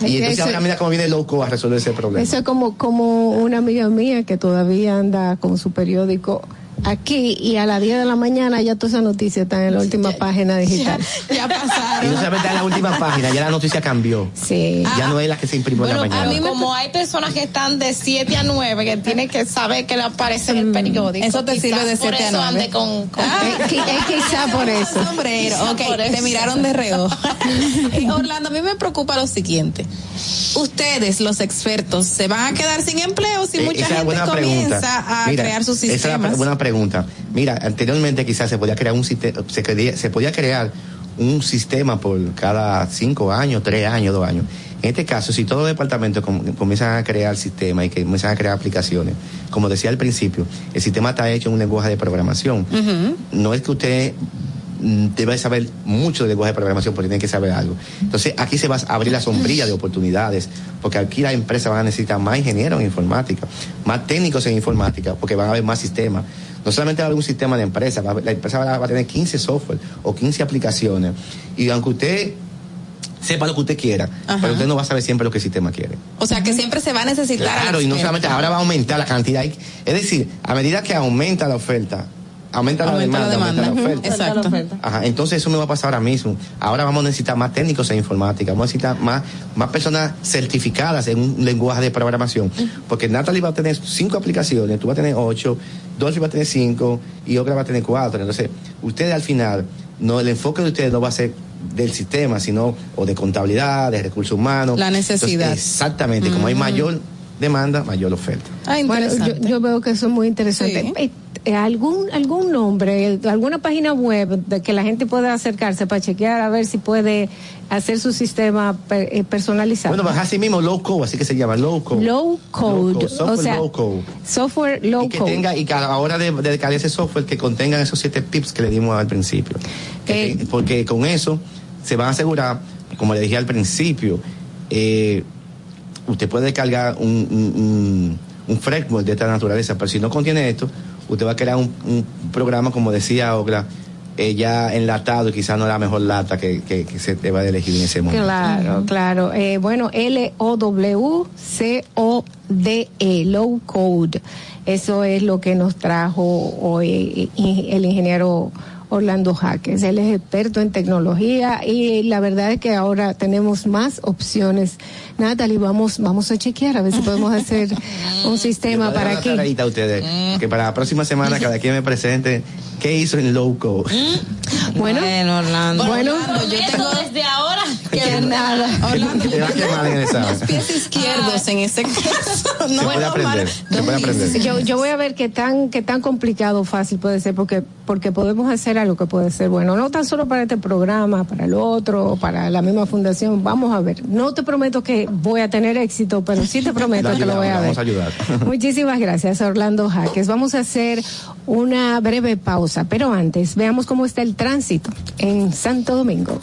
Y entonces Eso- ahora mira cómo viene el loco a resolver ese problema. Eso es como, como una amiga mía que todavía anda con su periódico aquí y a las 10 de la mañana ya toda esa noticia está en la última página digital. Ya pasaron. Y no solamente en la última página, ya la noticia cambió. Sí. Ya no es la que se imprimió en la Bueno, a mañana. mí como hay personas que están de 7 a 9 que tienen que saber que le aparece en el periódico. Eso te sirve de por 7 a eso 9. ande con, con- Es, qui- es quizá por eso. Sombrero, Quizá ok, por te eso. miraron de reojo. Eh, Orlando, a mí me preocupa lo siguiente. Ustedes, los expertos, ¿se van a quedar sin empleo si Eh, mucha es gente comienza pregunta. a Mira, crear sus Esa es la sistemas? buena pregunta. Mira, anteriormente quizás se podía crear un sistema, se, se podía crear un sistema por cada cinco años, tres años, dos años. En este caso, si todos los departamentos com- comienzan a crear sistemas y que comienzan a crear aplicaciones, como decía al principio, el sistema está hecho en un lenguaje de programación. No es que usted mm, debe saber mucho de lenguaje de programación porque tiene que saber algo. Entonces, aquí se va a abrir la sombrilla de oportunidades, porque aquí las empresas van a necesitar más ingenieros en informática, más técnicos en informática, porque van a haber más sistemas. No solamente va a haber un sistema de empresa, va la empresa va a, va a tener 15 software o 15 aplicaciones. Y aunque usted sepa lo que usted quiera, Ajá. pero usted no va a saber siempre lo que el sistema quiere. O sea, que siempre se va a necesitar. Claro, y no solamente ahora va a aumentar la cantidad. Es decir, a medida que aumenta la oferta, aumenta la Aumenta la demanda, aumenta la demanda. oferta. Exacto. Ajá, entonces eso me va a pasar ahora mismo. Ahora vamos a necesitar más técnicos en informática, vamos a necesitar más, más personas certificadas en un lenguaje de programación. Porque Natalie va a tener cinco aplicaciones, tú vas a tener ocho, Dolphy va a tener cinco y Okra va a tener cuatro. Entonces, ustedes al final, no, el enfoque de ustedes no va a ser del sistema, sino o de contabilidad, de recursos humanos. La necesidad. Entonces, exactamente, como hay mayor demanda, mayor oferta. Ah, Bueno, yo, veo que eso es muy interesante. Sí. Eh, ¿Algún, algún nombre, alguna página web de que la gente pueda acercarse para chequear a ver si puede hacer su sistema eh, personalizado? Bueno, pues así mismo low code, así que se llama low code. low code, Low code, software o sea, low code. software low y que code. tenga y que a la hora de, de descargar ese software que contengan esos siete tips que le dimos al principio Eh. porque con eso se van a asegurar como le dije al principio eh, usted puede descargar un, un, un- un framework de esta naturaleza pero si no contiene esto usted va a crear un, un programa como decía Ogla eh, ya enlatado y quizás no la mejor lata que, que, que se te va a elegir en ese momento Claro, claro. Eh, bueno, L-O-W-C-O-D-E, E, low code. Eso es lo que nos trajo hoy el ingeniero Orlando Jaques. Él es experto en tecnología y la verdad es que ahora tenemos más opciones. Natalie, vamos, vamos a chequear a ver si podemos hacer un sistema para aquí. ustedes que para la próxima semana cada quien me presente qué hizo en low code Bueno, Orlando. bueno, yo tengo desde ahora que nada. Orlando, te va a quemar en los pies izquierdos en ese caso. No, puede aprender se puede aprender Yo, yo voy a ver qué tan, qué tan complicado o fácil puede ser, porque, porque podemos hacer algo que puede ser bueno, no tan solo para este programa, para el otro, para la misma fundación. Vamos a ver. No te prometo que voy a tener éxito, pero sí te prometo que lo voy a ver. vamos a ayudar Muchísimas gracias, Orlando Jaques. Vamos a hacer una breve pausa, pero antes veamos cómo está el tránsito en Santo Domingo.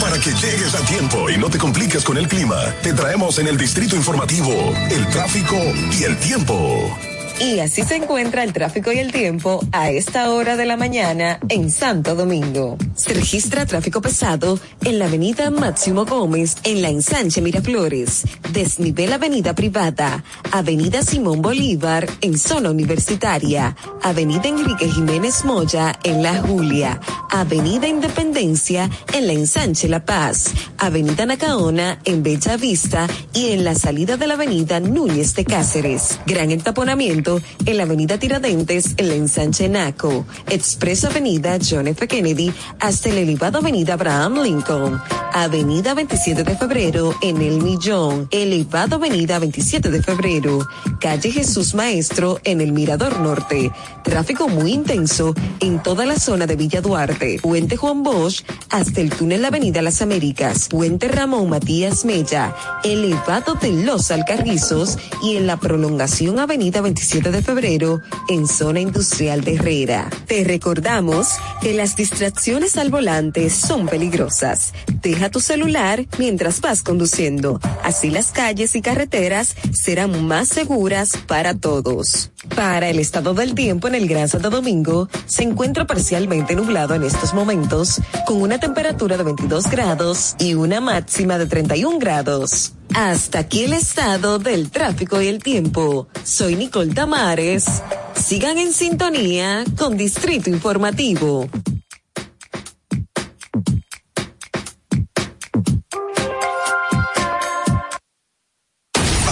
Para que llegues a tiempo y no te compliques con el clima, te traemos en el distrito informativo el tráfico y el tiempo. Y así se encuentra el tráfico y el tiempo a esta hora de la mañana en Santo Domingo. Se registra tráfico pesado en la avenida Máximo Gómez en la ensanche Miraflores, desnivel avenida privada, avenida Simón Bolívar en zona universitaria, avenida Enrique Jiménez Moya en La Julia, avenida Independencia en la ensanche La Paz, avenida Nacaona en Bella Vista y en la salida de la avenida Núñez de Cáceres. Gran entaponamiento en la avenida Tiradentes en la ensanche Naco, Expreso Avenida John F. Kennedy hasta el elevado avenida Abraham Lincoln, avenida 27 de febrero en El Millón, elevado avenida 27 de febrero, calle Jesús Maestro en el Mirador Norte, tráfico muy intenso en toda la zona de Villa Duarte, Puente Juan Bosch hasta el túnel Avenida Las Américas, Puente Ramón Matías Mella, elevado de Los Alcarrizos y en la prolongación Avenida 27 27 de febrero en Zona Industrial de Herrera. Te recordamos que las distracciones al volante son peligrosas. Deja tu celular mientras vas conduciendo. Así las calles y carreteras serán más seguras para todos. Para el estado del tiempo en el Gran Santo Domingo, se encuentra parcialmente nublado en estos momentos, con una temperatura de 22 grados y una máxima de 31 grados. Hasta aquí el estado del tráfico y el tiempo. Soy Nicole Tamares. Sigan en sintonía con Distrito Informativo.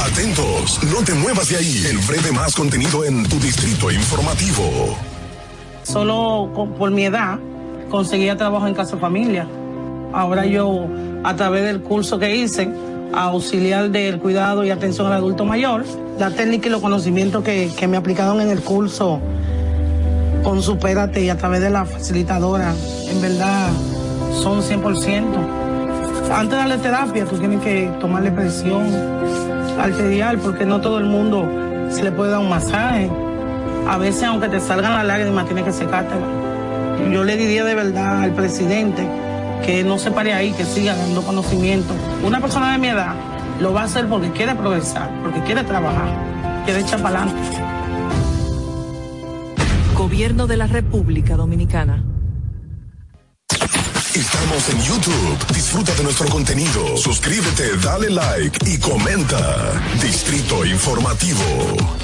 Atentos, no te muevas de ahí. El breve más contenido en tu distrito informativo. Solo con- por mi edad conseguía trabajo en casa familia. Ahora yo, a través del curso que hice, auxiliar del cuidado y atención al adulto mayor, la técnica y los conocimientos que, que me aplicaron en el curso con Supérate y a través de la facilitadora, en verdad son 100%. Antes de darle terapia, tú tienes que tomarle presión arterial porque no todo el mundo se le puede dar un masaje. A veces, aunque te salgan las lágrimas, tienes que secártela. Yo le diría de verdad al presidente que no se pare ahí, que siga dando conocimiento. Una persona de mi edad lo va a hacer porque quiere progresar, porque quiere trabajar, quiere echar para adelante. Gobierno de la República Dominicana. Estamos en YouTube. Disfruta de nuestro contenido. Suscríbete, dale like y comenta. Distrito Informativo.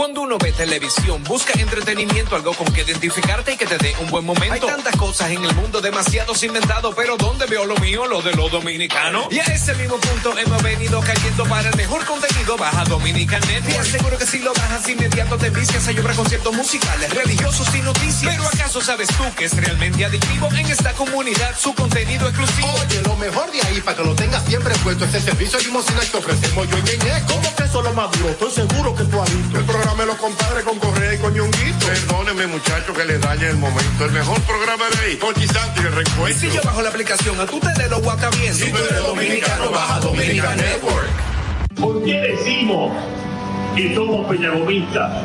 Cuando uno ve televisión, busca entretenimiento, algo con que identificarte y que te dé un buen momento. Hay tantas cosas en el mundo, demasiados inventados, pero ¿dónde veo lo mío? Lo de los dominicanos. Y a ese mismo punto hemos venido cayendo para el mejor contenido. Baja Dominican Net y aseguro que si lo bajas inmediato te vicias a llorar conciertos musicales, religiosos y noticias. Pero ¿acaso sabes tú que es realmente adictivo en esta comunidad su contenido exclusivo? Oye, lo mejor de ahí para que lo tengas siempre puesto es el servicio limosina que ofrecemos yo y Ñeñe. ¿Cómo que eso es lo más duro? Estoy seguro que tú has visto. El programa de los compadres con Correa y con Ñonguito. Perdóneme, muchacho, que le dañe el momento. El mejor programa de ahí. Con Santi y el Y recuento. si yo bajo la aplicación, a tú te de lo guata bien. Si tú eres dominicano, baja Dominican Network. ¿Por qué decimos que somos peñagomistas?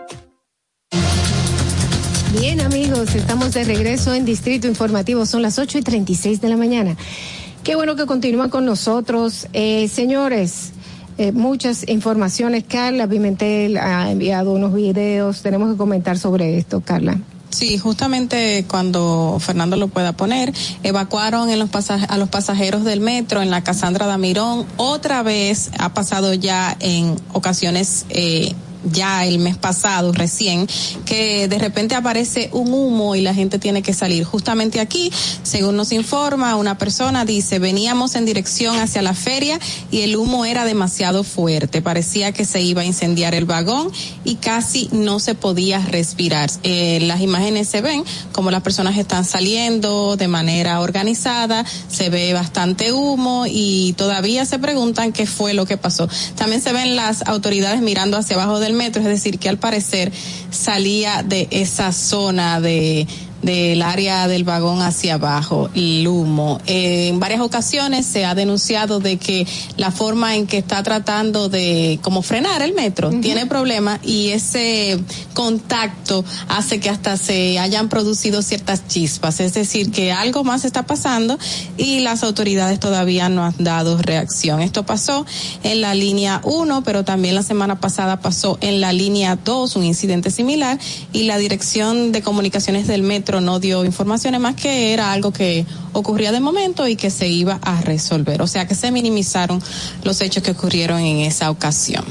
Bien amigos, estamos de regreso en Distrito Informativo, son las 8 y 36 de la mañana. Qué bueno que continúan con nosotros. Eh, señores, eh, muchas informaciones. Carla Pimentel ha enviado unos videos, tenemos que comentar sobre esto, Carla. Sí, justamente cuando Fernando lo pueda poner, evacuaron en los pasaj- a los pasajeros del metro en la Casandra Damirón. Otra vez ha pasado ya en ocasiones. Eh, ya el mes pasado recién que de repente aparece un humo y la gente tiene que salir. Justamente aquí según nos informa una persona dice veníamos en dirección hacia la feria y el humo era demasiado fuerte. Parecía que se iba a incendiar el vagón y casi no se podía respirar Eh, las imágenes se ven como las personas están saliendo de manera organizada se ve bastante humo y todavía se preguntan qué fue lo que pasó. También se ven las autoridades mirando hacia abajo del del metro, es decir, que al parecer salía de esa zona de del área del vagón hacia abajo, el humo. Eh, en varias ocasiones se ha denunciado de que la forma en que está tratando de como frenar el metro tiene problemas y ese contacto hace que hasta se hayan producido ciertas chispas, es decir, que algo más está pasando y las autoridades todavía no han dado reacción. Esto pasó en la línea 1, pero también la semana pasada pasó en la línea 2 un incidente similar y la Dirección de Comunicaciones del Metro no dio informaciones más que era algo que ocurría de momento y que se iba a resolver. O sea que se minimizaron los hechos que ocurrieron en esa ocasión.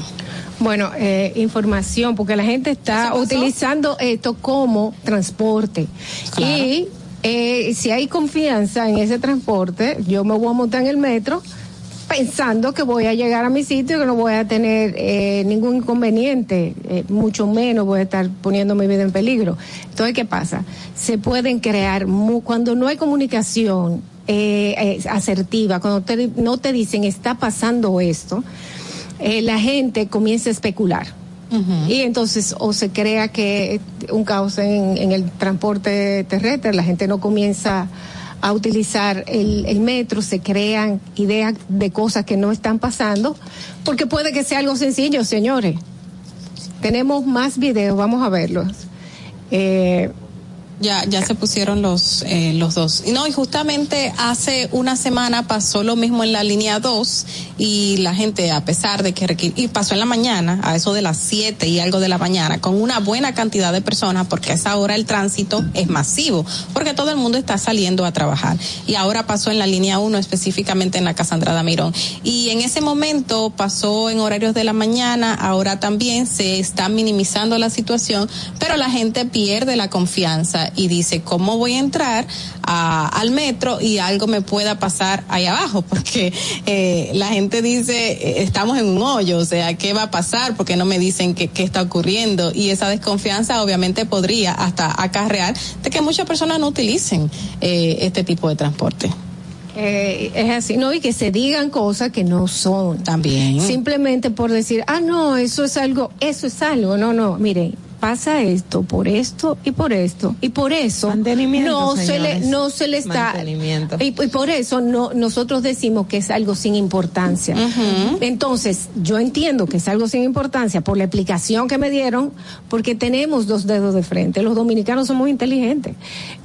Bueno, eh, información, porque la gente está utilizando esto como transporte. Y eh, si hay confianza en ese transporte, yo me voy a montar en el metro pensando que voy a llegar a mi sitio y que no voy a tener eh, ningún inconveniente, eh, mucho menos voy a estar poniendo mi vida en peligro. Entonces, ¿qué pasa? Se pueden crear, cuando no hay comunicación eh, asertiva, cuando no te dicen está pasando esto, la gente comienza a especular. Y entonces o se crea que un caos en, en el transporte terrestre, la gente no comienza a utilizar el, metro, se crean ideas de cosas que no están pasando, porque puede que sea algo sencillo, señores. Tenemos más videos, vamos a verlos. Eh, ya, ya se pusieron los, eh, los dos. No, y justamente hace una semana pasó lo mismo en la línea 2 y la gente, a pesar de que y pasó en la mañana, a eso de las 7 y algo de la mañana, con una buena cantidad de personas, porque a esa hora el tránsito es masivo, porque todo el mundo está saliendo a trabajar. Y ahora pasó en la línea 1, específicamente en la Casa Andrada Mirón. Y en ese momento pasó en horarios de la mañana, ahora también se está minimizando la situación, pero la gente pierde la confianza y dice, ¿cómo voy a entrar al metro y algo me pueda pasar ahí abajo? Porque eh, la gente dice, eh, estamos en un hoyo, o sea, ¿qué va a pasar? Porque no me dicen qué, qué está ocurriendo. Y esa desconfianza obviamente podría hasta acarrear de que muchas personas no utilicen eh, este tipo de transporte. es así, ¿no? Y que se digan cosas que no son. También. Simplemente por decir, ah, no, eso es algo, eso es algo. No, no, miren, pasa esto por esto y por esto y por eso no se le no se le está y, y, por eso no nosotros decimos que es algo sin importancia. Entonces yo entiendo que es algo sin importancia por la explicación que me dieron porque tenemos dos dedos de frente. Los dominicanos somos inteligentes.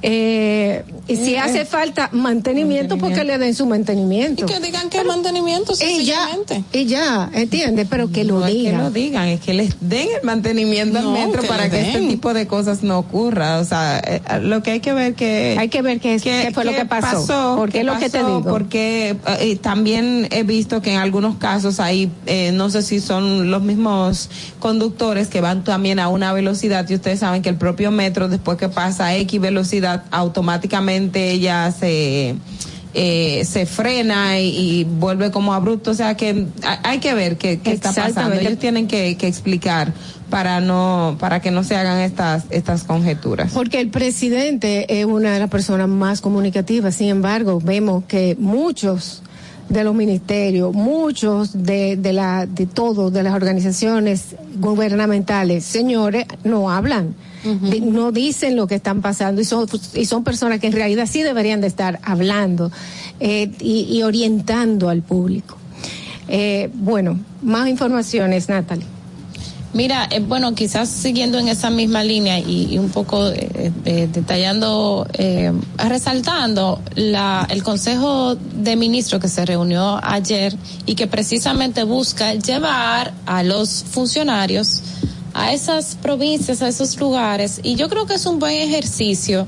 Eh, y si eh, hace falta mantenimiento, porque le den su mantenimiento y que digan que es mantenimiento sencillamente. y ya, entiende pero que lo digan que lo digan es que les den el mantenimiento al metro para que este tipo de cosas no ocurra. O sea, eh, lo que hay que ver que hay que ver qué, fue lo que pasó, porque lo que te digo, porque eh, también he visto que en algunos casos hay, eh, no sé si son los mismos conductores que van también a una velocidad y ustedes saben que el propio metro después que pasa a X velocidad automáticamente ya se eh, se frena y, vuelve como abrupto. O sea que hay que ver qué, está pasando. Ellos tienen que, explicar para no para que no se hagan estas estas conjeturas. Porque el presidente es una de las personas más comunicativas. Sin embargo, vemos que muchos de los ministerios, muchos de, de la de todos de las organizaciones gubernamentales, señores, no hablan no dicen lo que están pasando y son, y son personas que en realidad sí deberían de estar hablando eh, y, orientando al público. Eh, bueno, más informaciones, Natalie. Mira, eh, bueno, quizás siguiendo en esa misma línea y, un poco detallando, resaltando la, el Consejo de Ministros que se reunió ayer y que precisamente busca llevar a los funcionarios a esas provincias, a esos lugares. Y yo creo que es un buen ejercicio,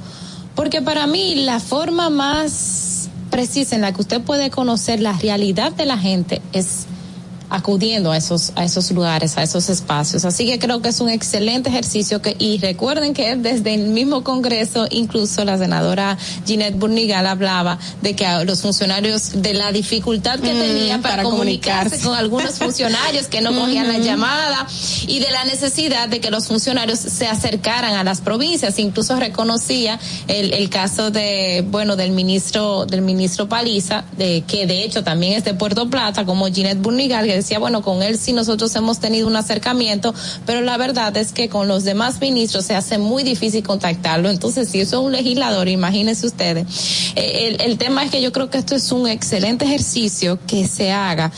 porque para mí la forma más precisa en la que usted puede conocer la realidad de la gente es acudiendo a esos, a esos lugares, a esos espacios. Así que creo que es un excelente ejercicio que, y recuerden que desde el mismo Congreso, incluso la senadora Ginette Burnigal hablaba de que los funcionarios, de la dificultad que mm, tenían para, comunicarse, con algunos funcionarios que no cogían la llamada y de la necesidad de que los funcionarios se acercaran a las provincias. Incluso reconocía el, el caso de, bueno, del ministro, del ministro Paliza, de que de hecho también es de Puerto Plata, como Ginette Burnigal, que decía, bueno, con él sí nosotros hemos tenido un acercamiento, pero la verdad es que con los demás ministros se hace muy difícil contactarlo. Entonces, si eso es un legislador, imagínense ustedes. Eh, el, el tema es que yo creo que esto es un excelente ejercicio que se haga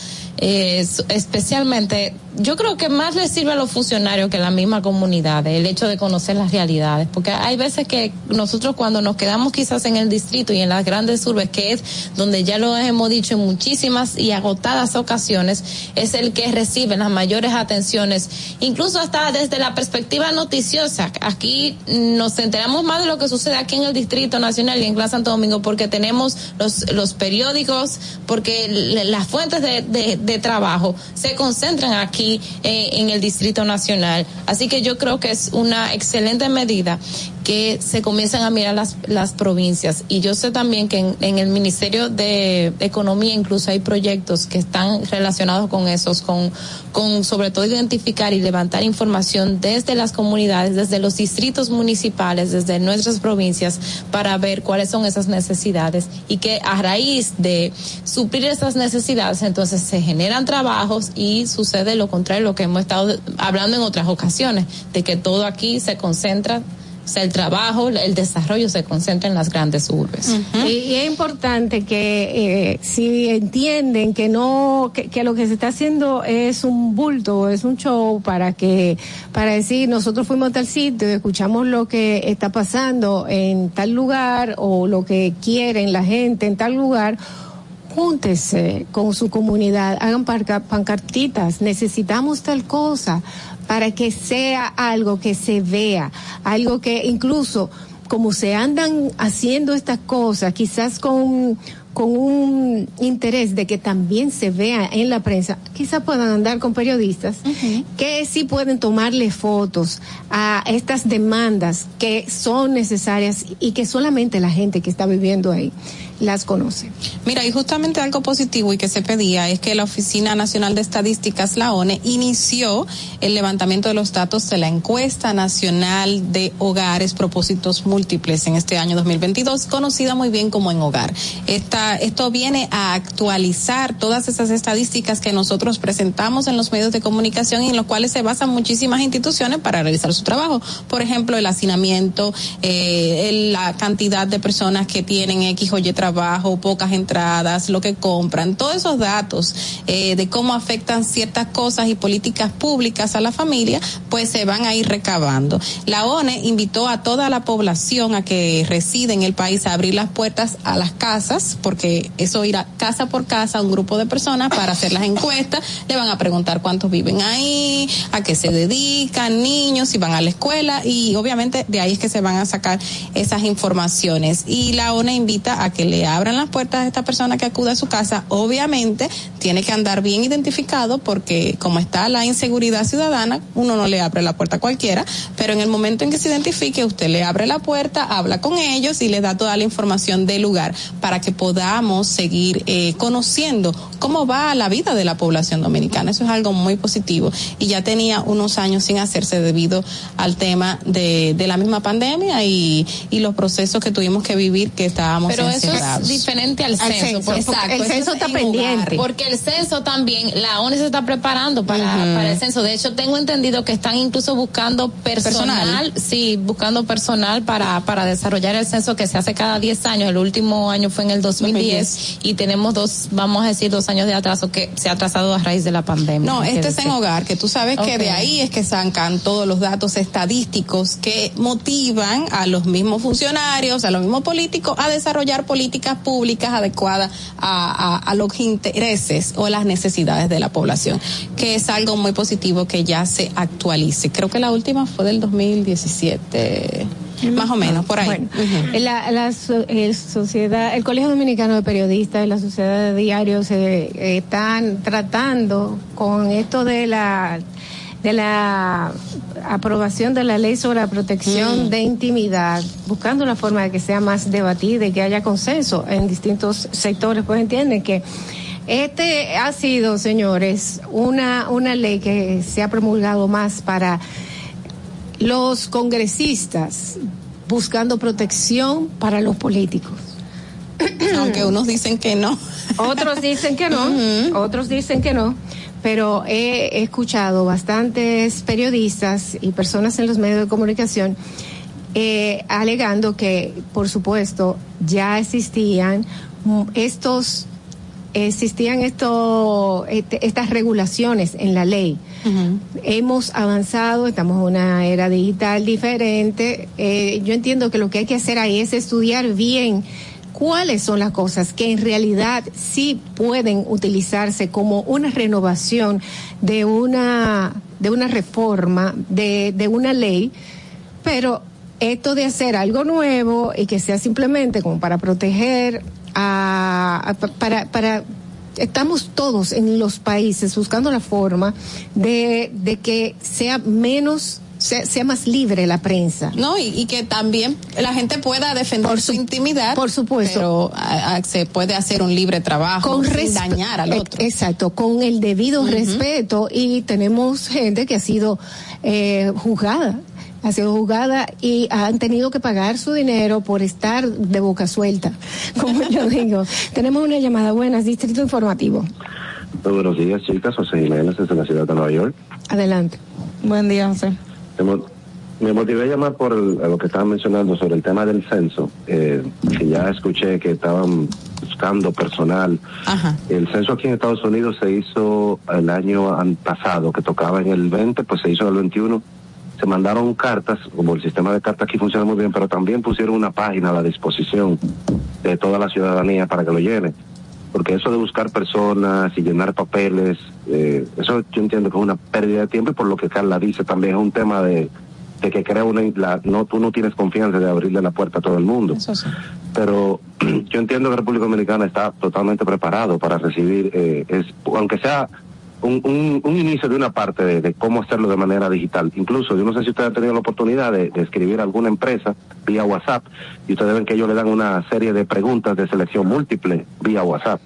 eh, especialmente, yo creo que más le sirve a los funcionarios que a la misma comunidad, el hecho de conocer las realidades, porque hay veces que nosotros cuando nos quedamos quizás en el distrito y en las grandes urbes, que es donde ya lo hemos dicho en muchísimas y agotadas ocasiones, es el que recibe las mayores atenciones, incluso hasta desde la perspectiva noticiosa. Aquí nos enteramos más de lo que sucede aquí en el Distrito Nacional y en Gran Santo Domingo, porque tenemos los, los periódicos, porque las fuentes de de trabajo se concentran aquí eh, en el Distrito Nacional. Así que yo creo que es una excelente medida que se comienzan a mirar las, las provincias. Y yo sé también que en, en, el Ministerio de Economía incluso hay proyectos que están relacionados con esos, con, con sobre todo identificar y levantar información desde las comunidades, desde los distritos municipales, desde nuestras provincias, para ver cuáles son esas necesidades y que a raíz de suplir esas necesidades, entonces se generan trabajos y sucede lo contrario, lo que hemos estado hablando en otras ocasiones, de que todo aquí se concentra sea, el trabajo, el desarrollo se concentra en las grandes urbes. Uh -huh. y, y, es importante que eh, si entienden que no, que, que, lo que se está haciendo es un bulto, es un show para que, para decir nosotros fuimos a tal sitio, escuchamos lo que está pasando en tal lugar o lo que quieren la gente en tal lugar, júntese con su comunidad, hagan pancartitas, necesitamos tal cosa, para que sea algo que se vea, algo que incluso como se andan haciendo estas cosas, quizás con, con un interés de que también se vea en la prensa, quizás puedan andar con periodistas uh -huh. que sí pueden tomarle fotos a estas demandas que son necesarias y que solamente la gente que está viviendo ahí las conoce. Mira, y justamente algo positivo y que se pedía es que la Oficina Nacional de Estadísticas, la ONE, inició el levantamiento de los datos de la encuesta nacional de hogares propósitos múltiples en este año 2022, conocida muy bien como en hogar. Esta, esto viene a actualizar todas esas estadísticas que nosotros presentamos en los medios de comunicación y en los cuales se basan muchísimas instituciones para realizar su trabajo. Por ejemplo, el hacinamiento, eh, la cantidad de personas que tienen X o Y trabajo trabajo, pocas entradas, lo que compran, todos esos datos eh, de cómo afectan ciertas cosas y políticas públicas a la familia, pues se van a ir recabando. La ONE invitó a toda la población a que reside en el país a abrir las puertas a las casas, porque eso irá casa por casa a un grupo de personas para hacer las encuestas, le van a preguntar cuántos viven ahí, a qué se dedican, niños, si van a la escuela y obviamente de ahí es que se van a sacar esas informaciones. Y la ONE invita a que le abran las puertas a esta persona que acude a su casa, obviamente tiene que andar bien identificado porque como está la inseguridad ciudadana, uno no le abre la puerta a cualquiera, pero en el momento en que se identifique, usted le abre la puerta, habla con ellos y les da toda la información del lugar para que podamos seguir eh, conociendo cómo va la vida de la población dominicana. Eso es algo muy positivo y ya tenía unos años sin hacerse debido al tema de, de la misma pandemia y, y los procesos que tuvimos que vivir que estábamos pero eso es diferente al censo. Al censo exacto. El censo está pendiente. Porque el censo también, la ONU se está preparando para, uh -huh. para el censo. De hecho, tengo entendido que están incluso buscando personal, personal. sí, buscando personal para, para desarrollar el censo que se hace cada 10 años. El último año fue en el 2010, 2010, y tenemos dos, vamos a decir, dos años de atraso que se ha atrasado a raíz de la pandemia. No, este es en hogar, que tú sabes okay. que de ahí es que sacan todos los datos estadísticos que motivan a los mismos funcionarios, a los mismos políticos a desarrollar políticas públicas adecuadas a, a, a, los intereses o las necesidades de la población, que es algo muy positivo que ya se actualice. Creo que la última fue del 2017 más o menos por ahí. Bueno, uh -huh. la, la el sociedad, el Colegio Dominicano de Periodistas y la Sociedad de Diarios se eh, están tratando con esto de la de la aprobación de la ley sobre la protección mm. de intimidad, buscando una forma de que sea más debatida y que haya consenso en distintos sectores, pues entienden que este ha sido, señores, una, una ley que se ha promulgado más para los congresistas buscando protección para los políticos. Aunque unos dicen que no. Otros dicen que no, uh -huh. otros dicen que no. Pero he escuchado bastantes periodistas y personas en los medios de comunicación eh, alegando que, por supuesto, ya existían estos existían esto, este, estas regulaciones en la ley. Hemos avanzado, estamos en una era digital diferente. Eh, yo entiendo que lo que hay que hacer ahí es estudiar bien cuáles son las cosas que en realidad sí pueden utilizarse como una renovación de una, de una reforma, de, de una ley, pero esto de hacer algo nuevo y que sea simplemente como para proteger a, para, para estamos todos en los países buscando la forma de, de que sea menos sea, sea, más libre la prensa. No, y, y, que también la gente pueda defender por su, intimidad. Por supuesto. Pero a, a, se puede hacer un libre trabajo con sin dañar al otro. Exacto, con el debido uh -huh. respeto. Y tenemos gente que ha sido eh, juzgada ha sido juzgada y han tenido que pagar su dinero por estar de boca suelta, como yo digo. Tenemos una llamada. Buenas, Distrito Informativo. Muy buenos días, chicas. José Jiménez desde la ciudad de Nueva York. Adelante. Buen día, José. Me motivé a llamar por el, lo que estaban mencionando sobre el tema del censo, eh, que ya escuché que estaban buscando personal. Ajá. El censo aquí en Estados Unidos se hizo el año pasado, que tocaba en el 20, pues se hizo en el 21 se mandaron cartas, como el sistema de cartas aquí funciona muy bien, pero también pusieron una página a la disposición de toda la ciudadanía para que lo llene. Porque eso de buscar personas y llenar papeles, eh, eso yo entiendo que es una pérdida de tiempo y por lo que Carla dice también es un tema de, de que crea una, la, no, tú no tienes confianza de abrirle la puerta a todo el mundo. Eso sí. Pero yo entiendo que República Dominicana está totalmente preparado para recibir, eh, es, aunque sea un, un, un, inicio de una parte de, de, cómo hacerlo de manera digital. Incluso, yo no sé si ustedes han tenido la oportunidad de, de, escribir a alguna empresa vía WhatsApp y ustedes ven que ellos le dan una serie de preguntas de selección múltiple vía WhatsApp.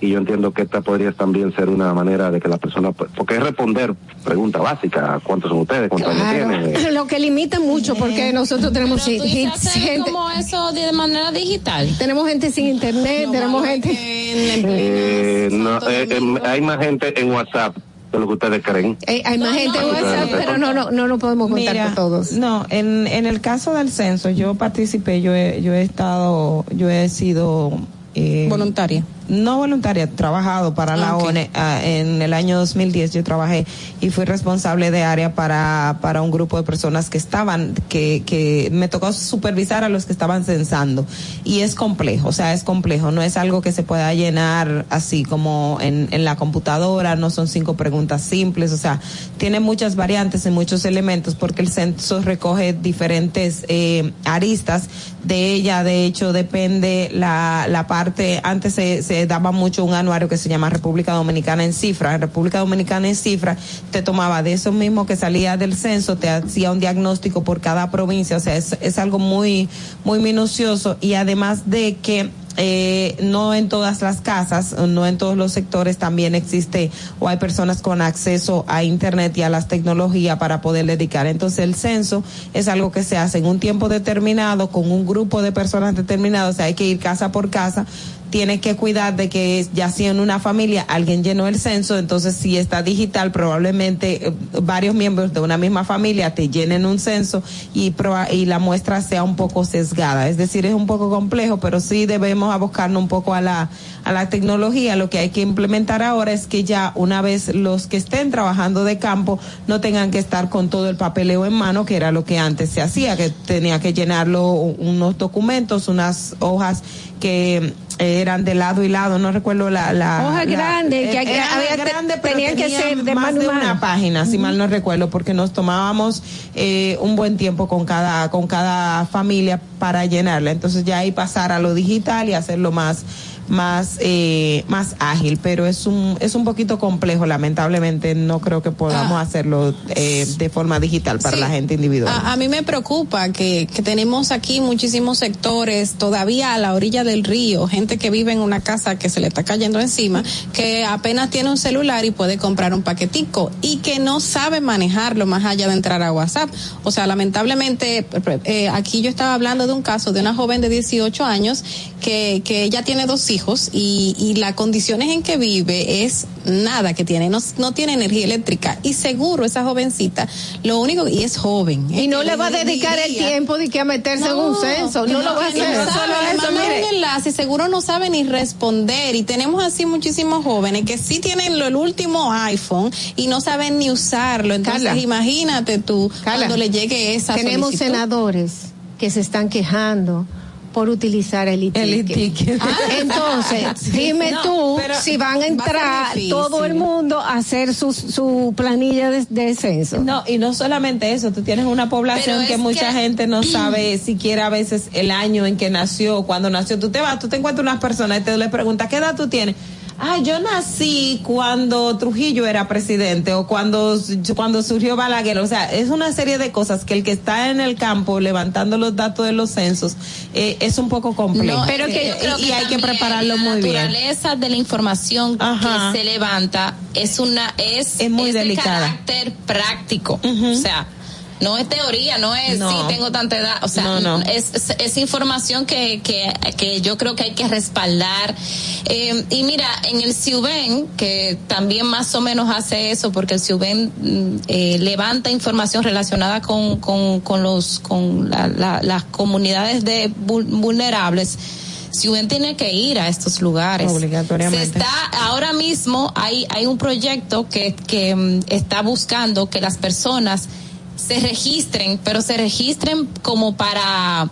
Y yo entiendo que esta podría también ser una manera de que la persona, porque es responder preguntas básicas, ¿cuántos son ustedes? ¿Cuántos claro. años tienen? Lo que limita mucho porque nosotros tenemos Pero gente, como eso de manera digital. Tenemos gente sin internet, no, tenemos gente... Eh, no, eh, eh, hay más gente en WhatsApp de lo que ustedes creen. Eh, hay más no, gente en WhatsApp, pero no, no, no lo podemos contar Mira, con todos. No, en, en el caso del censo, yo participé, yo he, yo he estado, yo he sido eh, voluntaria. No voluntaria, trabajado para la okay. ONE. Uh, en el año 2010 yo trabajé y fui responsable de área para, para un grupo de personas que estaban, que, que me tocó supervisar a los que estaban censando. Y es complejo, o sea, es complejo. No es algo que se pueda llenar así como en, en la computadora, no son cinco preguntas simples, o sea, tiene muchas variantes y muchos elementos porque el censo recoge diferentes eh, aristas. De ella, de hecho, depende la, la parte, antes se, se daba mucho un anuario que se llama República Dominicana en cifra. En República Dominicana en cifra te tomaba de eso mismo que salía del censo, te hacía un diagnóstico por cada provincia, o sea, es, es algo muy, muy minucioso y además de que eh, no en todas las casas, no en todos los sectores también existe o hay personas con acceso a internet y a las tecnologías para poder dedicar. Entonces el censo es algo que se hace en un tiempo determinado con un grupo de personas determinadas, o sea, hay que ir casa por casa tiene que cuidar de que ya si en una familia alguien llenó el censo, entonces si está digital, probablemente eh, varios miembros de una misma familia te llenen un censo y, y la muestra sea un poco sesgada. Es decir, es un poco complejo, pero sí debemos abocarnos un poco a la, a la tecnología. Lo que hay que implementar ahora es que ya una vez los que estén trabajando de campo no tengan que estar con todo el papeleo en mano, que era lo que antes se hacía, que tenía que llenarlo unos documentos, unas hojas que eran de lado y lado, no recuerdo la... la Hoja la, grande, que eh, había grande, pero tenían que ser de más de una página, si uh -huh. mal no recuerdo, porque nos tomábamos eh, un buen tiempo con cada, con cada familia para llenarla. Entonces ya ahí pasar a lo digital y hacerlo más más eh, más ágil pero es un es un poquito complejo lamentablemente no creo que podamos ah. hacerlo eh, de forma digital para sí. la gente individual a, a, mí me preocupa que, que tenemos aquí muchísimos sectores todavía a la orilla del río gente que vive en una casa que se le está cayendo encima que apenas tiene un celular y puede comprar un paquetico y que no sabe manejarlo más allá de entrar a WhatsApp o sea lamentablemente eh, aquí yo estaba hablando de un caso de una joven de 18 años que que ella tiene dos hijos hijos y, y las condiciones en que vive es nada que tiene, no, no tiene energía eléctrica y seguro esa jovencita, lo único, y es joven. Y no le va a dedicar el tiempo de que a meterse en un censo, no, lo va a hacer. No Solo eso, mire. un enlace y seguro no sabe ni responder y tenemos así muchísimos jóvenes que sí tienen lo- el último iPhone y no saben ni usarlo, entonces Carla. imagínate tú Carla, cuando le llegue esa Tenemos solicitud. senadores que se están quejando por utilizar el e-ticket. Ah, Entonces, sí. dime No, tú si van a va a ser entrar todo el mundo a hacer su, su planilla de, de censo. No, y no solamente eso, tú tienes una población que mucha que- gente no sabe siquiera a veces el año en que nació, cuando nació. Tú te vas, tú te encuentras unas personas y te le preguntas, ¿qué edad tú tienes? Ah, yo nací cuando Trujillo era presidente o cuando, cuando surgió Balaguer. O sea, es una serie de cosas que el que está en el campo levantando los datos de los censos eh, es un poco complejo. No, pero es que, yo creo y hay que prepararlo la muy bien. naturaleza de la información Ajá. que se levanta es una es, Es muy de delicada. carácter práctico o sea no es teoría, no es No. sí tengo tanta edad, o sea, No, no. Es, es, es información que, que, que yo creo que hay que respaldar. Eh, y mira, en el CIUBEN, que también más o menos hace eso, porque el CIUBEN mm, eh, levanta información relacionada con, con, con los, con la- la- las comunidades de vul- vulnerables. CIUBEN tiene que ir a estos lugares. Obligatoriamente. Se está, ahora mismo hay, hay un proyecto que, que mm, está buscando que las personas se registren, pero se registren como para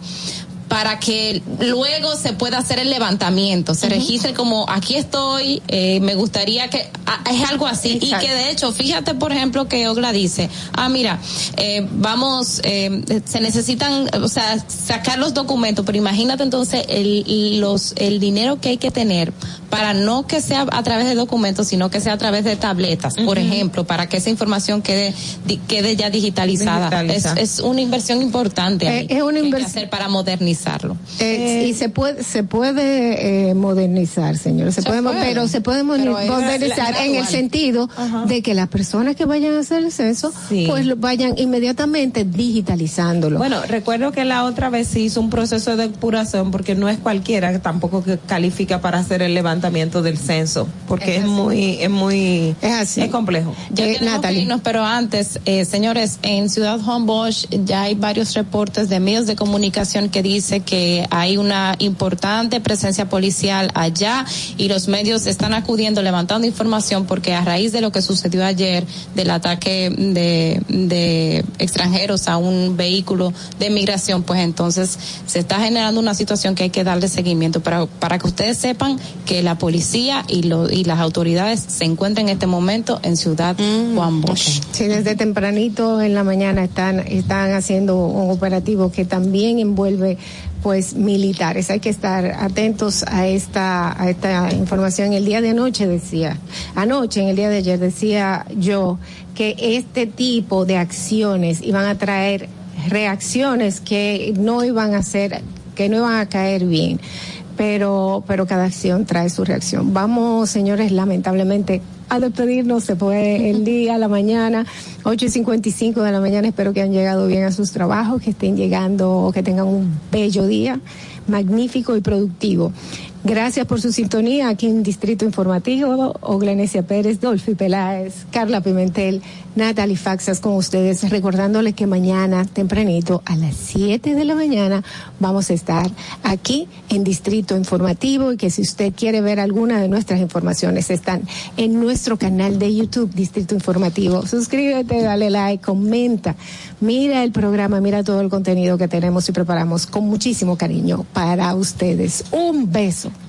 para que luego se pueda hacer el levantamiento, se registre como aquí estoy, eh, me gustaría que ah, es algo así y que de hecho, fíjate por ejemplo que Ogla dice, ah mira, eh, vamos, eh, se necesitan, o sea, sacar los documentos, pero imagínate entonces el, los, el dinero que hay que tener para no que sea a través de documentos, sino que sea a través de tabletas, por ejemplo, para que esa información quede, di- quede ya digitalizada. Es, es una inversión importante ahí Eh, es una que hay que inversión. hacer para modernizarlo. Eh, y se puede se puede eh, modernizar, señor. Se, Se puede, pero se puede Pero modernizar en el sentido de que las personas que vayan a hacer el censo, pues lo vayan inmediatamente digitalizándolo. Bueno, recuerdo que la otra vez se hizo un proceso de depuración porque no es cualquiera que tampoco que califica para hacer el levantamiento del censo, porque es, muy, es muy, es, complejo. Ya tenemos que irnos, pero antes, eh, señores, en Ciudad Bosch ya hay varios reportes de medios de comunicación que dice que hay una importante presencia policial allá y los medios están acudiendo, levantando información porque a raíz de lo que sucedió ayer, del ataque de, de extranjeros a un vehículo de migración, pues entonces se está generando una situación que hay que darle seguimiento. Para, para que ustedes sepan que la policía y, lo, y las autoridades se encuentran en este momento en Ciudad Juan Bosch. Sí, desde tempranito en la mañana están, están haciendo un operativo que también envuelve pues militares. Hay que estar atentos a esta, a esta información. El día de anoche decía, anoche, en el día de ayer decía yo que este tipo de acciones iban a traer reacciones que no iban a ser, que no iban a caer bien pero, pero cada acción trae su reacción. Vamos, señores, lamentablemente a despedirnos. Se fue el día, la mañana, 8 y 55 de la mañana. Espero que hayan llegado bien a sus trabajos, que estén llegando, que tengan un bello día, magnífico y productivo. Gracias por su sintonía aquí en Distrito Informativo. Oglenesia Pérez, Dolphy Peláez, Carla Pimentel, Natalie Faxas con ustedes, recordándoles que mañana tempranito a las 7 de la mañana vamos a estar aquí en Distrito Informativo y que si usted quiere ver alguna de nuestras informaciones están en nuestro canal de YouTube Distrito Informativo. Suscríbete, dale like, comenta, mira el programa, mira todo el contenido que tenemos y preparamos con muchísimo cariño para ustedes. Un beso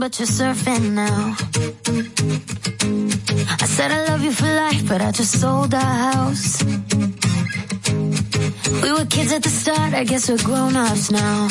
But you're surfing now. I said I love you for life, but I just sold our house. We were kids at the start, I guess we're grown ups now.